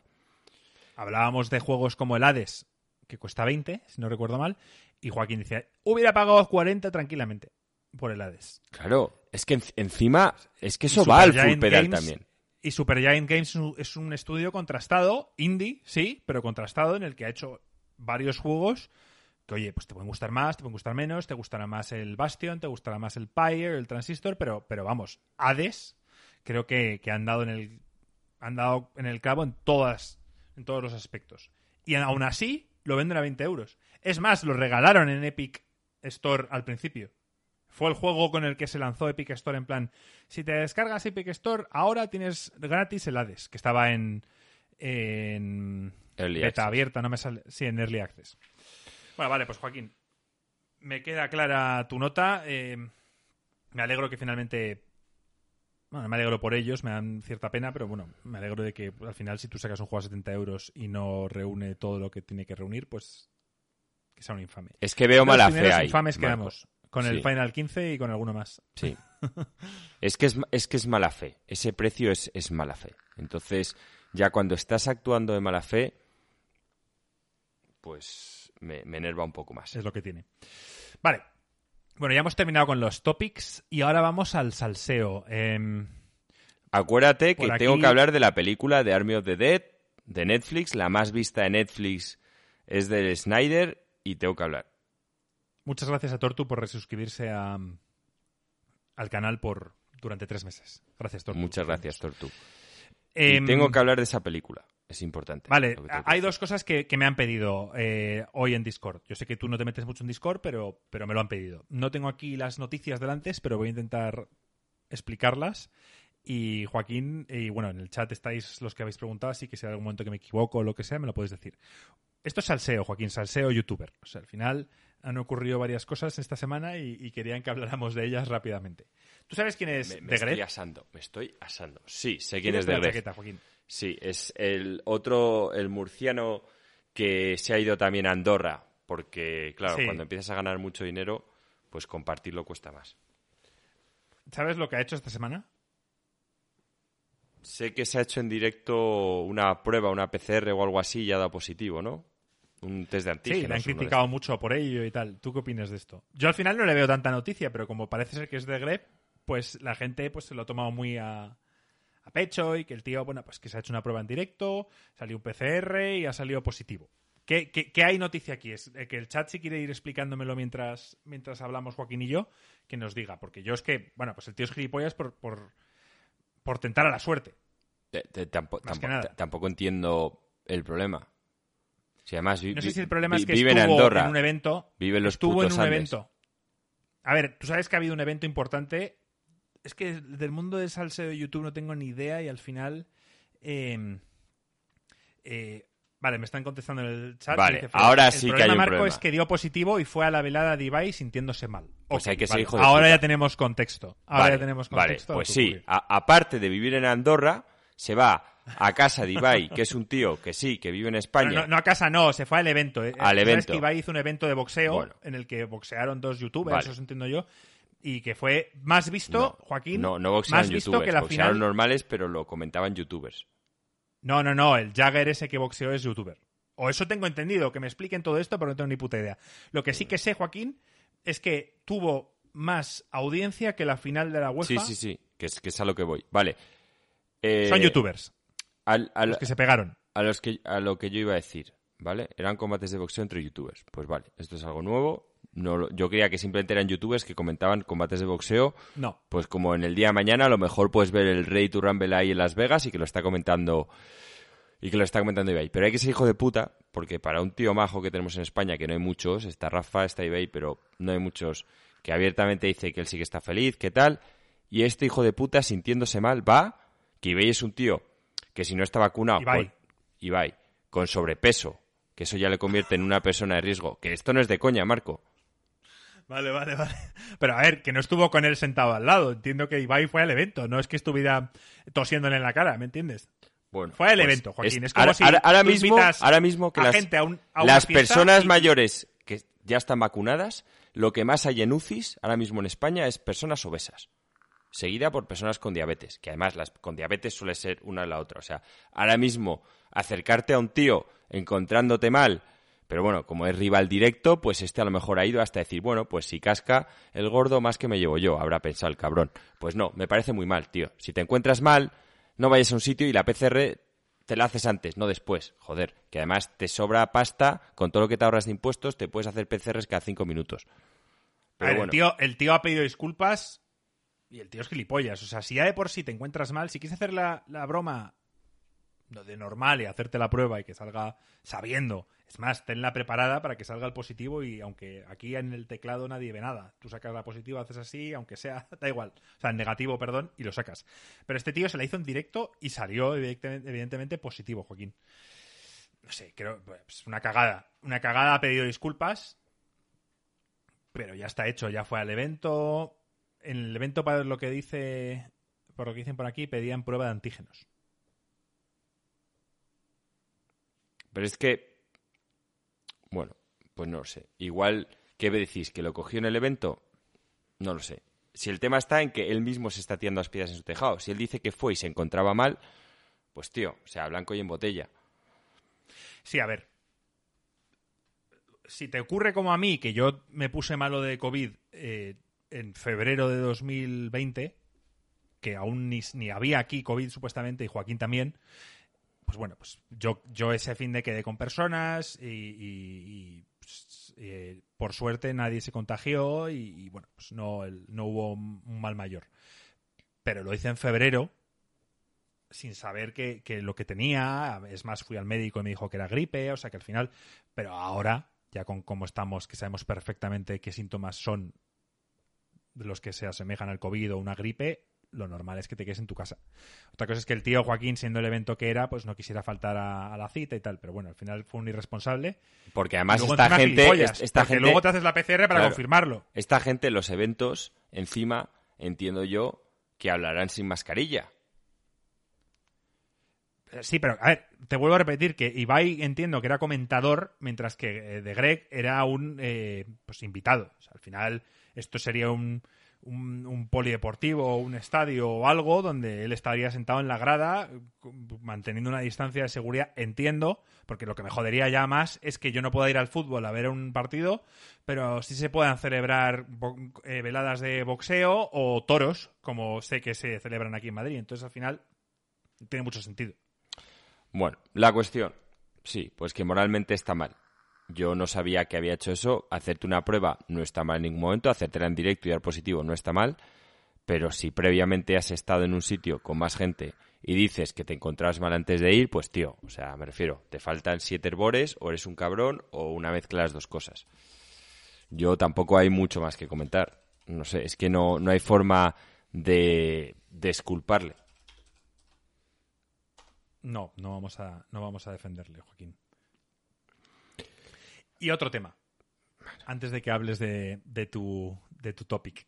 Hablábamos de juegos como el Hades, que cuesta 20, si no recuerdo mal, y Joaquín decía, hubiera pagado 40 tranquilamente por el Hades. Claro, es que en- encima, es que eso va al full pedal Games- también. Y Supergiant Games es un estudio contrastado, indie, sí, pero contrastado en el que ha hecho varios juegos que, oye, pues te pueden gustar más, te pueden gustar menos, te gustará más el Bastion, te gustará más el Pyre, el Transistor, pero, pero vamos, Hades creo que, que han dado en el han dado en el clavo en todas en todos los aspectos. Y aún así lo venden a 20 euros. Es más, lo regalaron en Epic Store al principio. Fue el juego con el que se lanzó Epic Store en plan, si te descargas Epic Store, ahora tienes gratis el Hades, que estaba en, en Early beta access. abierta, no me sale, sí, en Early Access. Bueno, vale, pues Joaquín, me queda clara tu nota. eh, me alegro que finalmente bueno, me alegro por ellos, me dan cierta pena, pero bueno, me alegro de que al final si tú sacas un juego a 70 euros y no reúne todo lo que tiene que reunir, pues que sea un infame. Es que veo Los mala fe ahí. infames Marco. quedamos con el. Final 15 y con alguno más. Sí. [LAUGHS] es, que es, es que es mala fe. Ese precio es, es mala fe. Entonces, ya cuando estás actuando de mala fe, pues me, me enerva un poco más. Es lo que tiene. Vale. Bueno, ya hemos terminado con los topics y ahora vamos al salseo. Em, Acuérdate que tengo que hablar de la película de Army of the Dead de Netflix. La más vista de Netflix es de Snyder y tengo que hablar. muchas gracias a Tortu por resuscribirse a, al canal por durante tres meses. Gracias, Tortu. Muchas gracias, Tortu. Em, tengo que hablar de esa película. Es importante. Vale, hay dos cosas que, que me han pedido eh, hoy en Discord. Yo sé que tú no te metes mucho en Discord, pero, pero me lo han pedido. No tengo aquí las noticias delante, pero voy a intentar explicarlas. Y Joaquín, y bueno, en el chat estáis los que habéis preguntado, así que si hay algún momento que me equivoco o lo que sea, me lo podéis decir. Esto es salseo, Joaquín, salseo youtuber. O sea, al final han ocurrido varias cosas esta semana y, querían que habláramos de ellas rápidamente. ¿Tú sabes quién es me, me estoy asando, me estoy asando. Sí, sé quién, es de chaqueta, Joaquín? Sí, es el otro, el murciano que se ha ido también a Andorra, porque, claro, cuando empiezas a ganar mucho dinero, pues compartirlo cuesta más. ¿Sabes lo que ha hecho esta semana? Sé que se ha hecho en directo una prueba, una PCR o algo así y ha dado positivo, ¿no? Un test de antígenos. Sí, le han criticado mucho por ello y tal. ¿Tú qué opinas de esto? Yo al final no le veo tanta noticia, pero como parece ser que es de Grep, pues la gente pues se lo ha tomado muy a, pecho y que el tío, bueno, pues que se ha hecho una prueba en directo, salió un PCR y ha salido positivo. ¿Qué, qué, hay noticia aquí? Es que el chat si quiere ir explicándomelo mientras, mientras hablamos Joaquín y yo, que nos diga. Porque yo es que, bueno, pues el tío es gilipollas por, por, por tentar a la suerte. tampoco, tampoco, entiendo el problema. Si además no sé si el problema es que estuvo en, Andorra, en un evento. Vive los estuvo en un evento. A ver, tú sabes que ha habido un evento importante. Es que del mundo del salseo de YouTube no tengo ni idea y al final. Em, eh, vale, me están contestando en el chat. Vale, ahora sí que hay un Marco es que dio positivo y fue a la velada de Ibai sintiéndose mal. Pues hay que ser hijo de Ahora ya tenemos contexto. Ahora ya tenemos contexto. Vale, pues sí. aparte de vivir en Andorra, se va a casa de Ibai, que es un tío que sí, que vive en España. No, a casa no, se fue al evento. Eh. Al evento. Que Ibai hizo un evento de boxeo en el que boxearon dos youtubers, eso entiendo yo. Y que fue más visto, Joaquín. No, no boxearon más visto que la boxearon normales, pero lo comentaban youtubers. No, no, no, el Jagger ese que boxeó es youtuber. O eso tengo entendido, que me expliquen todo esto, pero no tengo ni puta idea. Lo que sí que sé, Joaquín, es que tuvo más audiencia que la final de la UEFA. Sí, sí, sí, que es, que es a lo que voy. Vale. Son eh, youtubers a los que se pegaron. A, los que, a lo que yo iba a decir, ¿vale? Eran combates de boxeo entre youtubers. Pues vale, esto es algo nuevo. No, yo creía que simplemente eran youtubers que comentaban combates de boxeo. No. Pues como en el día de mañana, a lo mejor puedes ver el Rey to Rumble ahí en Las Vegas y que lo está comentando. Y que lo está comentando Ibai. Pero hay que ser hijo de puta, porque para un tío majo que tenemos en España, que no hay muchos, está Rafa, está Ibai, pero no hay muchos, que abiertamente dice que él sí que está feliz, que tal. Y este hijo de puta, sintiéndose mal, va, que Ibai es un tío que si no está vacunado, Ibai. Con, con sobrepeso, que eso ya le convierte en una persona de riesgo. Que esto no es de coña, Marco. Vale, vale, vale. [LAUGHS] Pero a ver, que no estuvo con él sentado al lado. Entiendo que Ibai fue al evento, no es que estuviera tosiéndole en la cara, ¿me entiendes? Bueno, fue al pues evento, Joaquín. Es, como ahora, si ahora, mismo, ahora mismo que las, gente a las personas mayores que ya están vacunadas, lo que más hay en UCIs ahora mismo en España es personas obesas seguida por personas con diabetes, que además las con diabetes suele ser una a la otra. O sea, ahora mismo acercarte a un tío encontrándote mal, pero bueno, como es rival directo, pues este a lo mejor ha ido hasta decir, bueno, pues si casca el gordo más que me llevo yo, habrá pensado el cabrón. Pues no, me parece muy mal, tío. Si te encuentras mal, no vayas a un sitio y la PCR te la haces antes, no después. Joder, que además te sobra pasta, con todo lo que te ahorras de impuestos, te puedes hacer PCRs cada cinco minutos. Pero bueno. el, tío, el tío ha pedido disculpas y el tío es gilipollas. O sea, si ya de por sí te encuentras mal, si quieres hacer la, broma de normal y hacerte la prueba y que salga sabiendo. Es más, tenla preparada para que salga el positivo y aunque aquí en el teclado nadie ve nada. Tú sacas la positiva, haces así, aunque sea, [LAUGHS] da igual. O sea, negativo, perdón, y lo sacas. Pero este tío se la hizo en directo y salió evidentemente, positivo, Joaquín. No sé, creo, pues una cagada. Una cagada ha pedido disculpas, pero ya está hecho, ya fue al evento, en el evento, para lo que dice, por lo que dicen por aquí, pedían prueba de antígenos. Pero es que, bueno, pues no lo sé. Igual, ¿qué me decís? ¿Que lo cogió en el evento? No lo sé. Si el tema está en que él mismo se está tirando las piedras en su tejado. Si él dice que fue y se encontraba mal, pues tío, o sea, blanco y en botella. Sí, a ver. Si te ocurre como a mí, que yo me puse malo de COVID eh, en febrero de 2020, que aún ni, había aquí COVID supuestamente y Joaquín también, pues bueno, pues yo, yo ese fin de quedé con personas y, pues, eh, por suerte nadie se contagió y, bueno, pues no, no hubo un mal mayor. Pero lo hice en febrero sin saber que, lo que tenía, es más, fui al médico y me dijo que era gripe, o sea que al final, pero ahora, ya con cómo estamos, que sabemos perfectamente qué síntomas son los que se asemejan al COVID o una gripe, lo normal es que te quedes en tu casa. Otra cosa es que el tío Joaquín, siendo el evento que era, pues no quisiera faltar a, la cita y tal, pero bueno, al final fue un irresponsable. Porque además esta gente, esta gente... luego te haces la PCR para confirmarlo. Esta gente, los eventos, encima, entiendo yo, que hablarán sin mascarilla. Sí, pero a ver, te vuelvo a repetir que Ibai entiendo que era comentador, mientras que eh, de Greg era un eh, pues invitado. al final, esto sería un, un, polideportivo o un estadio o algo donde él estaría sentado en la grada manteniendo una distancia de seguridad, entiendo, porque lo que me jodería ya más es que yo no pueda ir al fútbol a ver un partido, pero sí se puedan celebrar eh, veladas de boxeo o toros, como sé que se celebran aquí en Madrid. Entonces, al final, tiene mucho sentido. Bueno, la cuestión, sí, pues que moralmente está mal. Yo no sabía que había hecho eso. Hacerte una prueba no está mal en ningún momento. Hacértela en directo y dar positivo no está mal. Pero si previamente has estado en un sitio con más gente y dices que te encontrabas mal antes de ir, pues tío, o sea, me refiero, te faltan siete herbores, o eres un cabrón, o una mezcla de las dos cosas. Yo tampoco hay mucho más que comentar. No sé, es que no, no hay forma de desculparle. No, no vamos a, no vamos a defenderle, Joaquín. Y otro tema, antes de que hables de, de, tu, de tu topic.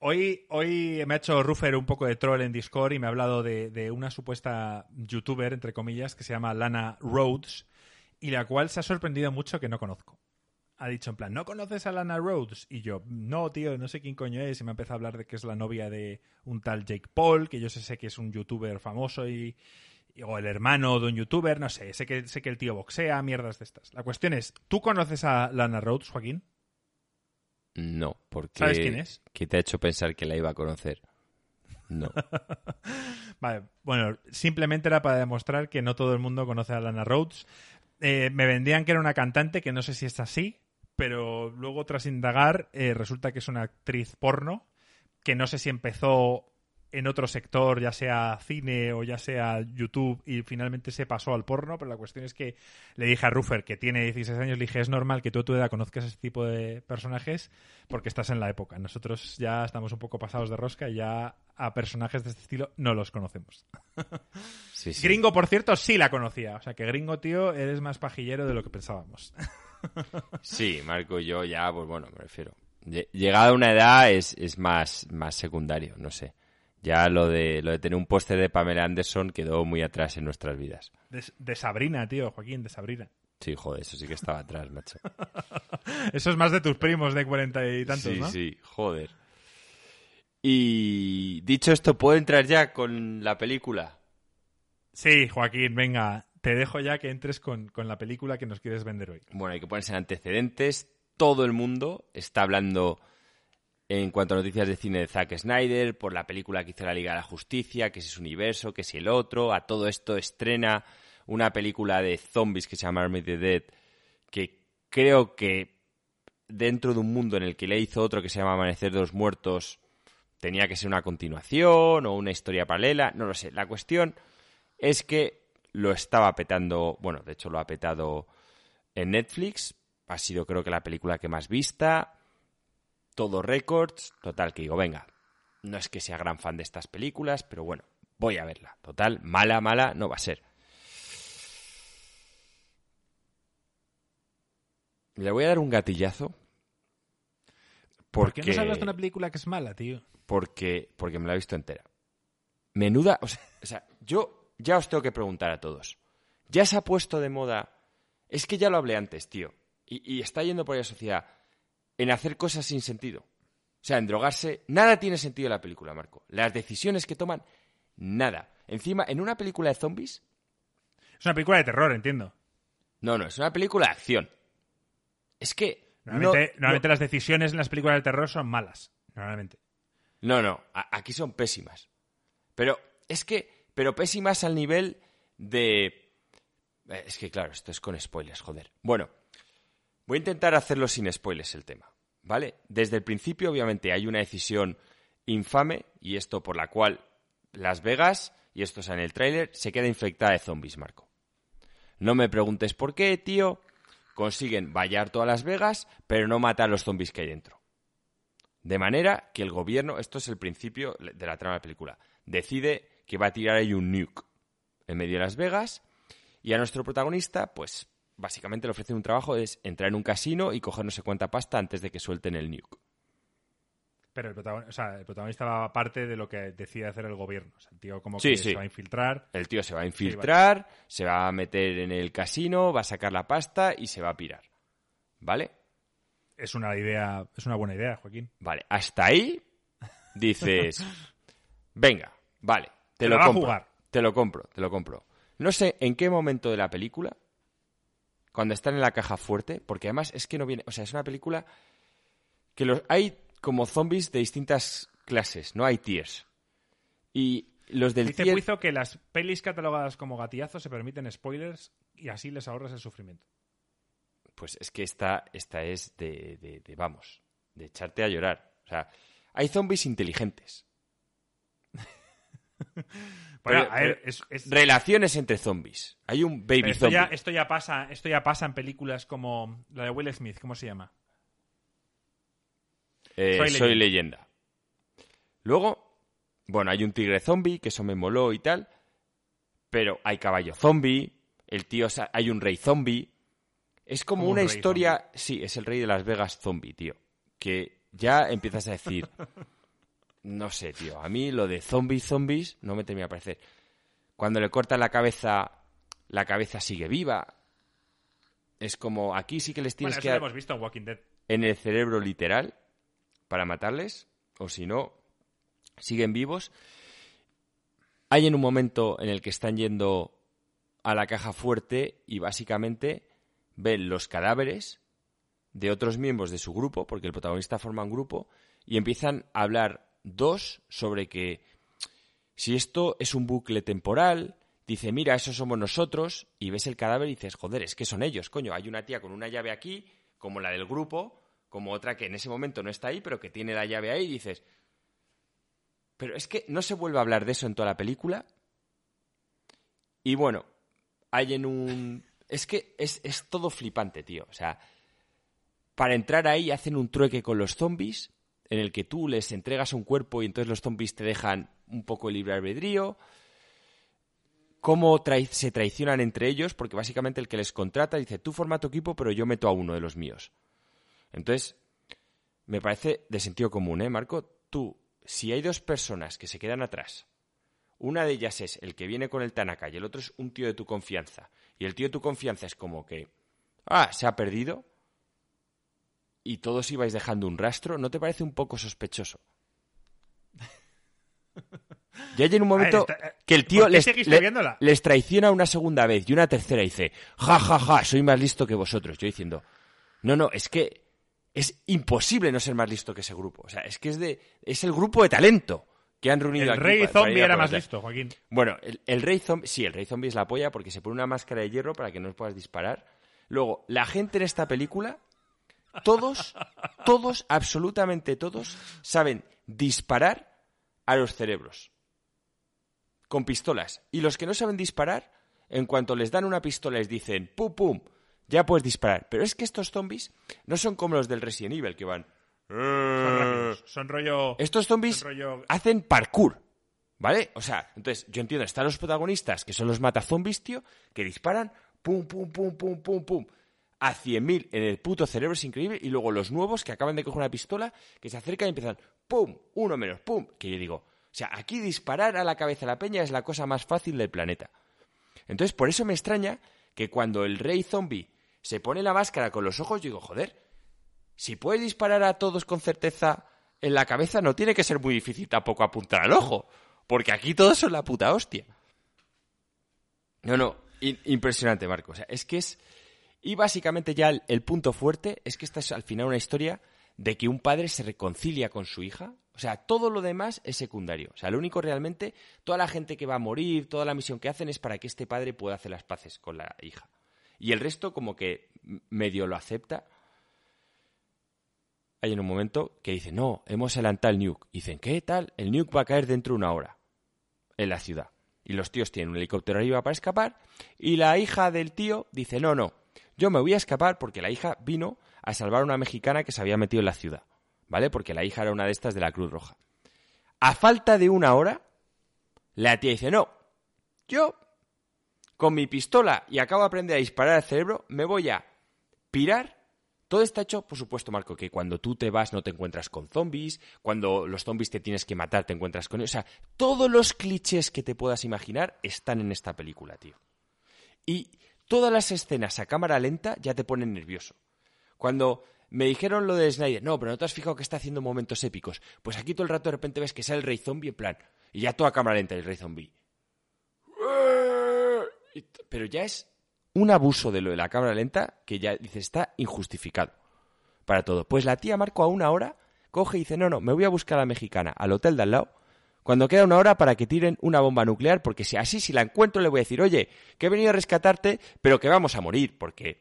Hoy, hoy me ha hecho Ruffer un poco de troll en Discord y me ha hablado de, de, una supuesta youtuber, entre comillas, que se llama Lana Rhodes, y la cual se ha sorprendido mucho que no conozco ha dicho en plan, ¿no conoces a Lana Rhodes? Y yo, no, tío, no sé quién coño es. Y me empezado a hablar de que es la novia de un tal Jake Paul, que yo sé, que es un youtuber famoso y, o el hermano de un youtuber, no sé, sé que, sé que el tío boxea, mierdas de estas. La cuestión es, ¿tú conoces a Lana Rhodes, Joaquín? No, porque... ¿Sabes quién es? ¿Qué te ha hecho pensar que la iba a conocer? No. [LAUGHS] vale, bueno, simplemente era para demostrar que no todo el mundo conoce a Lana Rhodes. Eh, me vendían que era una cantante, que no sé si es así, pero luego tras indagar eh, resulta que es una actriz porno que no sé si empezó en otro sector, ya sea cine o ya sea YouTube, y finalmente se pasó al porno, pero la cuestión es que le dije a Ruffer, que tiene 16 años, le dije, es normal que tú a tu edad conozcas ese tipo de personajes porque estás en la época. Nosotros ya estamos un poco pasados de rosca y ya a personajes de este estilo no los conocemos. [LAUGHS] Gringo, por cierto, sí la conocía. O sea que Gringo, tío, eres más pajillero de lo que pensábamos. [LAUGHS] Sí, Marco y yo ya, pues bueno, me refiero. Llegada a una edad es, es más, más secundario, no sé. Ya lo de, lo de tener un póster de Pamela Anderson quedó muy atrás en nuestras vidas. De, Sabrina, tío, Joaquín, de Sabrina. Sí, joder, eso sí que estaba atrás, macho. [LAUGHS] eso es más de tus primos de cuarenta y tantos, sí, ¿no? Sí, sí, joder. Y dicho esto, ¿puedo entrar ya con la película? Sí, Joaquín, venga te dejo ya que entres con, la película que nos quieres vender hoy. Bueno, hay que ponerse en antecedentes. Todo el mundo está hablando en cuanto a noticias de cine de Zack Snyder, por la película que hizo la Liga de la Justicia, que es ese universo, que si el otro. A todo esto estrena una película de zombies que se llama Army the Dead, que creo que dentro de un mundo en el que le hizo otro que se llama Amanecer de los Muertos, tenía que ser una continuación o una historia paralela, no lo sé. La cuestión es que lo estaba petando, bueno, de hecho lo ha petado en Netflix, ha sido creo que la película que más vista, todo récords, total, que digo, venga, no es que sea gran fan de estas películas, pero bueno, voy a verla, total, mala, mala, no va a ser. Le voy a dar un gatillazo. Porque, ¿Por qué no sabes de una película que es mala, tío? Porque, porque me la he visto entera. Menuda, o sea, yo ya os tengo que preguntar a todos. ¿Ya se ha puesto de moda? Es que ya lo hablé antes, tío. Y, está yendo por la sociedad en hacer cosas sin sentido. O sea, en drogarse. Nada tiene sentido en la película, Marco. Las decisiones que toman, nada. Encima, en una película de zombies. Es una película de terror, entiendo. No, no, es una película de acción. Es que. Normalmente, las decisiones en las películas de terror son malas. Normalmente. No, no, aquí son pésimas. Pero es que pero pésimas al nivel de... Eh, es que claro, esto es con spoilers, joder. Bueno, voy a intentar hacerlo sin spoilers el tema, ¿vale? Desde el principio, obviamente, hay una decisión infame, y esto por la cual Las Vegas, y esto está en el tráiler, se queda infectada de zombies, Marco. No me preguntes por qué, tío. Consiguen vallar todas Las Vegas, pero no matar a los zombies que hay dentro. De manera que el gobierno, esto es el principio de la trama de la película, decide que va a tirar ahí un nuke en medio de Las Vegas y a nuestro protagonista, pues básicamente le ofrecen un trabajo, es entrar en un casino y coger no sé cuánta pasta antes de que suelten el nuke. Pero el protagonista, o sea, el protagonista va parte de lo que decide hacer el gobierno. O sea, el tío como que se va a infiltrar. El tío se va a infiltrar, se va a meter en el casino, va a sacar la pasta y se va a pirar. ¿Vale? Es una idea, es una buena idea, Joaquín. Vale, hasta ahí dices, [LAUGHS] venga, vale, te lo compro. Jugar. Te lo compro, te lo compro. No sé en qué momento de la película, cuando están en la caja fuerte, porque además es que no viene, o sea, es una película que los, hay como zombies de distintas clases, no hay tiers. Y los del Dice tier... que las pelis catalogadas como gatillazos se permiten spoilers y así les ahorras el sufrimiento. Pues es que esta, esta es de, de, vamos, de echarte a llorar. O sea, hay zombies inteligentes. [LAUGHS] Relaciones entre zombies. Hay un baby esto Ya, esto, ya pasa, esto ya pasa en películas como la de Will Smith, ¿cómo se llama? Eh, soy, leyenda. Luego, bueno, hay un tigre zombie, que eso me moló y tal. Pero hay caballo zombie, el tío, hay un rey zombie. Es como, una historia. Sí, es el rey de Las Vegas zombie, tío. Que ya empiezas a decir. [LAUGHS] no sé, tío. A mí lo de zombies, zombies, no me termina a parecer. Cuando le cortan la cabeza, la cabeza sigue viva. Es como aquí sí que les tienes que. Lo hemos visto en Walking Dead. En el cerebro literal para matarles, o si no, siguen vivos. Hay en un momento en el que están yendo a la caja fuerte y básicamente ven los cadáveres de otros miembros de su grupo, porque el protagonista forma un grupo, y empiezan a hablar dos sobre que si esto es un bucle temporal, dice, mira, esos somos nosotros, y ves el cadáver y dices, joder, es que son ellos, coño, hay una tía con una llave aquí, como la del grupo, como otra que en ese momento no está ahí, pero que tiene la llave ahí y dices, pero es que no se vuelve a hablar de eso en toda la película. Y bueno, hay en un... Es que es, es todo flipante, tío. O sea, para entrar ahí hacen un trueque con los zombies, en el que tú les entregas un cuerpo y entonces los zombies te dejan un poco libre albedrío. Cómo se traicionan entre ellos, porque básicamente el que les contrata dice, tú forma tu equipo, pero yo meto a uno de los míos. Entonces, me parece de sentido común, ¿eh, Marco? Tú, si hay dos personas que se quedan atrás, una de ellas es el que viene con el Tanaka y el otro es un tío de tu confianza, y el tío de tu confianza es como que, ah, se ha perdido, y todos ibais dejando un rastro, ¿no te parece un poco sospechoso? Ya hay en un momento eh, que el tío les, les, traiciona una segunda vez y una tercera y dice, ja, ja, ja, soy más listo que vosotros. Yo diciendo, no, no, es que es imposible no ser más listo que ese grupo. O sea, es que es de es el grupo de talento que han reunido el rey zombie era más listo, Joaquín. Bueno, el, rey zombie, sí, el rey zombie es la polla porque se pone una máscara de hierro para que no puedas disparar. Luego, la gente en esta película, todos, todos, absolutamente todos, saben disparar a los cerebros. Con pistolas. Y los que no saben disparar, en cuanto les dan una pistola les dicen, pum, pum, ya puedes disparar. Pero es que estos zombies no son como los del Resident Evil que van. Son, rollo. Estos zombies hacen parkour. ¿Vale? O sea, entonces yo entiendo, están los protagonistas, que son los matazombies, tío, que disparan, pum, pum, pum, pum, pum, pum, a 100.000 en el puto cerebro, es increíble, y luego los nuevos que acaban de coger una pistola, que se acercan y empiezan, pum, uno menos, pum, que yo digo, o sea, aquí disparar a la cabeza de la peña es la cosa más fácil del planeta. Entonces, por eso me extraña que cuando el rey zombie se pone la máscara con los ojos, digo, joder, si puedes disparar a todos con certeza en la cabeza, no tiene que ser muy difícil tampoco apuntar al ojo, porque aquí todos son la puta hostia. No, no, impresionante, Marco. O sea, es que es... Y básicamente ya el, punto fuerte es que esta es al final una historia de que un padre se reconcilia con su hija. O sea, todo lo demás es secundario. O sea, lo único realmente, toda la gente que va a morir, toda la misión que hacen es para que este padre pueda hacer las paces con la hija. Y el resto como que medio lo acepta. Hay en un momento que dice, no, hemos adelantado el nuke. dicen, ¿qué tal? El nuke va a caer dentro de una hora en la ciudad. Y los tíos tienen un helicóptero arriba para escapar. Y la hija del tío dice, no, no, yo me voy a escapar porque la hija vino a salvar a una mexicana que se había metido en la ciudad. ¿vale? Porque la hija era una de estas de la Cruz Roja. A falta de una hora, la tía dice, no, yo con mi pistola y acabo de aprender a disparar al cerebro, me voy a pirar. Todo está hecho, por supuesto, Marco, que cuando tú te vas no te encuentras con zombies, cuando los zombies te tienes que matar te encuentras con ellos. O sea, todos los clichés que te puedas imaginar están en esta película, tío. Y todas las escenas a cámara lenta ya te ponen nervioso. Cuando me dijeron lo de Snyder, no, pero no te has fijado que está haciendo momentos épicos. Pues aquí todo el rato de repente ves que sale el rey zombie en plan, y ya toda cámara lenta el rey zombie. Pero ya es un abuso de lo de la cámara lenta que ya dice está injustificado para todo. Pues la tía Marco a una hora coge y dice, no, no, me voy a buscar a la mexicana al hotel de al lado cuando queda una hora para que tiren una bomba nuclear, porque si así, si la encuentro, le voy a decir, oye, que he venido a rescatarte, pero que vamos a morir, porque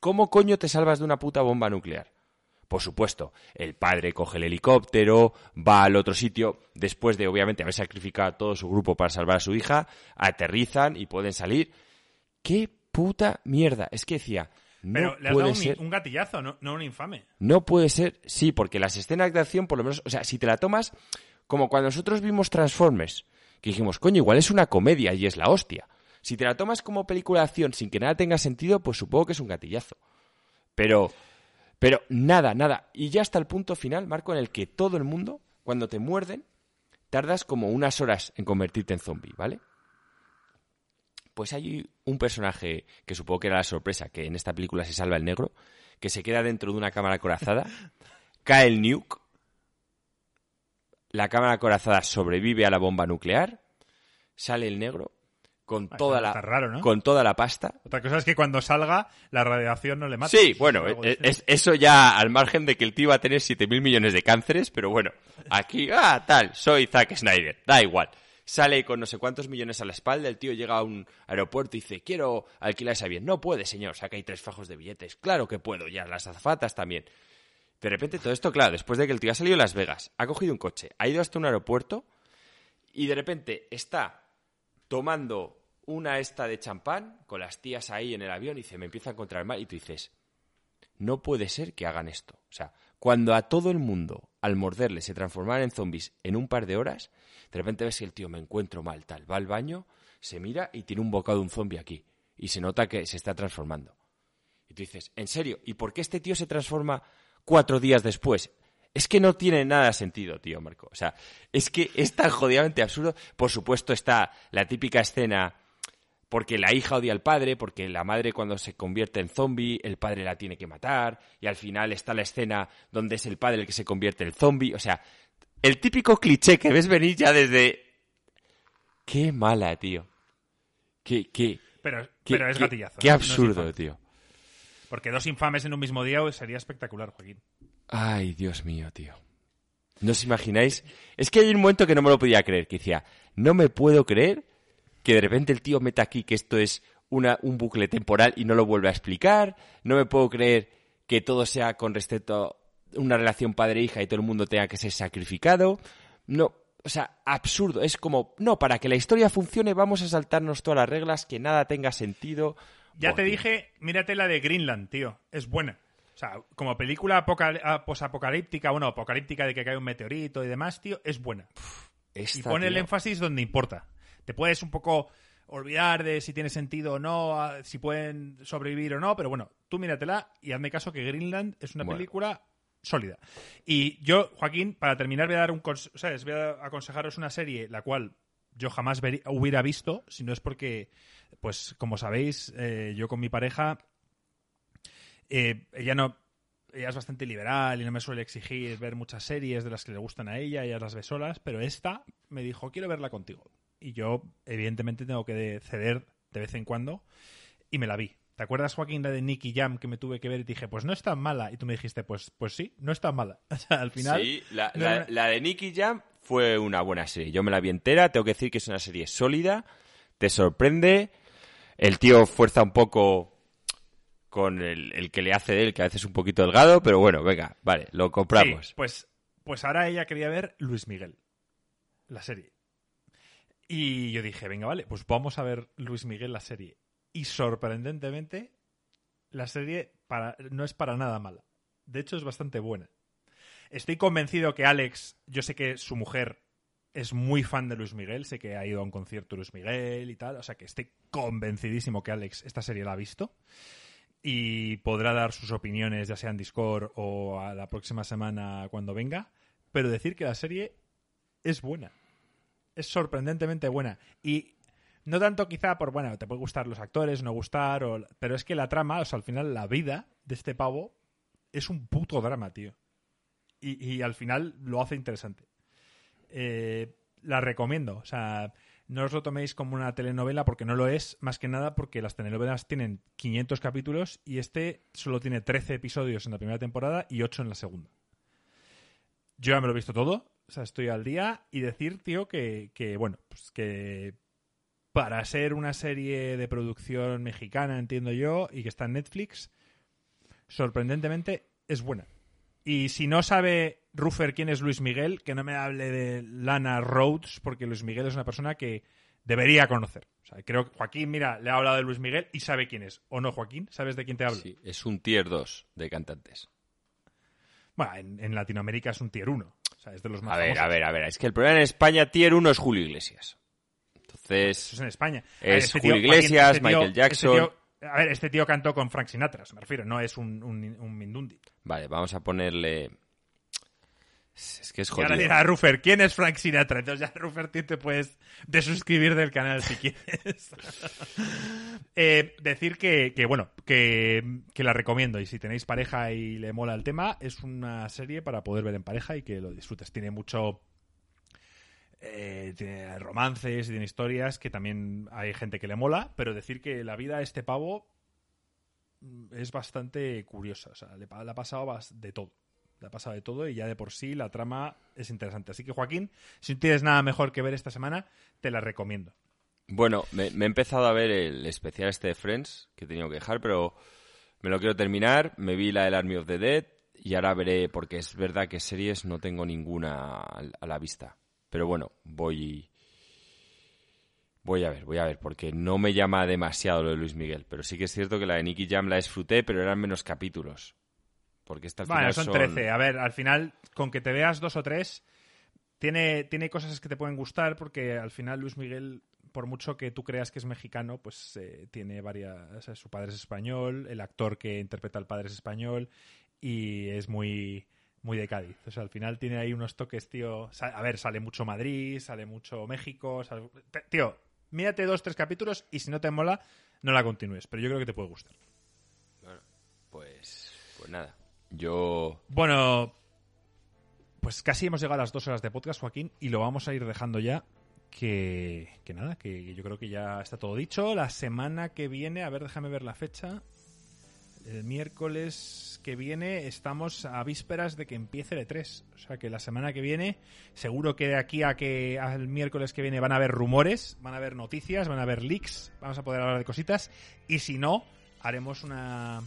¿cómo coño te salvas de una puta bomba nuclear? Por supuesto, el padre coge el helicóptero, va al otro sitio, después de obviamente haber sacrificado a todo su grupo para salvar a su hija, aterrizan y pueden salir. ¡Qué puta mierda! Es que decía, no Pero le has puede dado un, ser. un gatillazo, no, no un infame. No puede ser, sí, porque las escenas de acción, por lo menos, o sea, si te la tomas como cuando nosotros vimos Transformers, que dijimos, coño, igual es una comedia y es la hostia. Si te la tomas como película de acción sin que nada tenga sentido, pues supongo que es un gatillazo. Pero, pero nada, nada. Y ya hasta el punto final, Marco, en el que todo el mundo, cuando te muerden, tardas como unas horas en convertirte en zombie, ¿vale? Pues hay un personaje que supongo que era la sorpresa, que en esta película se salva el negro, que se queda dentro de una cámara corazada, [LAUGHS] cae el nuke, la cámara corazada sobrevive a la bomba nuclear, sale el negro con Ah, toda la raro, ¿no? con toda la pasta. Otra cosa es que cuando salga, la radiación no le mata. Sí, bueno, es- de- es- eso ya al margen de que el tío va a tener 7.000 millones de cánceres, pero bueno, aquí, ah, tal, soy Zack Snyder, da igual. Sale con no sé cuántos millones a la espalda, el tío llega a un aeropuerto y dice, quiero alquilar ese avión. No puede, señor, saca ahí tres fajos de billetes. Claro que puedo, ya, las azafatas también. De repente todo esto, claro, después de que el tío ha salido de Las Vegas, ha cogido un coche, ha ido hasta un aeropuerto y de repente está tomando una esta de champán con las tías ahí en el avión y dice, me empieza a encontrar mal y tú dices, no puede ser que hagan esto. O sea, cuando a todo el mundo, al morderle, se transformaran en zombies en un par de horas, de repente ves que el tío me encuentro mal, tal, va al baño, se mira y tiene un bocado de un zombie aquí. Y se nota que se está transformando. Y tú dices, ¿en serio? ¿Y por qué este tío se transforma cuatro días después? Es que no tiene nada de sentido, tío, Marco. O sea, es que es tan jodidamente absurdo. Por supuesto está la típica escena porque la hija odia al padre, porque la madre cuando se convierte en zombie, el padre la tiene que matar, y al final está la escena donde es el padre el que se convierte en zombie. O sea, el típico cliché que ves venir ya desde... Qué mala, tío. Qué, qué, Pero, qué, pero es qué- gatillazo. Qué es absurdo, tío. Porque dos infames en un mismo día sería espectacular, Joaquín. Ay, Dios mío, tío. ¿No os imagináis? Es que hay un momento que no me lo podía creer, que decía, no me puedo creer que de repente el tío meta aquí que esto es una, un bucle temporal y no lo vuelve a explicar. No me puedo creer que todo sea con respecto a una relación padre-hija y todo el mundo tenga que ser sacrificado. No, o sea, absurdo. Es como, no, para que la historia funcione vamos a saltarnos todas las reglas, que nada tenga sentido. Ya te dije, mírate la de Greenland, tío. Es buena. O sea, como película ah, posapocalíptica, bueno, apocalíptica de que cae un meteorito y demás, tío, es buena. Y Esta, pone el énfasis donde importa. Te puedes un poco olvidar de si tiene sentido o no, si pueden sobrevivir o no, pero bueno, tú míratela y hazme caso que Greenland es una Bueno. película sólida. Y yo, Joaquín, para terminar voy a dar un ¿sabes? Voy a aconsejaros una serie la cual yo jamás hubiera visto, si no es porque, pues, como sabéis, eh, yo con mi pareja, eh, ella no, ella es bastante liberal y no me suele exigir ver muchas series de las que le gustan a ella, ella las ve solas, pero esta me dijo, quiero verla contigo. Y yo, evidentemente, tengo que de- ceder de vez en cuando y me la vi. ¿Te acuerdas, Joaquín, la de Nicky Jam que me tuve que ver y te dije, pues no es tan mala? Y tú me dijiste, pues, pues sí, no es tan mala. [LAUGHS] O sea, al final... Sí, la, no la- la de Nicky Jam fue una buena serie. Yo me la vi entera, tengo que decir que es una serie sólida, te sorprende. El tío fuerza un poco con el, que le hace de él, que a veces es un poquito delgado, pero bueno, venga, vale, lo compramos. Pues, pues ahora ella quería ver Luis Miguel, la serie. Y yo dije, venga, vale, pues vamos a ver Luis Miguel la serie. Y sorprendentemente, la serie para, no es para nada mala. De hecho, es bastante buena. Estoy convencido que Alex, yo sé que su mujer es muy fan de Luis Miguel, sé que ha ido a un concierto Luis Miguel y tal, o sea que estoy convencidísimo que Alex esta serie la ha visto y podrá dar sus opiniones, ya sea en Discord o a la próxima semana cuando venga, pero decir que la serie es buena. Es sorprendentemente buena. Y no tanto quizá por, bueno, te puede gustar los actores, no gustar, o, pero es que la trama, o sea, al final la vida de este pavo es un puto drama, tío. Y al final lo hace interesante. Eh, la recomiendo, o sea, no os lo toméis como una telenovela porque no lo es, más que nada porque las telenovelas tienen 500 capítulos y este solo tiene 13 episodios en la primera temporada y 8 en la segunda. Yo ya me lo he visto todo, o sea, estoy al día y decir, tío, que, que bueno, pues que para ser una serie de producción mexicana, entiendo yo, y que está en Netflix, sorprendentemente es buena. Y si no sabe Ruffer quién es Luis Miguel, que no me hable de Lana Rhodes, porque Luis Miguel es una persona que debería conocer. O sea, creo que Joaquín, mira, le ha hablado de Luis Miguel y sabe quién es. ¿O no, Joaquín? ¿Sabes de quién te hablo? Sí, es un tier 2 de cantantes. Bueno, en, en Latinoamérica es un tier 1. O sea, es de los más A ver, famosos. a ver, a ver. Es que el problema en España, tier 1 es Julio Iglesias. Eso Entonces, es en España. Es este Julio Iglesias, este tío- Michael Jackson. este tío- a ver, este tío cantó con Frank Sinatra, me refiero. No es un, un, un Mindundi. vale, vamos a ponerle... Es que es Y ahora jodido. dirá Ruffer, ¿quién es Frank Sinatra? Entonces ya Ruffer tú te puedes desuscribir del canal si quieres. [LAUGHS] Eh, decir que, que, bueno, que, que la recomiendo y si tenéis pareja y le mola el tema, es una serie para poder ver en pareja y que lo disfrutes. Tiene mucho... eh, tiene romances y tiene historias que también hay gente que le mola, pero decir que la vida de este pavo mm, es bastante curiosa. O sea, le, ha pasado de todo. Le ha pasado de todo y ya de por sí la trama es interesante. Así que, Joaquín, si no tienes nada mejor que ver esta semana, te la recomiendo. Bueno, me, me he empezado a ver el especial este de Friends, que he tenido que dejar, pero me lo quiero terminar. Me vi la del Army of the Dead y ahora veré, porque es verdad que series no tengo ninguna a la vista. Pero bueno, voy... Voy a ver, voy a ver, porque no me llama demasiado lo de Luis Miguel. Pero sí que es cierto que la de Nicky Jam la disfruté, pero eran menos capítulos. Porque esta al Bueno, final son 13. A ver, al final, con que te veas dos o tres, tiene, tiene cosas que te pueden gustar porque al final Luis Miguel, por mucho que tú creas que es mexicano, pues eh, tiene varias... o sea, su padre es español, el actor que interpreta al padre es español y es muy muy de Cádiz. O sea, al final tiene ahí unos toques, tío. A ver, sale mucho Madrid, sale mucho México. sale- Tío, mírate dos, tres capítulos y si no te mola, no la continúes. Pero yo creo que te puede gustar. Pues, pues nada. Yo Bueno, pues casi hemos llegado a las dos horas de podcast, Joaquín, y lo vamos a ir dejando ya. Que, que nada, que yo creo que ya está todo dicho. La semana que viene, a ver, déjame ver la fecha. El miércoles que viene estamos a vísperas de que empiece el E3. O sea que la semana que viene, seguro que de aquí a que al miércoles que viene van a haber rumores, van a haber noticias, van a haber leaks, vamos a poder hablar de cositas. Y si no, haremos una,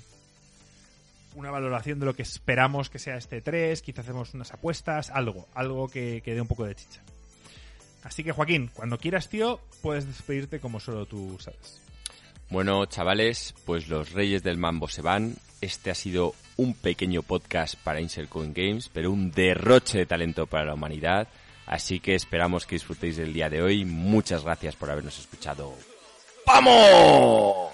una valoración de lo que esperamos que sea este 3, quizá hacemos unas apuestas, algo, algo que, que dé un poco de chicha. Así que Joaquín, cuando quieras, tío, puedes despedirte como solo tú sabes. Bueno, chavales, pues los reyes del mambo se van. Este ha sido un pequeño podcast para Insert Coin Games, pero un derroche de talento para la humanidad. Así que esperamos que disfrutéis del día de hoy. Muchas gracias por habernos escuchado. ¡Vamos!